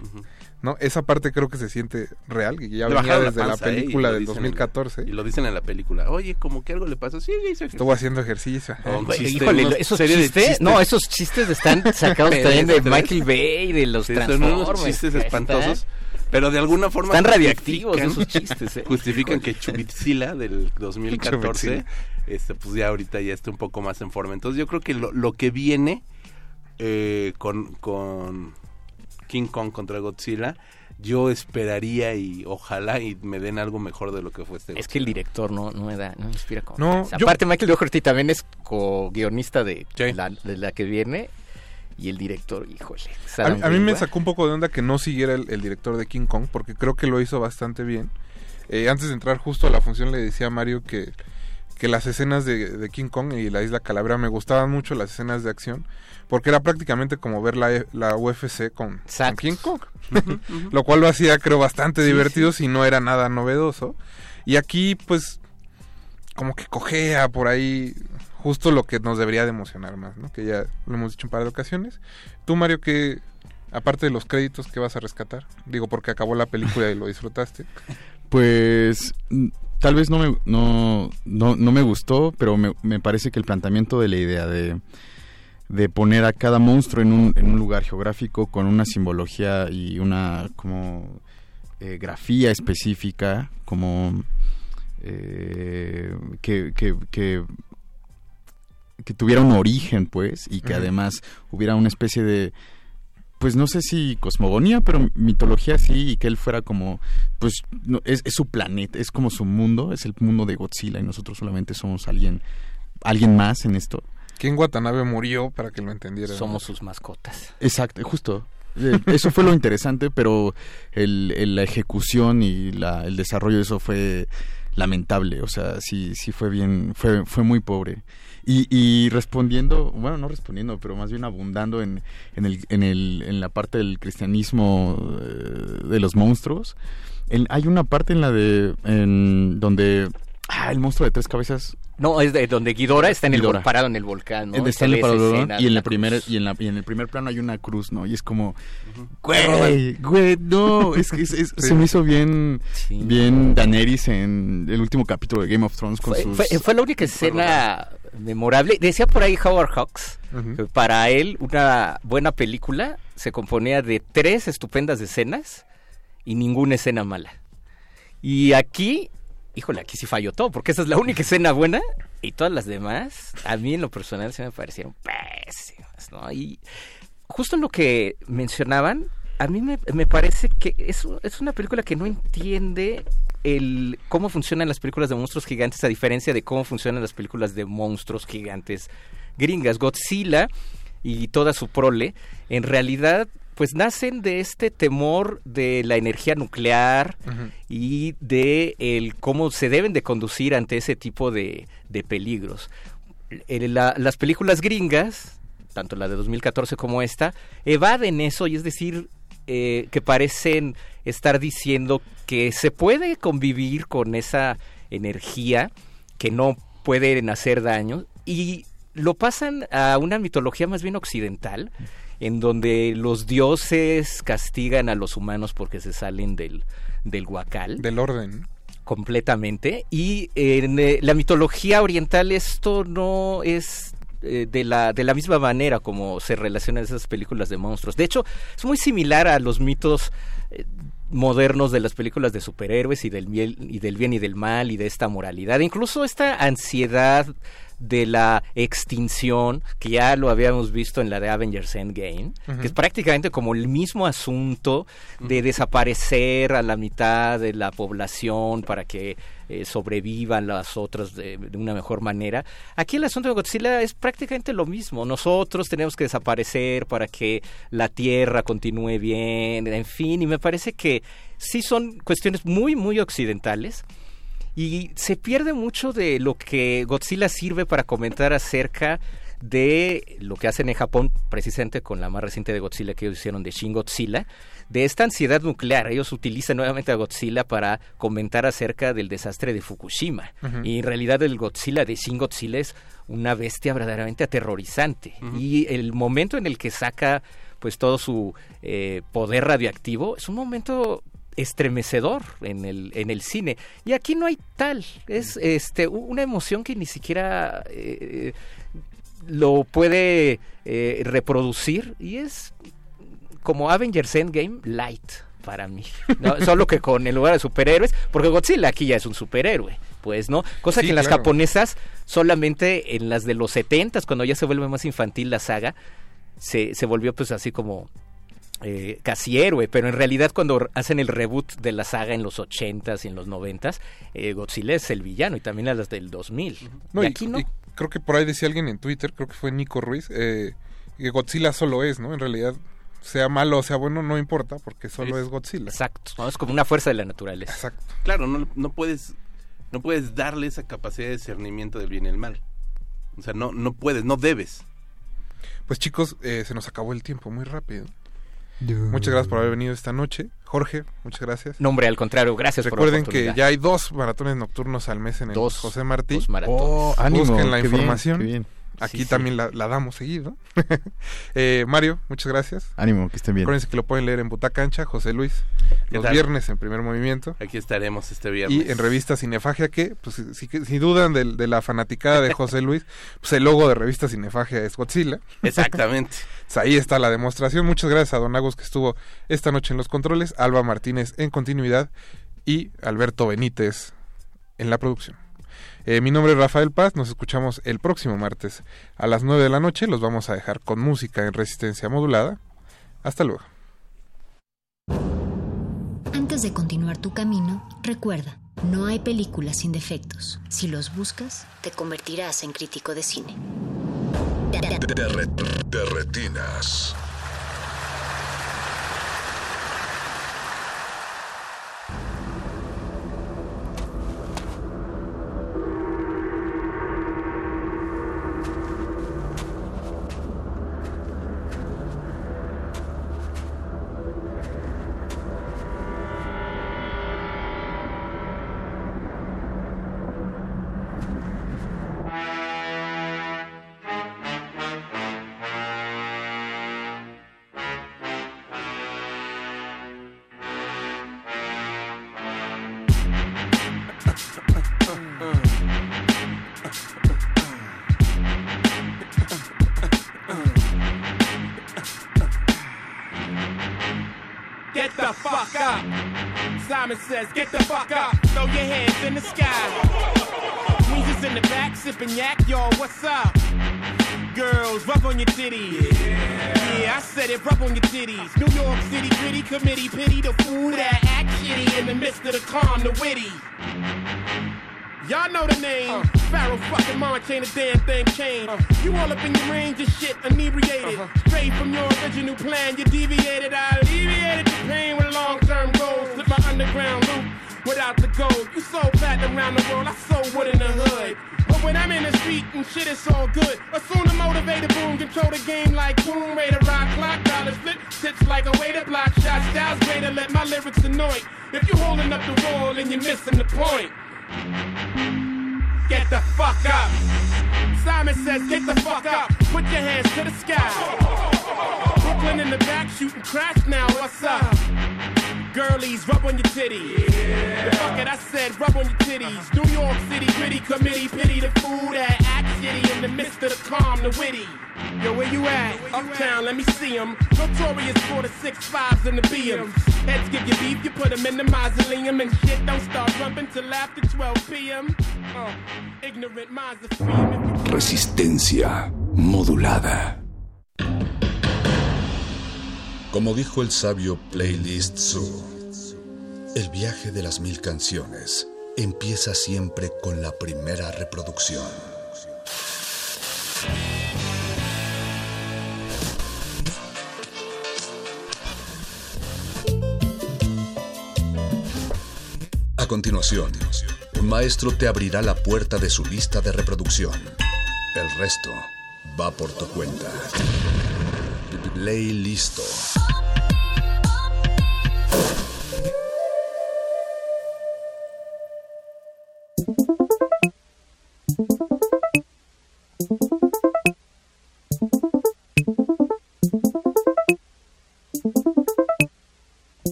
¿no? Esa parte creo que se siente real, que ya Le venía desde la, panza, ¿eh? Película lo del dicen en la- 2014. y lo dicen en la película. Oye, como que algo le pasó. Sí, hizo ejercicio. Estuvo haciendo ejercicio. Oh, chiste, híjole, esos chistes, chistes. no, esos chistes están sacados también de. Michael Bay, de los Sí, son Transformers. unos chistes espantosos. Pero de alguna forma Están radiactivos justifican- esos chistes, ¿eh? Justifican que Chubitzilla del 2014, Chubitzilla. Este, pues ya ahorita ya está un poco más en forma. Entonces yo creo que lo, lo que viene eh, con, con King Kong contra Godzilla, yo esperaría y ojalá y me den algo mejor de lo que fue este. Es que el director no, no me da, no me inspira como. No, yo- Aparte, Michael Doherty también es co-guionista de, la, de la que viene. Y el director, híjole. A, a mí me sacó un poco de onda que no siguiera el, el director de King Kong, porque creo que lo hizo bastante bien. Eh, antes de entrar justo a la función le decía a Mario que, que las escenas de, de King Kong y la isla Calavera me gustaban mucho las escenas de acción, porque era prácticamente como ver la, E- la UFC con, con King Kong. lo cual lo hacía creo bastante Sí, divertido si no era nada novedoso. Y aquí pues como que cojea por ahí justo lo que nos debería de emocionar más, ¿no? Que ya lo hemos dicho un par de ocasiones. Tú, Mario, que aparte de los créditos, ¿qué vas a rescatar? Digo, porque acabó la película y lo disfrutaste. Pues tal vez no me, no, no, no me gustó, pero me, me parece que el planteamiento de la idea de, de poner a cada monstruo en un, en un lugar geográfico con una simbología y una como eh, grafía específica, como eh, que, que, que, que tuviera un origen, pues, y que además hubiera una especie de pues no sé si cosmogonía, pero mitología sí, y que él fuera como, pues no, es, es su planeta, es como su mundo, es el mundo de Godzilla y nosotros solamente somos alguien, alguien más en esto. ¿Quién Watanabe murió para que lo entendiera? Somos sus mascotas. Exacto, justo. Eh, Eso fue lo interesante, pero el, el- la ejecución y la, el desarrollo de eso fue lamentable. O sea, sí, sí fue bien, fue, fue muy pobre. Y, y respondiendo, bueno, no respondiendo, pero más bien abundando en, en, el, en, el, en la parte del cristianismo eh, de los monstruos. En- hay una parte en la de, en, donde, ah, el monstruo de tres cabezas No, es de donde Ghidorah está en el parado en el volcán, ¿no? el Stanley sale esa Parado, escena y en la el primer cruz. y en la y en el primer plano hay una cruz no y es como güey güey no es que es- es- Sí. se me hizo bien Sí. bien Daenerys en el último capítulo de Game of Thrones con Fue, sus fue- fue la única escena memorable. Decía por ahí Howard Hawks Ujú. que para él una buena película se componía de tres estupendas escenas y ninguna escena mala. Y aquí, híjole, aquí sí falló todo, porque esa es la única escena buena y todas las demás, a mí en lo personal se me parecieron pésimas, ¿no? Y justo en lo que mencionaban, a mí me, me parece que es, es una película que no entiende el cómo funcionan las películas de monstruos gigantes a diferencia de cómo funcionan las películas de monstruos gigantes gringas. Godzilla y toda su prole, en realidad, pues nacen de este temor de la energía nuclear y de el cómo se deben de conducir ante ese tipo de, de peligros. La- las películas gringas, tanto la de 2014 como esta, evaden eso y es decir, eh, que parecen estar diciendo que se puede convivir con esa energía que no pueden hacer daño y lo pasan a una mitología más bien occidental en donde los dioses castigan a los humanos porque se salen del, del huacal. Del orden. Completamente. Y en eh, la mitología oriental esto no es eh, de, la, de la misma manera como se relacionan esas películas de monstruos. De hecho, es muy similar a los mitos eh, modernos de las películas de superhéroes y del, bien, y del bien y del mal y de esta moralidad. Incluso esta ansiedad de la extinción, que ya lo habíamos visto en la de Avengers Endgame, que es prácticamente como el mismo asunto de desaparecer a la mitad de la población para que eh, sobrevivan las otras de, de una mejor manera. Aquí el asunto de Godzilla es prácticamente lo mismo. Nosotros tenemos que desaparecer para que la Tierra continúe bien, en fin, y me parece que sí son cuestiones muy, muy occidentales. Y se pierde mucho de lo que Godzilla sirve para comentar acerca de lo que hacen en Japón, precisamente con la más reciente de Godzilla que ellos hicieron de Shin Godzilla, de esta ansiedad nuclear. Ellos utilizan nuevamente a Godzilla para comentar acerca del desastre de Fukushima. Y en realidad el Godzilla de Shin Godzilla es una bestia verdaderamente aterrorizante. Y el momento en el que saca pues todo su eh, poder radioactivo es un momento estremecedor en el, en el cine. Y aquí no hay tal. Es este una emoción que ni siquiera eh, lo puede eh, reproducir y es como Avengers Endgame light para mí. ¿no? Solo que con el lugar de superhéroes, porque Godzilla aquí ya es un superhéroe, pues, ¿no? Cosa Sí, que en las claro. japonesas solamente en las de los 70 cuando ya se vuelve más infantil la saga, se, se volvió pues así como eh, casi héroe, pero en realidad cuando hacen el reboot de la saga en los 80s y en los 90s, eh, Godzilla es el villano y también a las del 2000. No, y y, aquí no. y creo que por ahí decía alguien en Twitter, creo que fue Nico Ruiz, eh, que Godzilla solo es, ¿no? En realidad, sea malo o sea bueno, no importa, porque solo Es- es, Godzilla. Exacto, ¿no? es como una fuerza de la naturaleza. Exacto. Claro, no, no puedes no puedes darle esa capacidad de discernimiento del bien y el mal. O sea, no, no puedes, no debes. Pues chicos, eh, se nos acabó el tiempo muy rápido. Muchas gracias por haber venido esta noche. Jorge, muchas gracias. No, hombre, al contrario, gracias por la Recuerden que ya hay dos maratones nocturnos al mes en el Dos, José Martí. dos maratones. Oh, ánimo, Busquen la qué bien, información. qué bien. Aquí Sí, sí. también La, la damos seguido. Eh, Mario, muchas gracias. Ánimo, que estén bien. Acuérdense que lo pueden leer en Butacancha, José Luis, ¿Qué los tal? viernes en primer movimiento. Aquí estaremos este viernes. Y en revista Cinefagia, que, pues, si, si- si dudan de, de la fanaticada de José Luis, pues el logo de revista Cinefagia es Godzilla. Exactamente. Pues ahí está la demostración. Muchas gracias a Don Agus que estuvo esta noche en los controles, Alba Martínez en continuidad y Alberto Benítez en la producción. Eh, mi nombre es Rafael Paz, nos escuchamos el próximo martes a las 9 de la noche. Los vamos a dejar con música en resistencia modulada. Hasta luego. Antes de continuar tu camino, recuerda, no hay películas sin defectos. Si los buscas, te convertirás en crítico de cine. De, re- de retinas. Says, get the fuck up. Throw your hands in the sky. Weezer's in the back, sipping yak, y'all, what's up? Girls, rub on your titties. Yeah. I said it, rub on your titties. New York City gritty committee, pity the fool that act shitty in the midst of the calm, the witty. Y'all know the name. Pharaoh fucking March ain't a damn thing changed. You all up in your range of resistencia modulada. Como dijo el sabio Playlist Zoo, el viaje de las mil canciones empieza siempre con la primera reproducción. A continuación, un maestro te abrirá la puerta de su lista de reproducción. El resto va por tu cuenta. Play listo.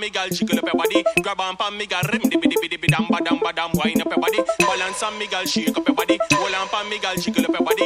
on me, girl! Shake up your body. Grab on pan me, girl! rim, dibby dibby dibby, dam ba dam ba wine up your body. Balance on me, girl! shake up your body. Hold on pan me, girl! Shake up your body.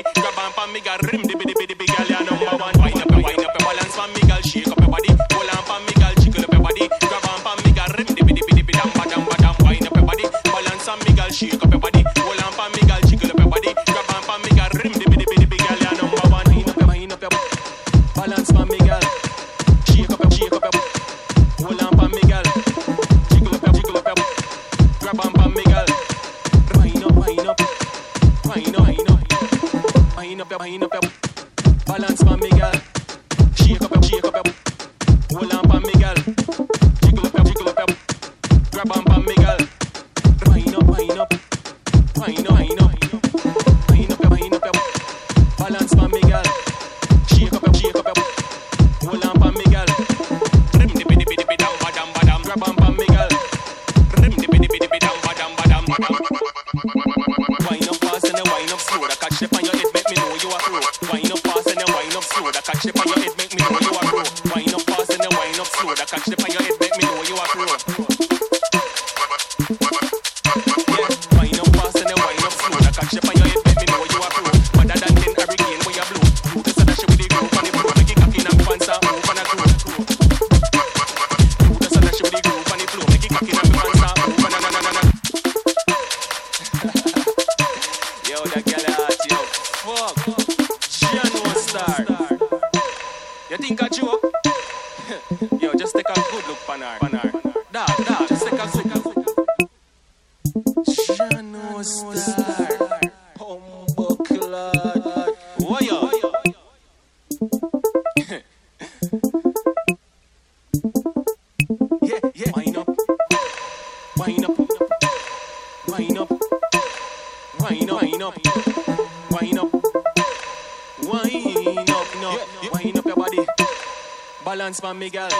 pa' mi gala.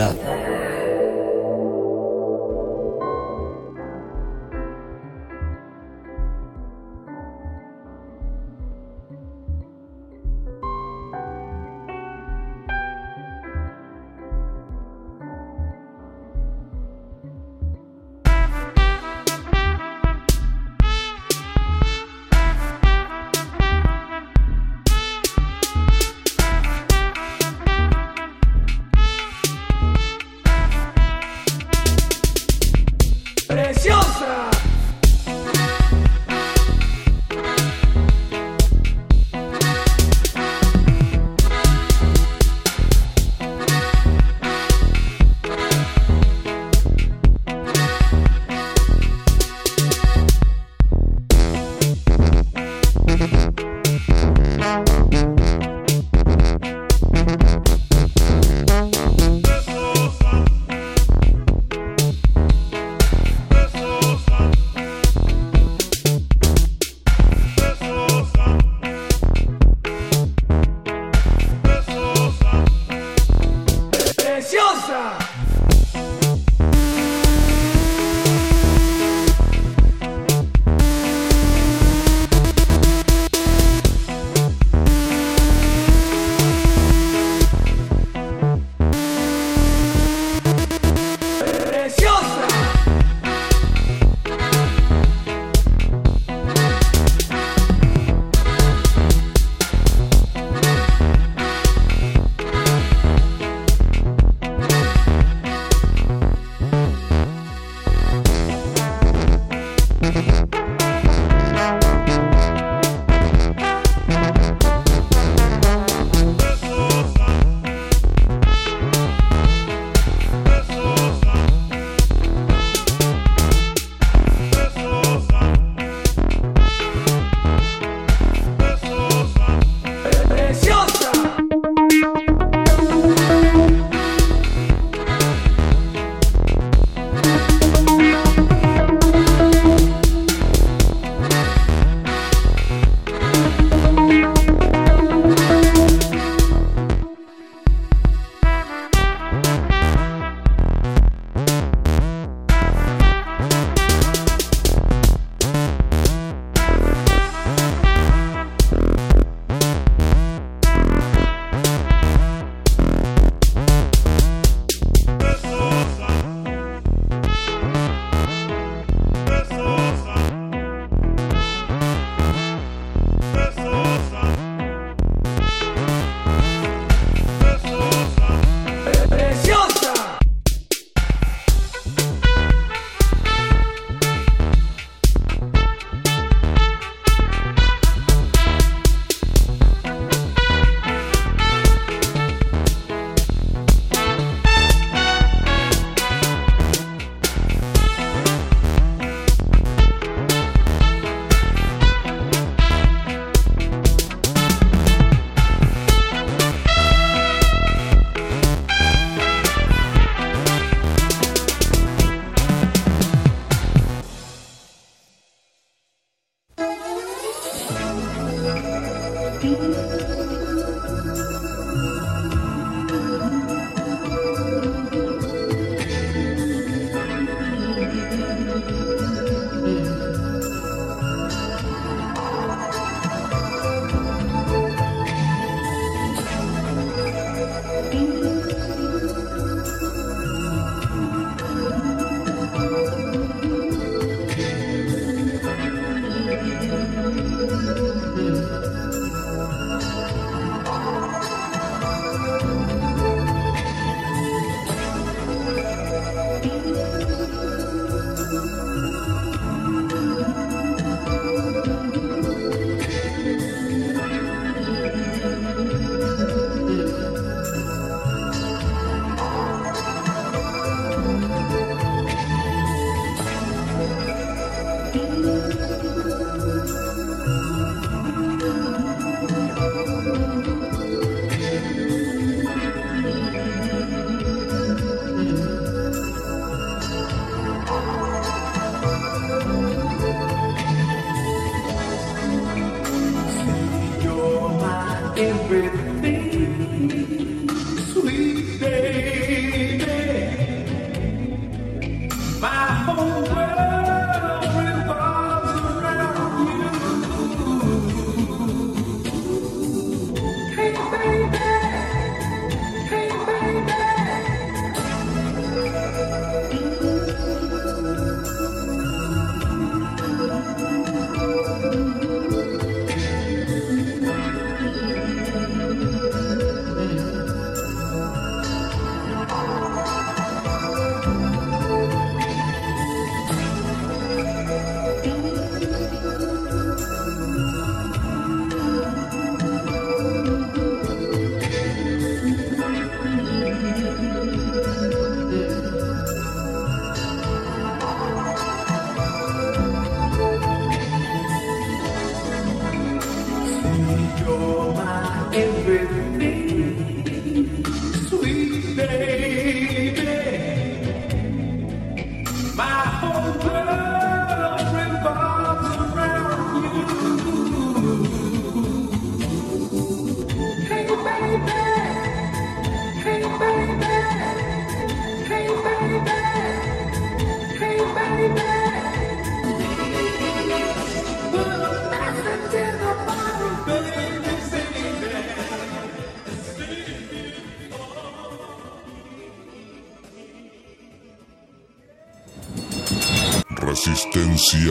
Modulada.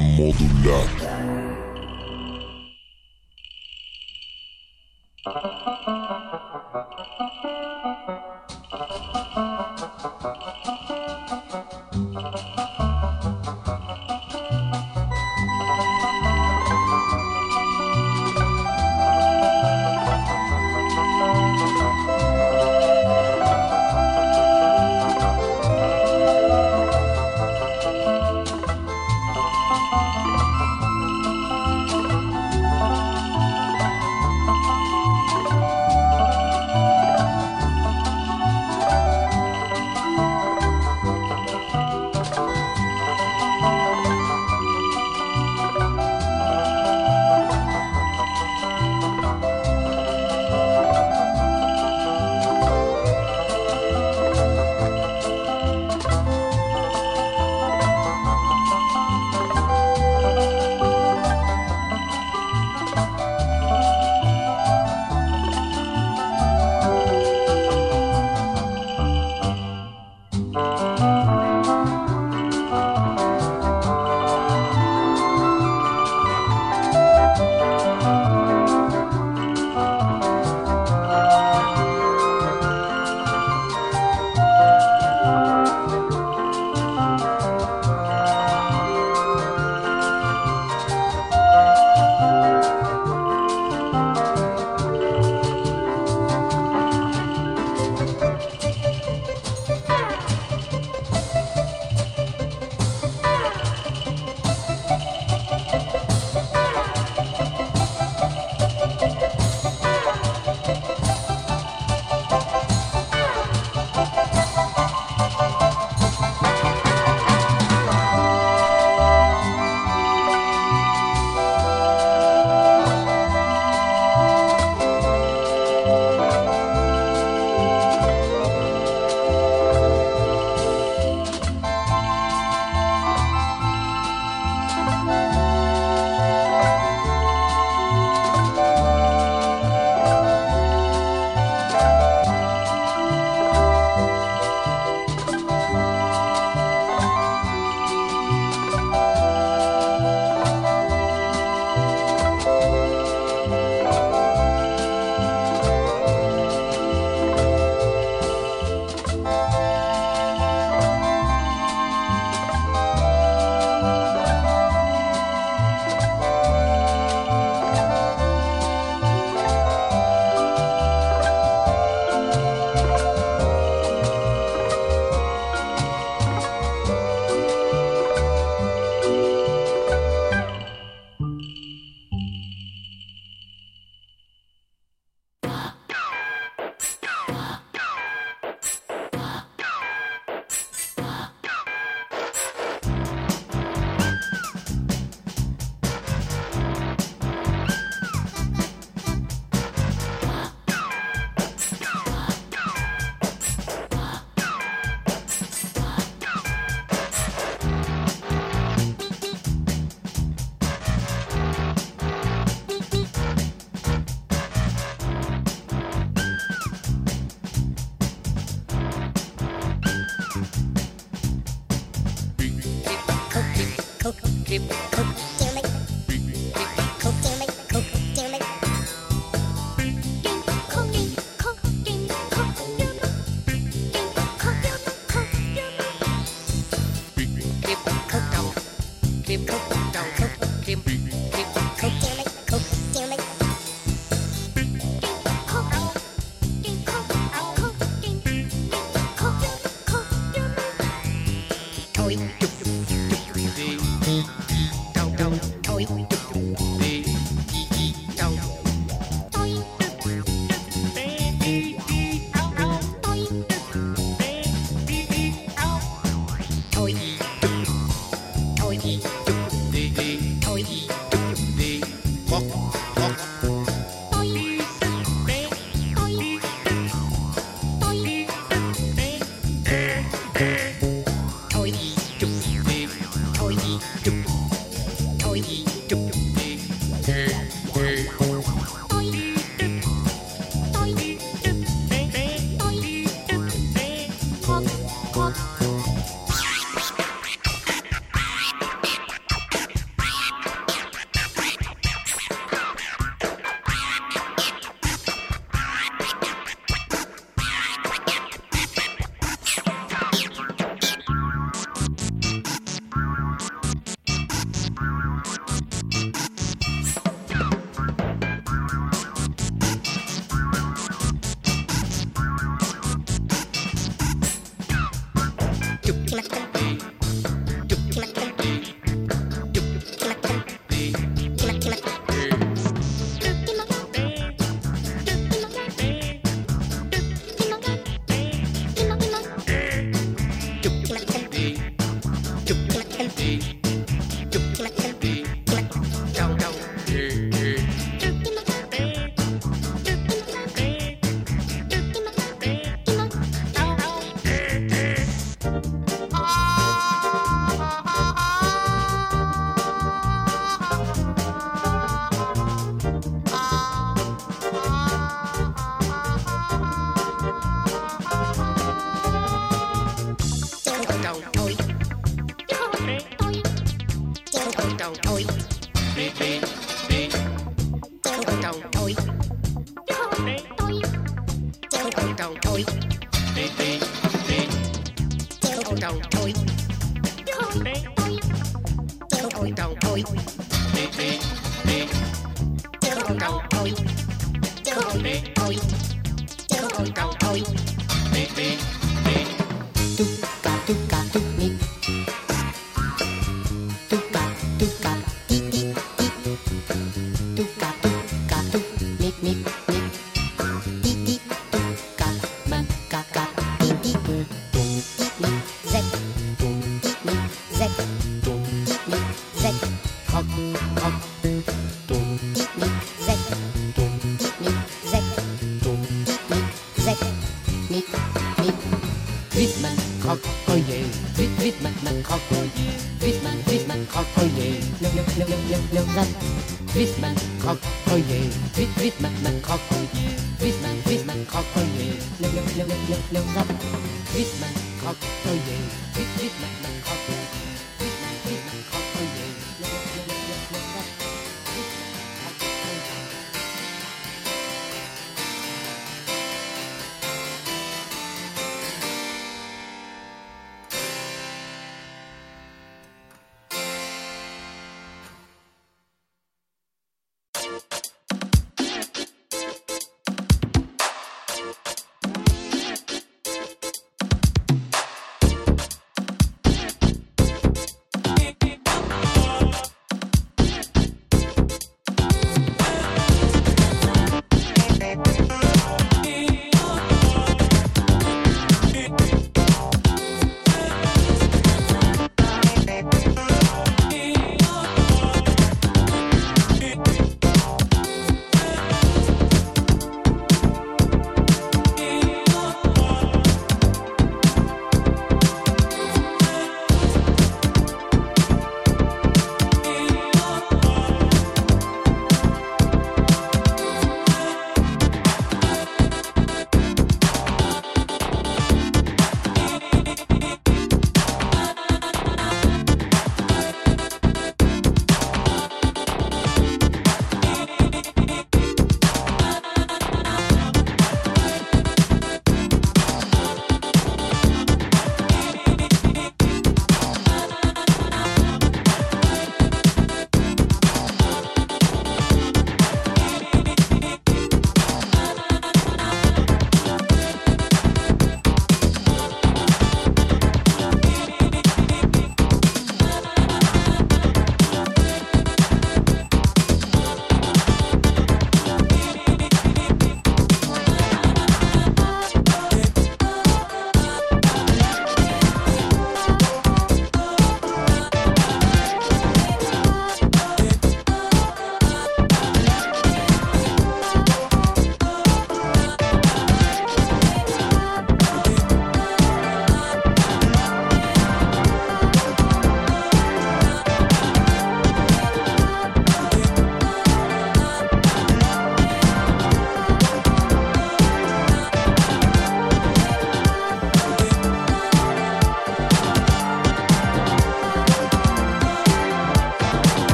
Modulada. don't look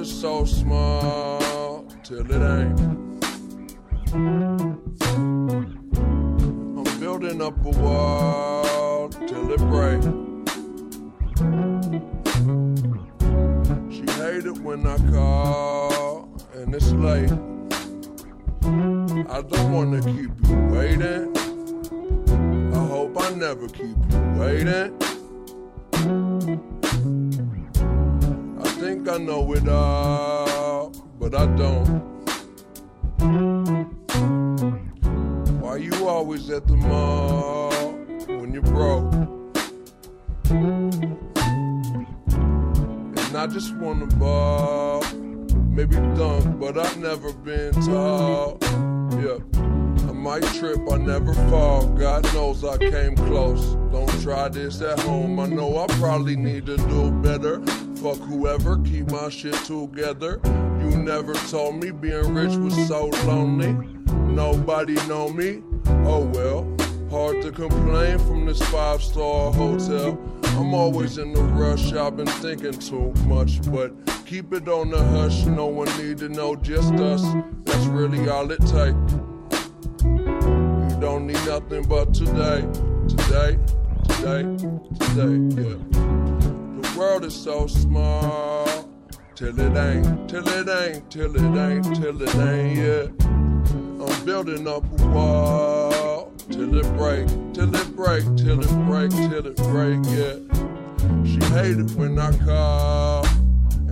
world is so small till it ain't. I'm building up a wall till it breaks. She hated when I call and it's late. I don't wanna keep you waiting. I hope I never keep you waiting. I know it all, but I don't. Why you always at the mall when you're broke? And I just wanna ball, maybe dunk, but I've never been tall. Yeah. I might trip, I never fall. God knows I came close. Don't try this at home. I know I probably need to do better. Fuck whoever, keep my shit together. You never told me being rich was so lonely. Nobody know me. Oh well, hard to complain from this five star hotel. I'm always in the rush, I've been thinking too much, but keep it on the hush. No one need to know, just us. That's really all it takes. You don't need nothing but today, today, today, today, yeah. World is so small, till it ain't, till it ain't, till it ain't, till it ain't, yeah. I'm building up a wall, till it break, till it break, till it break, till it break, yeah. She hated when I call.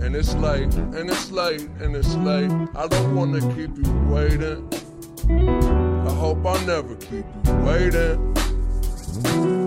And it's late, and it's late, and it's late. I don't wanna keep you waiting. I hope I never keep you waiting.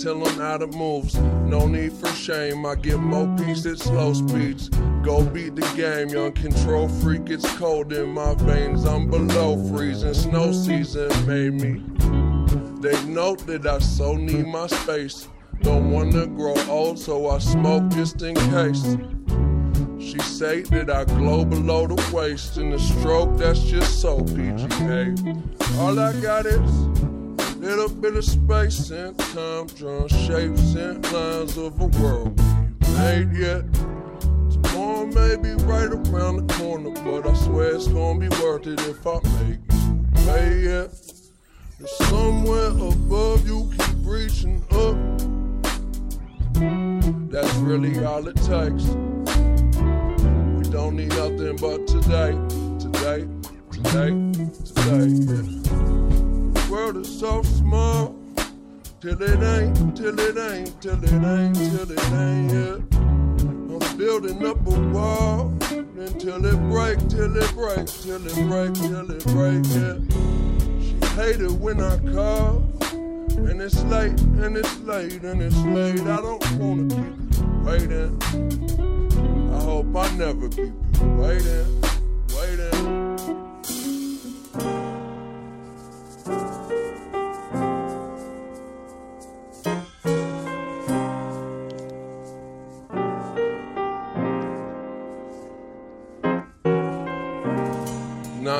Till I'm out of moves. No need for shame, I get more peace at slow speeds. Go beat the game, young control freak. It's cold in my veins, I'm below freezing. Snow season made me. They know that I so need my space. Don't wanna grow old, so I smoke just in case. She say that I glow below the waist, and the stroke that's just so PGA. All I got is little bit of space and time, drawing shapes and lines of a world we made yet. Tomorrow may be right around the corner, but I swear it's gonna be worth it if I make pay it. And somewhere above you keep reaching up. That's really all it takes. We don't need nothing but today, today, today, today. Yeah. World is so small, till it ain't, till it ain't, till it ain't, till it ain't. Yeah. I'm building up a wall until it break, till it break, till it break, till it break. Yeah. She hated when I call. And it's late, and it's late, and it's late. I don't wanna keep waiting. I hope I never keep you waiting, waiting.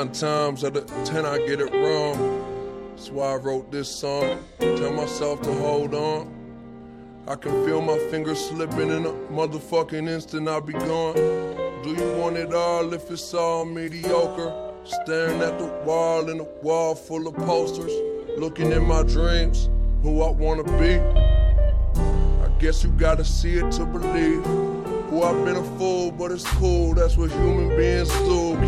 Nine times out of ten, I get it wrong. That's why I wrote this song. Tell myself to hold on. I can feel my fingers slipping in a motherfucking instant, I'll be gone. Do you want it all if it's all mediocre? Staring at the wall in a wall full of posters. Looking in my dreams, who I wanna be. I guess you gotta see it to believe. Who I've been a fool, but it's cool. That's what human beings do.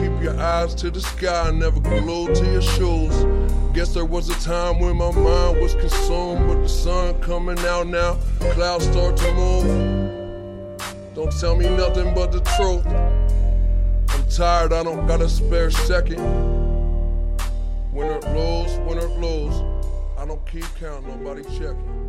Eyes to the sky, never glued to your shoes. Guess there was a time when my mind was consumed, but the sun coming out now. Clouds start to move. Don't tell me nothing but the truth. I'm tired, I don't got a spare second. Win or lose, win or lose. I don't keep count, nobody checking.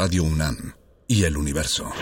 Radio UNAM y El Universo.